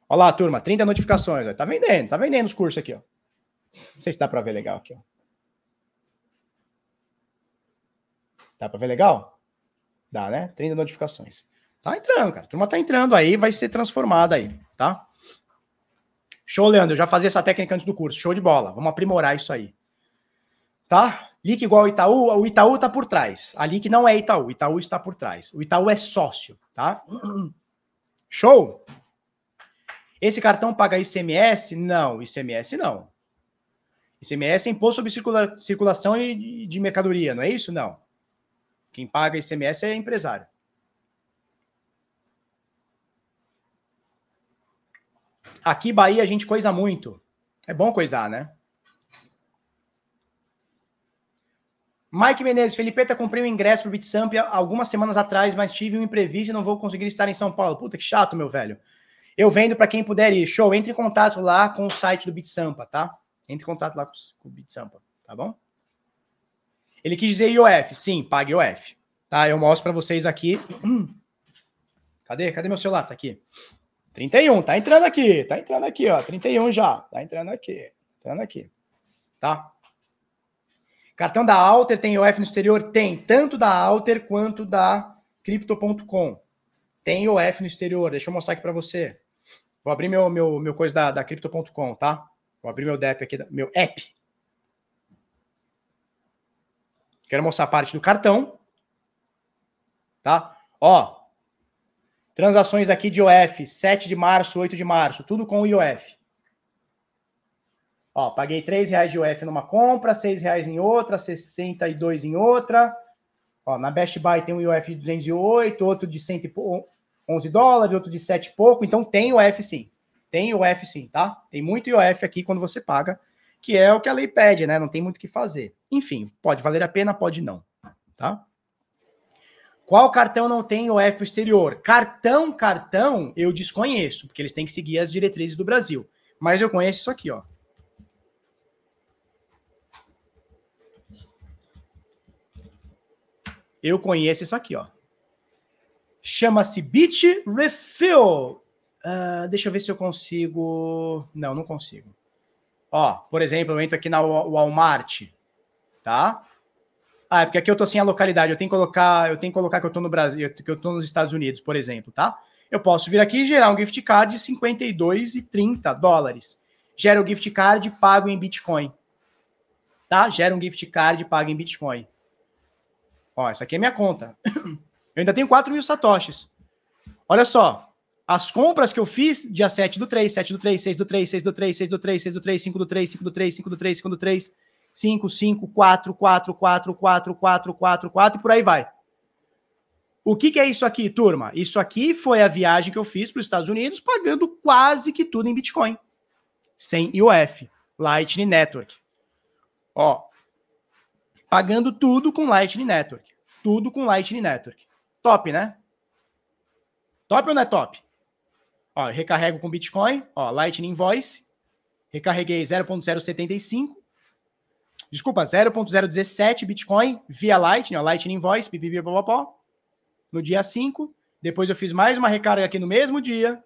Olha lá, turma, 30 notificações. Ó. Tá vendendo, tá vendendo os cursos aqui, ó. Não sei se dá para ver legal aqui, ó. Dá para ver legal? Dá, né? 30 notificações. Tá entrando, cara. A turma tá entrando aí, vai ser transformada aí, tá? Show, Leandro. Eu já fazia essa técnica antes do curso. Show de bola. Vamos aprimorar isso aí. Tá? LIC igual Itaú, o Itaú tá por trás. A LIC não é Itaú, o Itaú está por trás. O Itaú é sócio, tá? (clears throat) Show? Esse cartão paga ICMS? Não, ICMS não. ICMS é imposto sobre circula circulação de, de mercadoria, não é isso? Não. Quem paga ICMS é empresário. Aqui, Bahia, a gente coisa muito. É bom coisar, né? Mike Menezes, Felipeta, comprei um ingresso pro BitSamp algumas semanas atrás, mas tive um imprevisto e não vou conseguir estar em São Paulo. Puta, que chato, meu velho. Eu vendo para quem puder ir. Show, entre em contato lá com o site do BitSampa, tá? Entre em contato lá com, com o BitSampa, tá bom? Ele quis dizer IOF. Sim, pague IOF. Tá? Eu mostro para vocês aqui. (clears throat) Cadê? Cadê meu celular? Tá aqui. 31, tá entrando aqui. Tá entrando aqui, ó. 31 já. Tá entrando aqui. Tá entrando aqui. Tá? Cartão da Alter tem IOF no exterior? Tem. Tanto da Alter quanto da Crypto.com. Tem IOF no exterior. Deixa eu mostrar aqui para você. Vou abrir meu, meu, meu coisa da, da Crypto.com, tá? Vou abrir meu app aqui, meu app. Quero mostrar a parte do cartão. Tá? Ó. Transações aqui de IOF, 7 de março, 8 de março, tudo com IOF. Ó, paguei 3 reais de IOF numa compra, 6 reais em outra, 62 em outra. Ó, na Best Buy tem um IOF de 208, outro de 111 dólares, outro de 7 e pouco. Então tem IOF sim. Tem IOF sim, tá? Tem muito IOF aqui quando você paga que é o que a lei pede, né? Não tem muito o que fazer. Enfim, pode valer a pena, pode não, tá? Qual cartão não tem o F exterior? Cartão, cartão, eu desconheço, porque eles têm que seguir as diretrizes do Brasil. Mas eu conheço isso aqui, ó. Eu conheço isso aqui, ó. Chama-se Beach Refill. Uh, deixa eu ver se eu consigo. Não, não consigo. Ó, por exemplo, eu entro aqui na Walmart, tá? Ah, é porque aqui eu tô sem a localidade, eu tenho que colocar, eu tenho que colocar que eu tô no Brasil, que eu tô nos Estados Unidos, por exemplo, tá? Eu posso vir aqui e gerar um gift card de 52,30 dólares. Gera o gift card pago em Bitcoin. Tá? Gera um gift card pago em Bitcoin. Ó, essa aqui é minha conta. Eu ainda tenho 4 mil satoshis. Olha só, as compras que eu fiz, dia 7 do 3, 7 do 3, 6 do 3, 6 do 3, 6 do 3, 6 do 3, 5 do 3, 5 do 3, 5 do 3, 5 do 3, 5, 5, 4, 4, 4, 4, 4, 4, 4 e por aí vai. O que, que é isso aqui, turma? Isso aqui foi a viagem que eu fiz para os Estados Unidos pagando quase que tudo em Bitcoin. Sem IOF, Lightning Network. Ó, pagando tudo com Lightning Network. Tudo com Lightning Network. Top, né? Top ou não é top? Ó, recarrego com Bitcoin, ó, Lightning Voice, recarreguei 0.075, desculpa, 0.017 Bitcoin via Lightning, ó, Lightning Voice, pipipipopopó, no dia 5. Depois eu fiz mais uma recarga aqui no mesmo dia.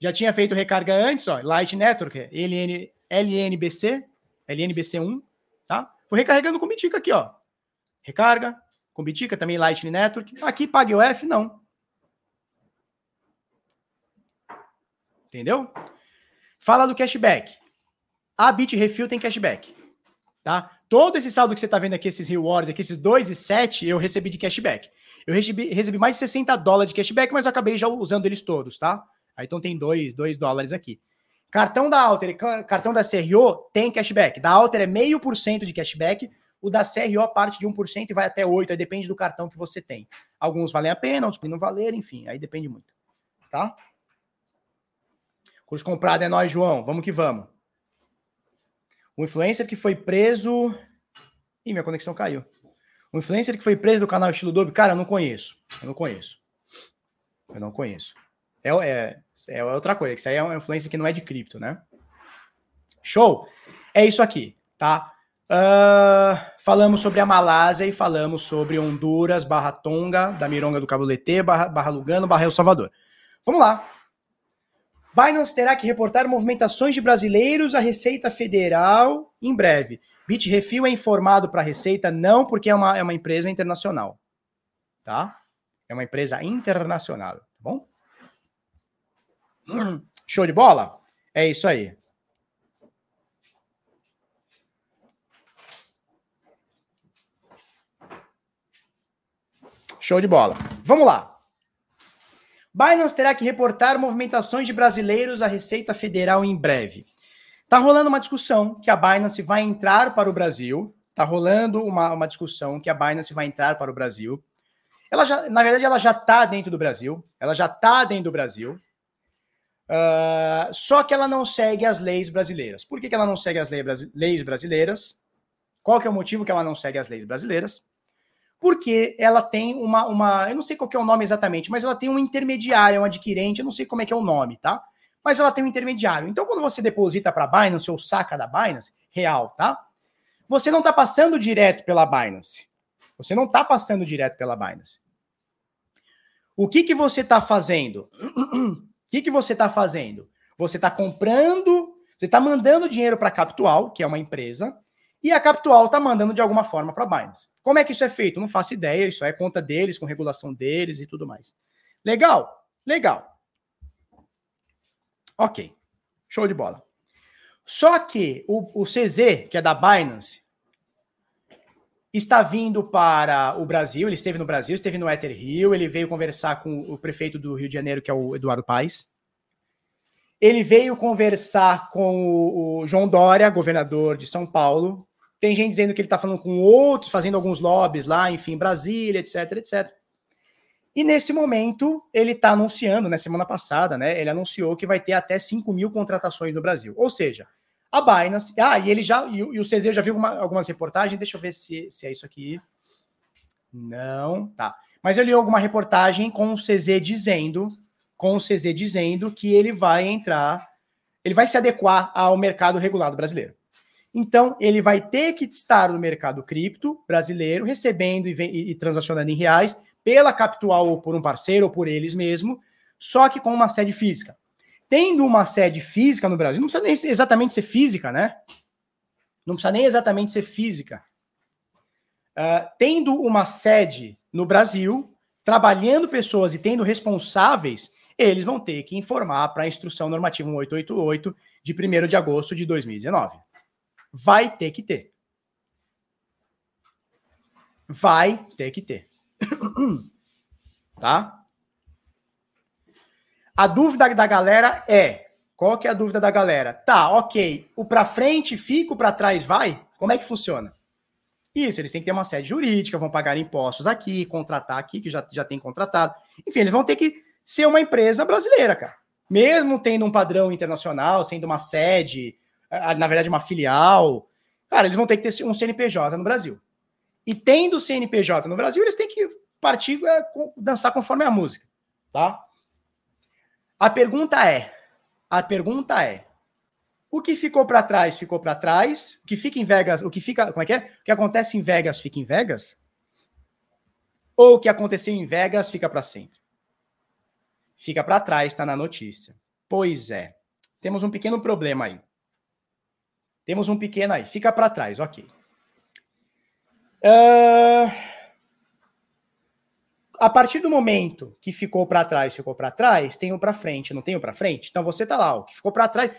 Já tinha feito recarga antes, ó, Light Network, LN, LNBC, LNBC1, tá? Fui recarregando com Bitica aqui, ó. Recarga, com Bitica, também Lightning Network. Aqui pague o F, não. Entendeu? Fala do cashback. A Bitrefill tem cashback. Tá? Todo esse saldo que você está vendo aqui, esses rewards aqui, esses 2 e 7, eu recebi de cashback. Eu recebi, recebi mais de 60 dólares de cashback, mas eu acabei já usando eles todos, tá? Aí então tem 2, 2 dólares aqui. Cartão da Alter, cartão da CRO tem cashback. Da Alter é meio por cento de cashback, o da CRO parte de 1% e vai até 8%, aí depende do cartão que você tem. Alguns valem a pena, outros não valer, enfim, aí depende muito. Tá? Curso comprado é nós, João. Vamos que vamos. O influencer que foi preso. Ih, minha conexão caiu. O influencer que foi preso do canal Estilo Dub, cara, eu não conheço. Eu não conheço. Eu não conheço. É, é, é outra coisa, que isso aí é uma influência que não é de cripto, né? Show? É isso aqui, tá? Uh, falamos sobre a Malásia e falamos sobre Honduras, Barra Tonga, da Mironga do Cabo Letê, Barra, Barra Lugano, Barra El Salvador. Vamos lá. Binance terá que reportar movimentações de brasileiros à Receita Federal em breve. Bitrefil é informado para a Receita não porque é uma, é uma empresa internacional, tá? É uma empresa internacional, tá bom? (clears throat) Show de bola? É isso aí. Show de bola. Vamos lá. Binance terá que reportar movimentações de brasileiros à Receita Federal em breve. Tá rolando uma discussão que a Binance vai entrar para o Brasil. Tá rolando uma, uma discussão que a Binance vai entrar para o Brasil. Ela já, na verdade, ela já está dentro do Brasil. Ela já está dentro do Brasil. Uh, só que ela não segue as leis brasileiras. Por que, que ela não segue as leis brasileiras? Qual que é o motivo que ela não segue as leis brasileiras? porque ela tem uma, uma. Eu não sei qual é o nome exatamente, mas ela tem um intermediário, um adquirente, eu não sei como é que é o nome, tá? Mas ela tem um intermediário. Então, quando você deposita para a Binance ou saca da Binance, real, tá? Você não está passando direto pela Binance. Você não está passando direto pela Binance. O que, que você está fazendo? (clears throat) O que, que você está fazendo? Você está comprando, você está mandando dinheiro para a Capital, que é uma empresa, e a Capital está mandando de alguma forma para a Binance. Como é que isso é feito? Não faço ideia, isso é conta deles, com regulação deles e tudo mais. Legal? Legal. Ok. Show de bola. Só que o, o CZ, que é da Binance, está vindo para o Brasil. Ele esteve no Brasil, esteve no Ether Rio. Ele veio conversar com o prefeito do Rio de Janeiro, que é o Eduardo Paes. Ele veio conversar com o, João Dória, governador de São Paulo, tem gente dizendo que ele está falando com outros, fazendo alguns lobbies lá, enfim, Brasília, etc, etc. E nesse momento, ele está anunciando, na né, semana passada, né? Ele anunciou que vai ter até 5 mil contratações no Brasil. Ou seja, a Binance. Ah, e ele já. E, e o CZ já viu uma, algumas reportagens. Deixa eu ver se, se é isso aqui. Não, tá. Mas eu li alguma reportagem com o CZ dizendo, com o CZ dizendo que ele vai entrar, ele vai se adequar ao mercado regulado brasileiro. Então, ele vai ter que estar no mercado cripto brasileiro, recebendo e, e, e transacionando em reais pela Capital ou por um parceiro ou por eles mesmos, só que com uma sede física. Tendo uma sede física no Brasil, não precisa nem exatamente ser física, né? Não precisa nem exatamente ser física. Uh, tendo uma sede no Brasil, trabalhando pessoas e tendo responsáveis, eles vão ter que informar para a instrução normativa 1888 de 1 de agosto de 2019. Vai ter que ter. Vai ter que ter. (clears throat) tá? A dúvida da galera é: qual que é a dúvida da galera? Tá, ok. O para frente fica, o para trás vai? Como é que funciona? Isso, eles têm que ter uma sede jurídica, vão pagar impostos aqui, contratar aqui, que já, já tem contratado. Enfim, eles vão ter que ser uma empresa brasileira, cara. Mesmo tendo um padrão internacional, sendo uma sede na verdade, uma filial. Cara, eles vão ter que ter um CNPJ no Brasil. E tendo o CNPJ no Brasil, eles têm que partir, é, dançar conforme a música, tá? A pergunta é, a pergunta é, o que ficou para trás ficou para trás, o que fica em Vegas, o que fica, como é que é? O que acontece em Vegas fica em Vegas? Ou o que aconteceu em Vegas fica para sempre? Fica para trás, está na notícia. Pois é. Temos um pequeno problema aí. Temos um pequeno aí. Fica para trás, ok. Uh... A partir do momento que ficou para trás, ficou para trás, tem o para frente, não tem o para frente? Então você tá lá, o que ficou para trás.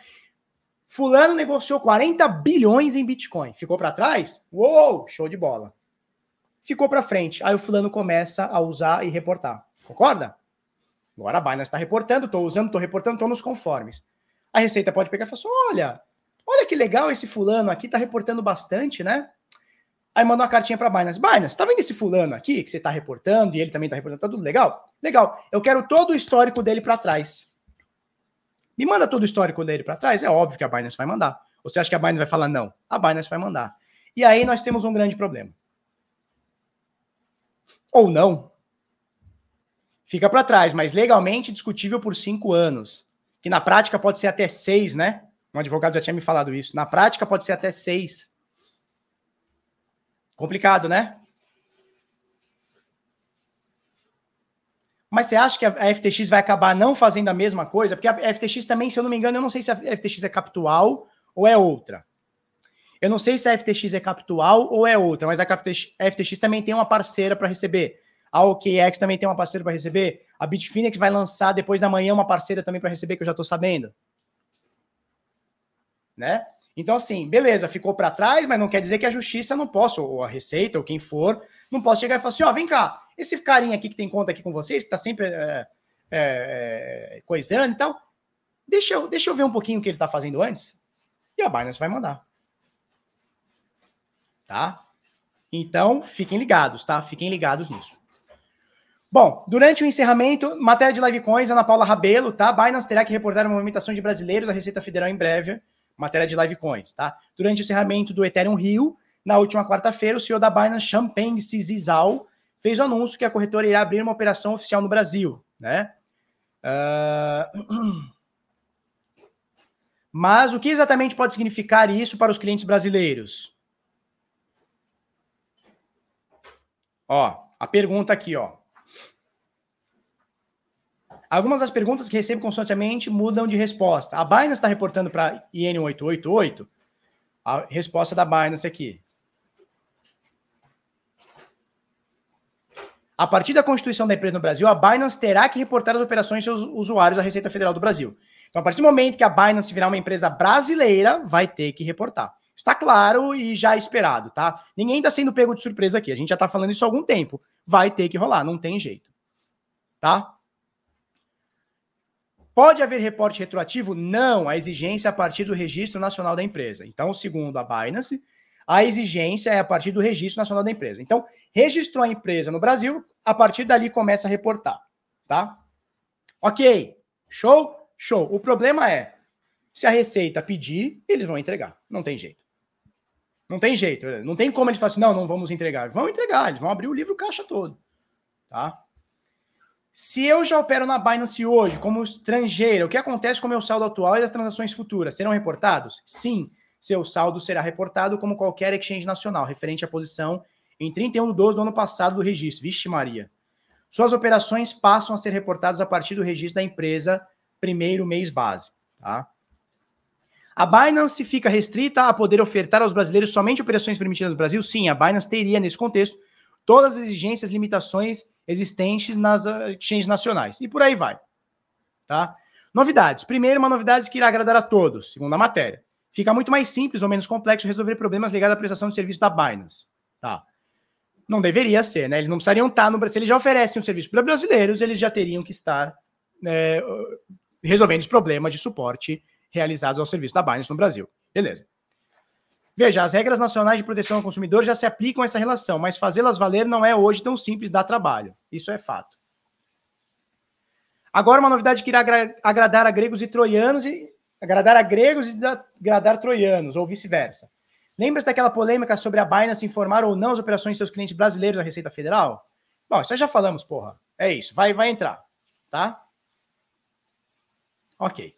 Fulano negociou 40 bilhões em Bitcoin. Ficou para trás? Uou, show de bola. Ficou para frente. Aí o fulano começa a usar e reportar. Concorda? Agora a Binance está reportando, estou usando, estou reportando, estou nos conformes. A Receita pode pegar e falar assim: olha, Olha que legal esse fulano aqui, tá reportando bastante, né? Aí mandou uma cartinha para Binance. Binance, tá vendo esse fulano aqui que você tá reportando e ele também tá reportando? Tá tudo legal? Legal. Eu quero todo o histórico dele para trás. Me manda todo o histórico dele para trás? É óbvio que a Binance vai mandar. Você acha que a Binance vai falar não? A Binance vai mandar. E aí nós temos um grande problema. Ou não. Fica para trás, mas legalmente discutível por cinco anos. Que na prática pode ser até seis, né? Um advogado já tinha me falado isso. Na prática pode ser até seis. Complicado, né? Mas você acha que a FTX vai acabar não fazendo a mesma coisa? Porque a FTX também, se eu não me engano, eu não sei se a FTX é capital ou é outra. Eu não sei se a FTX é capital ou é outra, mas a FTX também tem uma parceira para receber. A OKX também tem uma parceira para receber. A Bitfinex vai lançar depois da manhã uma parceira também para receber, que eu já estou sabendo. Né? Então, assim, beleza, ficou para trás, mas não quer dizer que a justiça não possa, ou a Receita, ou quem for, não possa chegar e falar assim: ó, vem cá, esse carinha aqui que tem conta aqui com vocês, que tá sempre é, é, coisando e tal, deixa eu, deixa eu ver um pouquinho o que ele tá fazendo antes, e a Binance vai mandar. Tá? Então, fiquem ligados, tá? Fiquem ligados nisso. Bom, durante o encerramento, matéria de Livecoins, Ana Paula Rabelo, tá? Binance terá que reportar a movimentação de brasileiros à Receita Federal em breve matéria de Livecoins, tá? Durante o encerramento do Ethereum Rio, na última quarta-feira, o CEO da Binance, Champagne Zizal, fez o anúncio que a corretora irá abrir uma operação oficial no Brasil, né? Uh... Mas o que exatamente pode significar isso para os clientes brasileiros? Ó, a pergunta aqui, ó. Algumas das perguntas que recebo constantemente mudam de resposta. A Binance está reportando para IN888 a resposta da Binance aqui. A partir da constituição da empresa no Brasil, a Binance terá que reportar as operações de seus usuários à Receita Federal do Brasil. Então, a partir do momento que a Binance virar uma empresa brasileira, vai ter que reportar. Está claro e já esperado, tá? Ninguém está sendo pego de surpresa aqui. A gente já está falando isso há algum tempo. Vai ter que rolar, não tem jeito. Tá? Pode haver reporte retroativo? Não. A exigência é a partir do registro nacional da empresa. Então, segundo a Binance, a exigência é a partir do registro nacional da empresa. Então, registrou a empresa no Brasil, a partir dali começa a reportar, tá? Ok. Show? Show. O problema é, se a Receita pedir, eles vão entregar. Não tem jeito. Não tem jeito. Não tem como eles falarem assim, não, não vamos entregar. Vão entregar, eles vão abrir o livro caixa todo. Tá? Se eu já opero na Binance hoje como estrangeiro, o que acontece com o meu saldo atual e as transações futuras? Serão reportados? Sim, seu saldo será reportado como qualquer exchange nacional, referente à posição em 31 de 12 do ano passado do registro. Vixe Maria. Suas operações passam a ser reportadas a partir do registro da empresa primeiro mês base. Tá? A Binance fica restrita a poder ofertar aos brasileiros somente operações permitidas no Brasil? Sim, a Binance teria, nesse contexto, todas as exigências, limitações existentes nas uh, exchanges nacionais. E por aí vai. Tá? Novidades. Primeiro, uma novidade que irá agradar a todos, segundo a matéria. Fica muito mais simples ou menos complexo resolver problemas ligados à prestação de serviço da Binance. Tá? Não deveria ser, né? Eles não precisariam estar no Se eles já oferecem um serviço para brasileiros, eles já teriam que estar né, resolvendo os problemas de suporte realizados ao serviço da Binance no Brasil. Beleza. Veja, as regras nacionais de proteção ao consumidor já se aplicam a essa relação, mas fazê-las valer não é hoje tão simples, dá trabalho. Isso é fato. Agora, uma novidade que irá agradar a gregos e troianos e agradar a gregos e desagradar troianos, ou vice-versa. Lembra-se daquela polêmica sobre a Binance informar ou não as operações de seus clientes brasileiros à Receita Federal? Bom, isso já falamos, porra. É isso, vai, vai entrar, tá? Ok.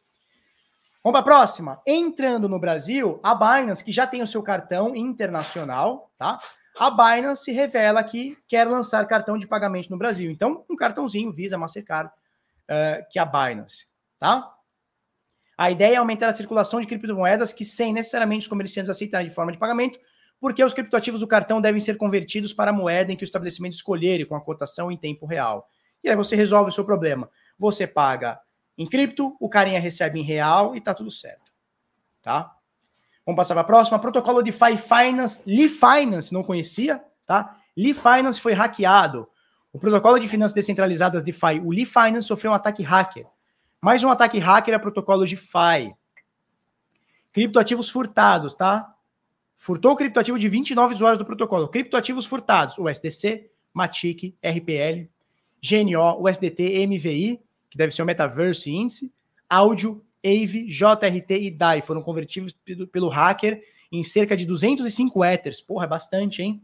Vamos para a próxima. Entrando no Brasil, a Binance, que já tem o seu cartão internacional, tá? A Binance revela que quer lançar cartão de pagamento no Brasil. Então, um cartãozinho Visa, Mastercard, uh, que é a Binance, tá? A ideia é aumentar a circulação de criptomoedas que, sem necessariamente os comerciantes aceitarem de forma de pagamento, porque os criptoativos do cartão devem ser convertidos para a moeda em que o estabelecimento escolher, com a cotação em tempo real. E aí você resolve o seu problema. Você paga em cripto, o carinha recebe em real e tá tudo certo. Tá? Vamos passar para a próxima. Protocolo DeFi Finance, Lee Finance, não conhecia, tá? Lee Finance foi hackeado. O protocolo de finanças descentralizadas DeFi, o Lee Finance sofreu um ataque hacker. Mais um ataque hacker é protocolo DeFi. Criptoativos furtados, tá? Furtou o criptoativo de 29 usuários do protocolo. Criptoativos furtados, o SDC, Matic, RPL, GNO, USDT, MVI que deve ser o Metaverse Índice, áudio, AVE, JRT e DAI foram convertidos pelo hacker em cerca de 205 Ethers. Porra, é bastante, hein?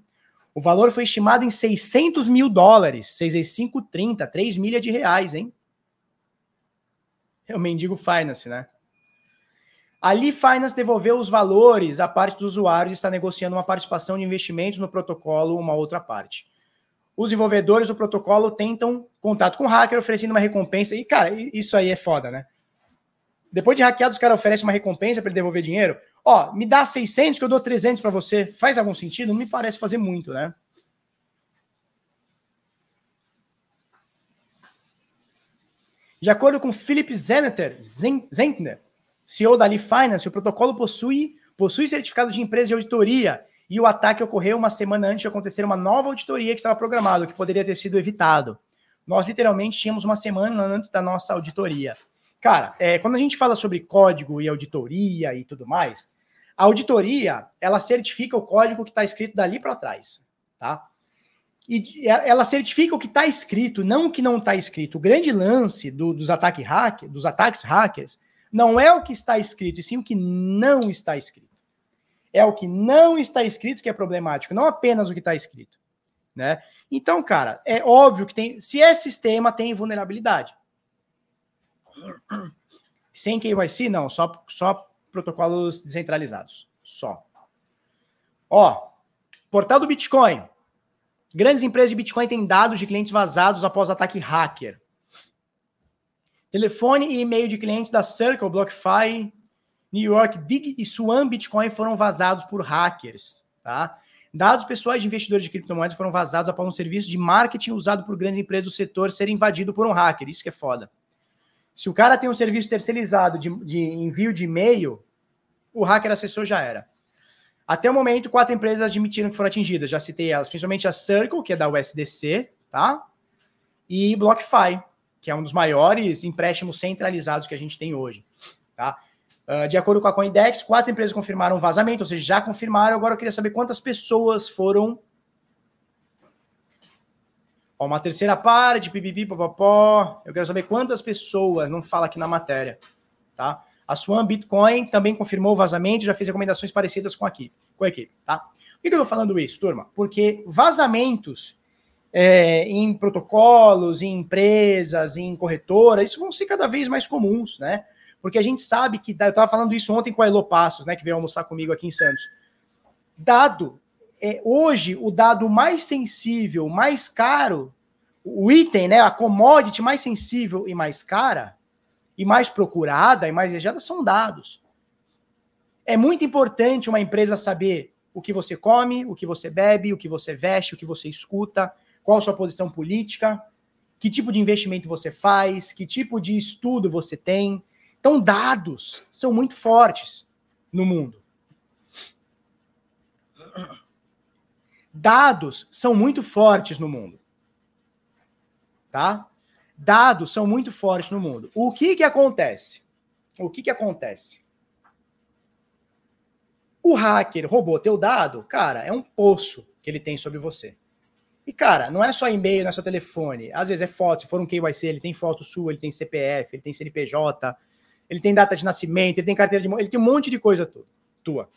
O valor foi estimado em 600 mil dólares, 6 vezes 5, 30, 3 milhas de reais, hein? É o mendigo finance, né? A Lee Finance devolveu os valores à parte dos usuários e está negociando uma participação de investimentos no protocolo, uma outra parte. Os desenvolvedores do protocolo tentam contato com o hacker, oferecendo uma recompensa. E, cara, isso aí é foda, né? Depois de hackeado, os caras oferecem uma recompensa para ele devolver dinheiro. Ó, me dá 600 que eu dou 300 para você. Faz algum sentido? Não me parece fazer muito, né? De acordo com Philip Zentner, Zentner CEO da Lee Finance, o protocolo possui, possui certificado de empresa de auditoria e o ataque ocorreu uma semana antes de acontecer uma nova auditoria que estava programada, que poderia ter sido evitado. Nós literalmente tínhamos uma semana antes da nossa auditoria. Cara, é, quando a gente fala sobre código e auditoria e tudo mais, a auditoria ela certifica o código que está escrito dali para trás, tá? E ela certifica o que está escrito, não o que não está escrito. O grande lance do, dos, ataque hack, dos ataques hackers não é o que está escrito, e sim o que não está escrito. É o que não está escrito que é problemático, não apenas o que está escrito. Né? Então, cara, é óbvio que tem. Se é sistema, tem vulnerabilidade. Sem KYC, não, só, só protocolos descentralizados. Só. Ó, portal do Bitcoin. Grandes empresas de Bitcoin têm dados de clientes vazados após ataque hacker. Telefone e e-mail de clientes da Circle, BlockFi, New York, Dig e Swan Bitcoin foram vazados por hackers, tá? Dados pessoais de investidores de criptomoedas foram vazados após um serviço de marketing usado por grandes empresas do setor ser invadido por um hacker. Isso que é foda. Se o cara tem um serviço terceirizado de, de envio de e-mail, o hacker acessou já era. Até o momento, quatro empresas admitiram que foram atingidas. Já citei elas, principalmente a Circle, que é da USDC, tá? E BlockFi, que é um dos maiores empréstimos centralizados que a gente tem hoje. Tá? Uh, de acordo com a Coindex, quatro empresas confirmaram vazamento, ou seja, já confirmaram. Agora eu queria saber quantas pessoas foram. Ó, uma terceira parte, pipipi, popopó. Eu quero saber quantas pessoas, não fala aqui na matéria. Tá? A Swan Bitcoin também confirmou o vazamento, já fez recomendações parecidas com a equipe. Com a equipe tá? Por que eu estou falando isso, turma? Porque vazamentos é, em protocolos, em empresas, em corretoras, isso vão ser cada vez mais comuns, né? Porque a gente sabe que, eu estava falando isso ontem com a Elo Passos, né, que veio almoçar comigo aqui em Santos. Dado, é, hoje, o dado mais sensível, mais caro, o item, né, a commodity mais sensível e mais cara, e mais procurada e mais desejada são dados. É muito importante uma empresa saber o que você come, o que você bebe, o que você veste, o que você escuta, qual a sua posição política, que tipo de investimento você faz, que tipo de estudo você tem. Então, dados são muito fortes no mundo. Dados são muito fortes no mundo. Tá? Dados são muito fortes no mundo. O que que acontece? O que que acontece? O hacker roubou teu dado, cara, é um poço que ele tem sobre você. E, cara, não é só e-mail, não é só telefone. Às vezes é foto. Se for um KYC, ele tem foto sua, ele tem CPF, ele tem CNPJ, ele tem data de nascimento, ele tem carteira de ele tem um monte de coisa tua.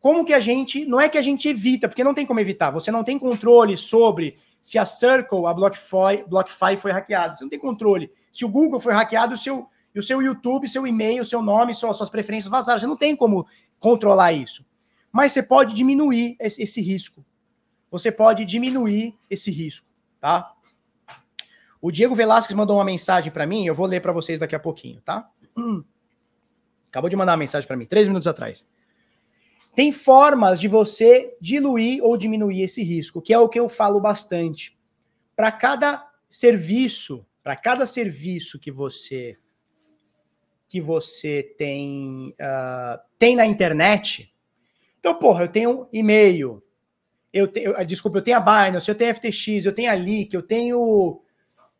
Como que a gente. Não é que a gente evita, porque não tem como evitar. Você não tem controle sobre se a Circle, a BlockFi, BlockFi foi hackeada. Você não tem controle. Se o Google foi hackeado, o seu, o seu YouTube, seu e-mail, seu nome, suas, suas preferências vazaram. Você não tem como controlar isso. Mas você pode diminuir esse, esse risco você pode diminuir esse risco, tá? O Diego Velasquez mandou uma mensagem para mim, eu vou ler para vocês daqui a pouquinho, tá? Acabou de mandar uma mensagem para mim, três minutos atrás. Tem formas de você diluir ou diminuir esse risco, que é o que eu falo bastante. Para cada serviço, para cada serviço que você que você tem uh, tem na internet, então porra, eu tenho e-mail, eu tenho, desculpa, eu tenho a Binance, eu tenho a FTX, eu tenho a Leak, eu tenho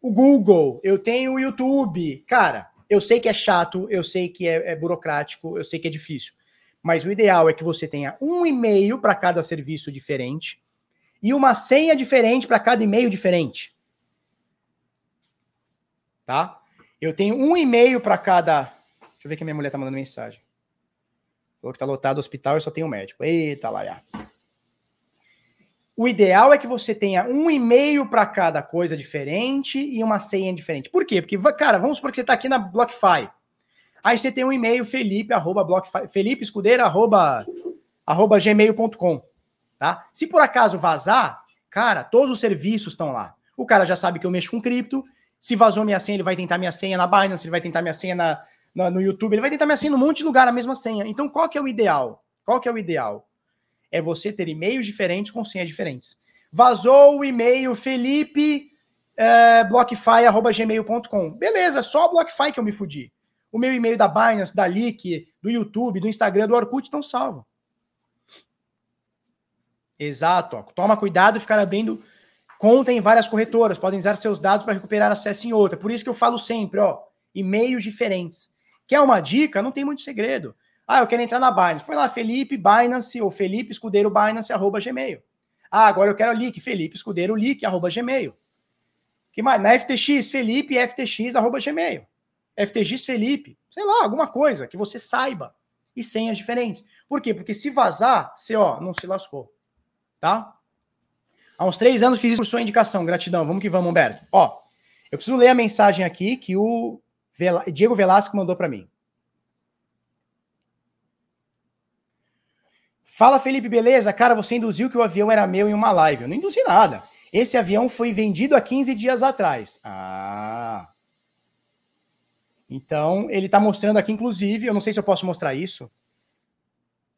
o Google, eu tenho o YouTube. Cara, eu sei que é chato, eu sei que é, é burocrático, eu sei que é difícil. Mas o ideal é que você tenha um e-mail para cada serviço diferente e uma senha diferente para cada e-mail diferente. Tá? Eu tenho um e-mail para cada. Deixa eu ver que minha mulher tá mandando mensagem. Falou que tá lotado o hospital e só tem um médico. Eita, lá, já. O ideal é que você tenha um e-mail para cada coisa diferente e uma senha diferente. Por quê? Porque, cara, vamos supor que você está aqui na BlockFi. Aí você tem um e-mail felipe, arroba, BlockFi, felipe escudeiro, arroba, arroba gmail.com. Tá? Se por acaso vazar, cara, todos os serviços estão lá. O cara já sabe que eu mexo com cripto. Se vazou minha senha, ele vai tentar minha senha na Binance, ele vai tentar minha senha na, na, no YouTube, ele vai tentar minha senha num monte de lugar, a mesma senha. Então, qual que é o ideal? Qual que é o ideal? É você ter e-mails diferentes com senhas diferentes. Vazou o e-mail felipe é, blockfi.gmail.com. Beleza, só o BlockFi que eu me fudi. O meu e-mail da Binance, da Leak, do YouTube, do Instagram, do Orkut estão salvo. Exato. Ó. Toma cuidado ficar abrindo conta em várias corretoras. Podem usar seus dados para recuperar acesso em outra. Por isso que eu falo sempre, ó, e-mails diferentes. Quer uma dica? Não tem muito segredo. Ah, eu quero entrar na Binance. Põe lá Felipe Binance ou Felipe Escudeiro Binance arroba gmail. Ah, agora eu quero leak. Felipe Escudeiro leak arroba gmail. Que mais? Na FTX, Felipe FTX arroba gmail. FTX Felipe. Sei lá, alguma coisa que você saiba. E senhas diferentes. Por quê? Porque se vazar, você, ó, não se lascou. Tá? Há uns três anos fiz isso por sua indicação. Gratidão. Vamos que vamos, Humberto. Ó, eu preciso ler a mensagem aqui que o Diego Velasco mandou para mim. Fala, Felipe, beleza? Cara, você induziu que o avião era meu em uma live. Eu não induzi nada. Esse avião foi vendido há 15 dias atrás. Ah. Então, ele está mostrando aqui, inclusive, eu não sei se eu posso mostrar isso.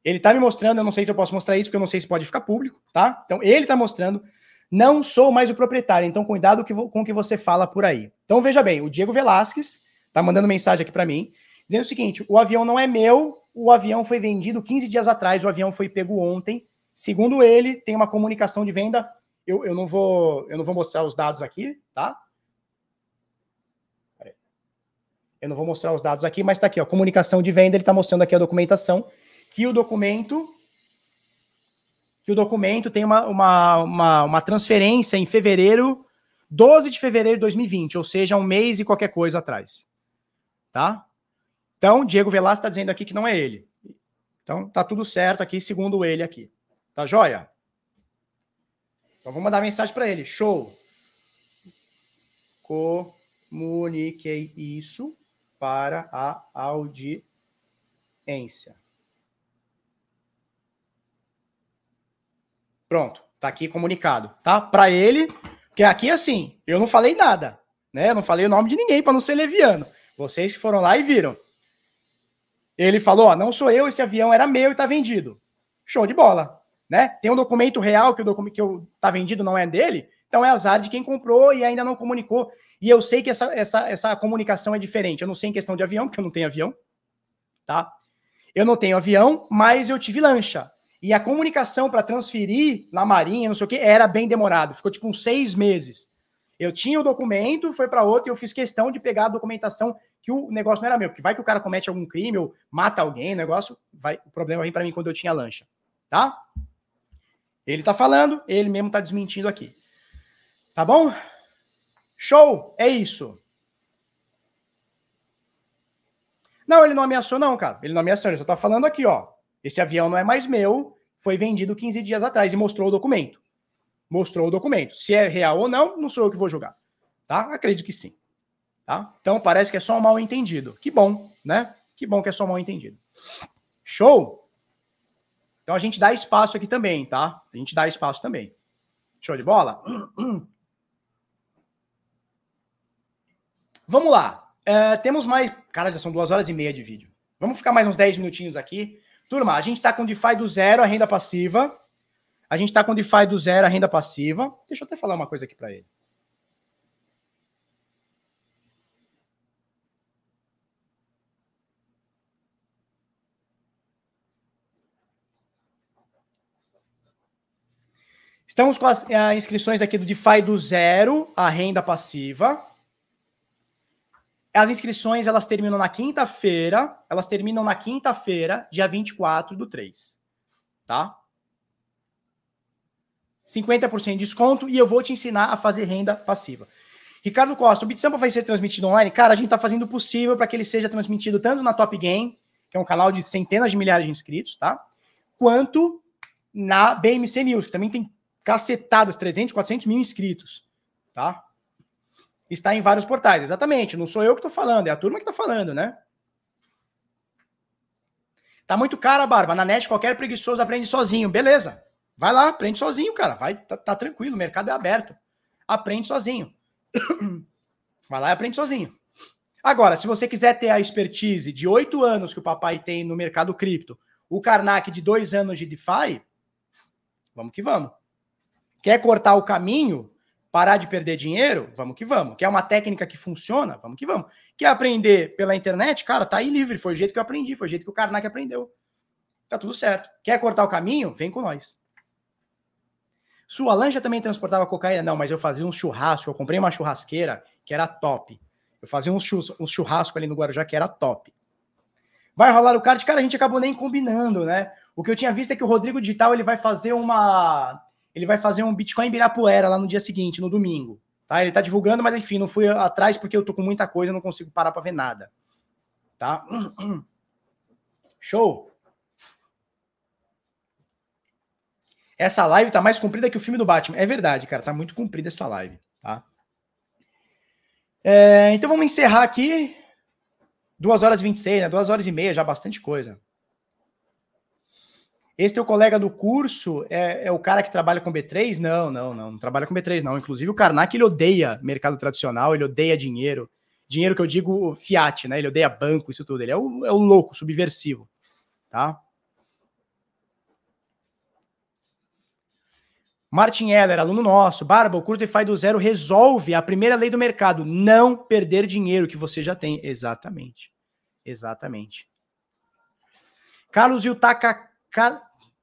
Ele está me mostrando, eu não sei se eu posso mostrar isso, porque eu não sei se pode ficar público, tá? Então, ele está mostrando. Não sou mais o proprietário, então cuidado com o que você fala por aí. Então, veja bem, o Diego Velasquez está mandando mensagem aqui para mim, dizendo o seguinte: o avião não é meu, o avião foi vendido 15 dias atrás, o avião foi pego ontem. Segundo ele, tem uma comunicação de venda. Eu, eu, não, vou, eu não vou mostrar os dados aqui, tá? Eu não vou mostrar os dados aqui, mas está aqui, ó, comunicação de venda, ele está mostrando aqui a documentação, que o documento que o documento tem uma, uma, uma, uma transferência em fevereiro, 12 de fevereiro de 2020, ou seja, um mês e qualquer coisa atrás. Tá? Então, Diego Velasco está dizendo aqui que não é ele. Então, tá tudo certo aqui, segundo ele aqui. Tá joia? Então, vou mandar mensagem para ele. Show. Comuniquei isso para a audiência. Pronto, tá aqui comunicado, tá? Para ele, que aqui assim, eu não falei nada, né? Eu não falei o nome de ninguém para não ser leviano. Vocês que foram lá e viram. Ele falou: ó, não sou eu, esse avião era meu e está vendido. Show de bola. Né? Tem um documento real que o documento que eu, tá vendido não é dele, então é azar de quem comprou e ainda não comunicou. E eu sei que essa, essa, essa comunicação é diferente. Eu não sei em questão de avião, porque eu não tenho avião. Tá? Eu não tenho avião, mas eu tive lancha. E a comunicação para transferir na Marinha, não sei o que, era bem demorado. Ficou tipo uns seis meses. Eu tinha o documento, foi para outro e eu fiz questão de pegar a documentação que o negócio não era meu, porque vai que o cara comete algum crime ou mata alguém, o negócio vai, o problema vem para mim quando eu tinha lancha, tá? Ele tá falando, ele mesmo tá desmentindo aqui. Tá bom? Show, é isso. Não, ele não ameaçou não, cara. Ele não ameaçou, ele só tá falando aqui, ó. Esse avião não é mais meu, foi vendido 15 dias atrás e mostrou o documento mostrou o documento. Se é real ou não, não sou eu que vou julgar. Tá? Acredito que sim. Tá? Então parece que é só um mal entendido. Que bom, né? Que bom que é só um mal entendido. Show? Então a gente dá espaço aqui também, tá? A gente dá espaço também. Show de bola? (clears throat) Vamos lá. É, temos mais. Cara, já são duas horas e meia de vídeo. Vamos ficar mais uns 10 minutinhos aqui. Turma, a gente está com DeFi do zero, a renda passiva. A gente está com DeFi do zero, a renda passiva. Deixa eu até falar uma coisa aqui para ele. Estamos com as uh, inscrições aqui do DeFi do zero, a renda passiva. As inscrições, elas terminam na quinta-feira. Elas terminam na quinta-feira, dia 24 do 3. Tá? 50% de desconto e eu vou te ensinar a fazer renda passiva. Ricardo Costa, o BitSampa vai ser transmitido online? Cara, a gente está fazendo o possível para que ele seja transmitido tanto na Top Game, que é um canal de centenas de milhares de inscritos, tá? Quanto na BMC News, que também tem cacetadas, 300, 400 mil inscritos, tá? Está em vários portais, exatamente. Não sou eu que estou falando, é a turma que está falando, né? Tá muito cara, Barba. Na net, qualquer preguiçoso aprende sozinho. Beleza. Vai lá, aprende sozinho, cara. Vai, tá, tá tranquilo, o mercado é aberto. Aprende sozinho. (clears throat) Vai lá e aprende sozinho. Agora, se você quiser ter a expertise de oito anos que o papai tem no mercado cripto, o Karnak de dois anos de DeFi, vamos que vamos. Quer cortar o caminho, parar de perder dinheiro? Vamos que vamos. Quer uma técnica que funciona? Vamos que vamos. Quer aprender pela internet? Cara, tá aí livre. Foi o jeito que eu aprendi, foi o jeito que o Karnak aprendeu. Tá tudo certo. Quer cortar o caminho? Vem com nós. Sua lancha também transportava cocaína? Não, mas eu fazia um churrasco. Eu comprei uma churrasqueira que era top. Eu fazia um churrasco ali no Guarujá que era top. Vai rolar o card? Cara, a gente acabou nem combinando, né? O que eu tinha visto é que o Rodrigo Digital ele vai fazer uma. Ele vai fazer um Bitcoin Birapuera lá no dia seguinte, no domingo. Tá? Ele tá divulgando, mas enfim, não fui atrás porque eu tô com muita coisa, não consigo parar para ver nada. Tá? (clears throat) Show! Essa live tá mais comprida que o filme do Batman. É verdade, cara, tá muito comprida essa live, tá? É, então vamos encerrar aqui. 2 horas e 26, né? 2 horas e meia, já bastante coisa. Esse teu colega do curso é, é, o cara que trabalha com B3? Não, não, não, não trabalha com B3, não. Inclusive o Karnak, ele odeia mercado tradicional, ele odeia dinheiro. Dinheiro que eu digo fiat, né? Ele odeia banco, isso tudo. Ele é o, é o louco, subversivo, tá? Martin Heller, aluno nosso. Barba, o DeFi do zero resolve a primeira lei do mercado, não perder dinheiro que você já tem. Exatamente. Exatamente. Carlos Yutaka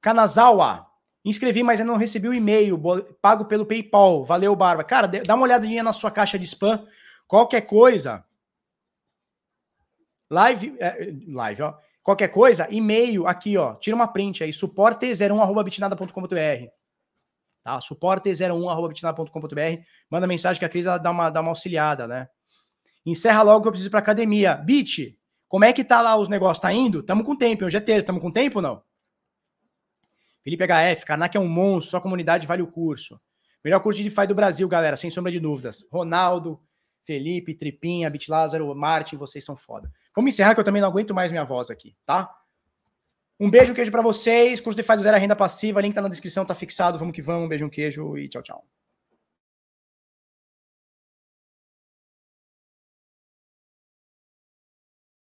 Kanazawa. Inscrevi, mas ainda não recebi o e-mail. Pago pelo PayPal. Valeu, Barba. Cara, dá uma olhadinha na sua caixa de spam. Qualquer coisa. Live. É, live, ó. Qualquer coisa, e-mail aqui, ó. Tira uma print aí. suporte01.bitnada.com.br tá? suporte01.bitnada.com.br, manda mensagem que a Cris dá uma, dá uma auxiliada, né? Encerra logo que eu preciso ir pra academia. Bit, como é que tá lá os negócios? Tá indo? Tamo com tempo, hoje é terça, tamo com tempo ou não? Felipe HF, Karnak é um monstro, sua comunidade vale o curso. Melhor curso de DeFi do Brasil, galera, sem sombra de dúvidas. Ronaldo, Felipe, Tripinha, Bit Lázaro, Martin, vocês são foda. Vamos encerrar que eu também não aguento mais minha voz aqui, tá? Um beijo, um queijo para vocês. Curso de Faz Zero Renda Passiva, link tá na descrição, tá fixado. Vamos que vamos. Um beijo, um queijo e tchau, tchau.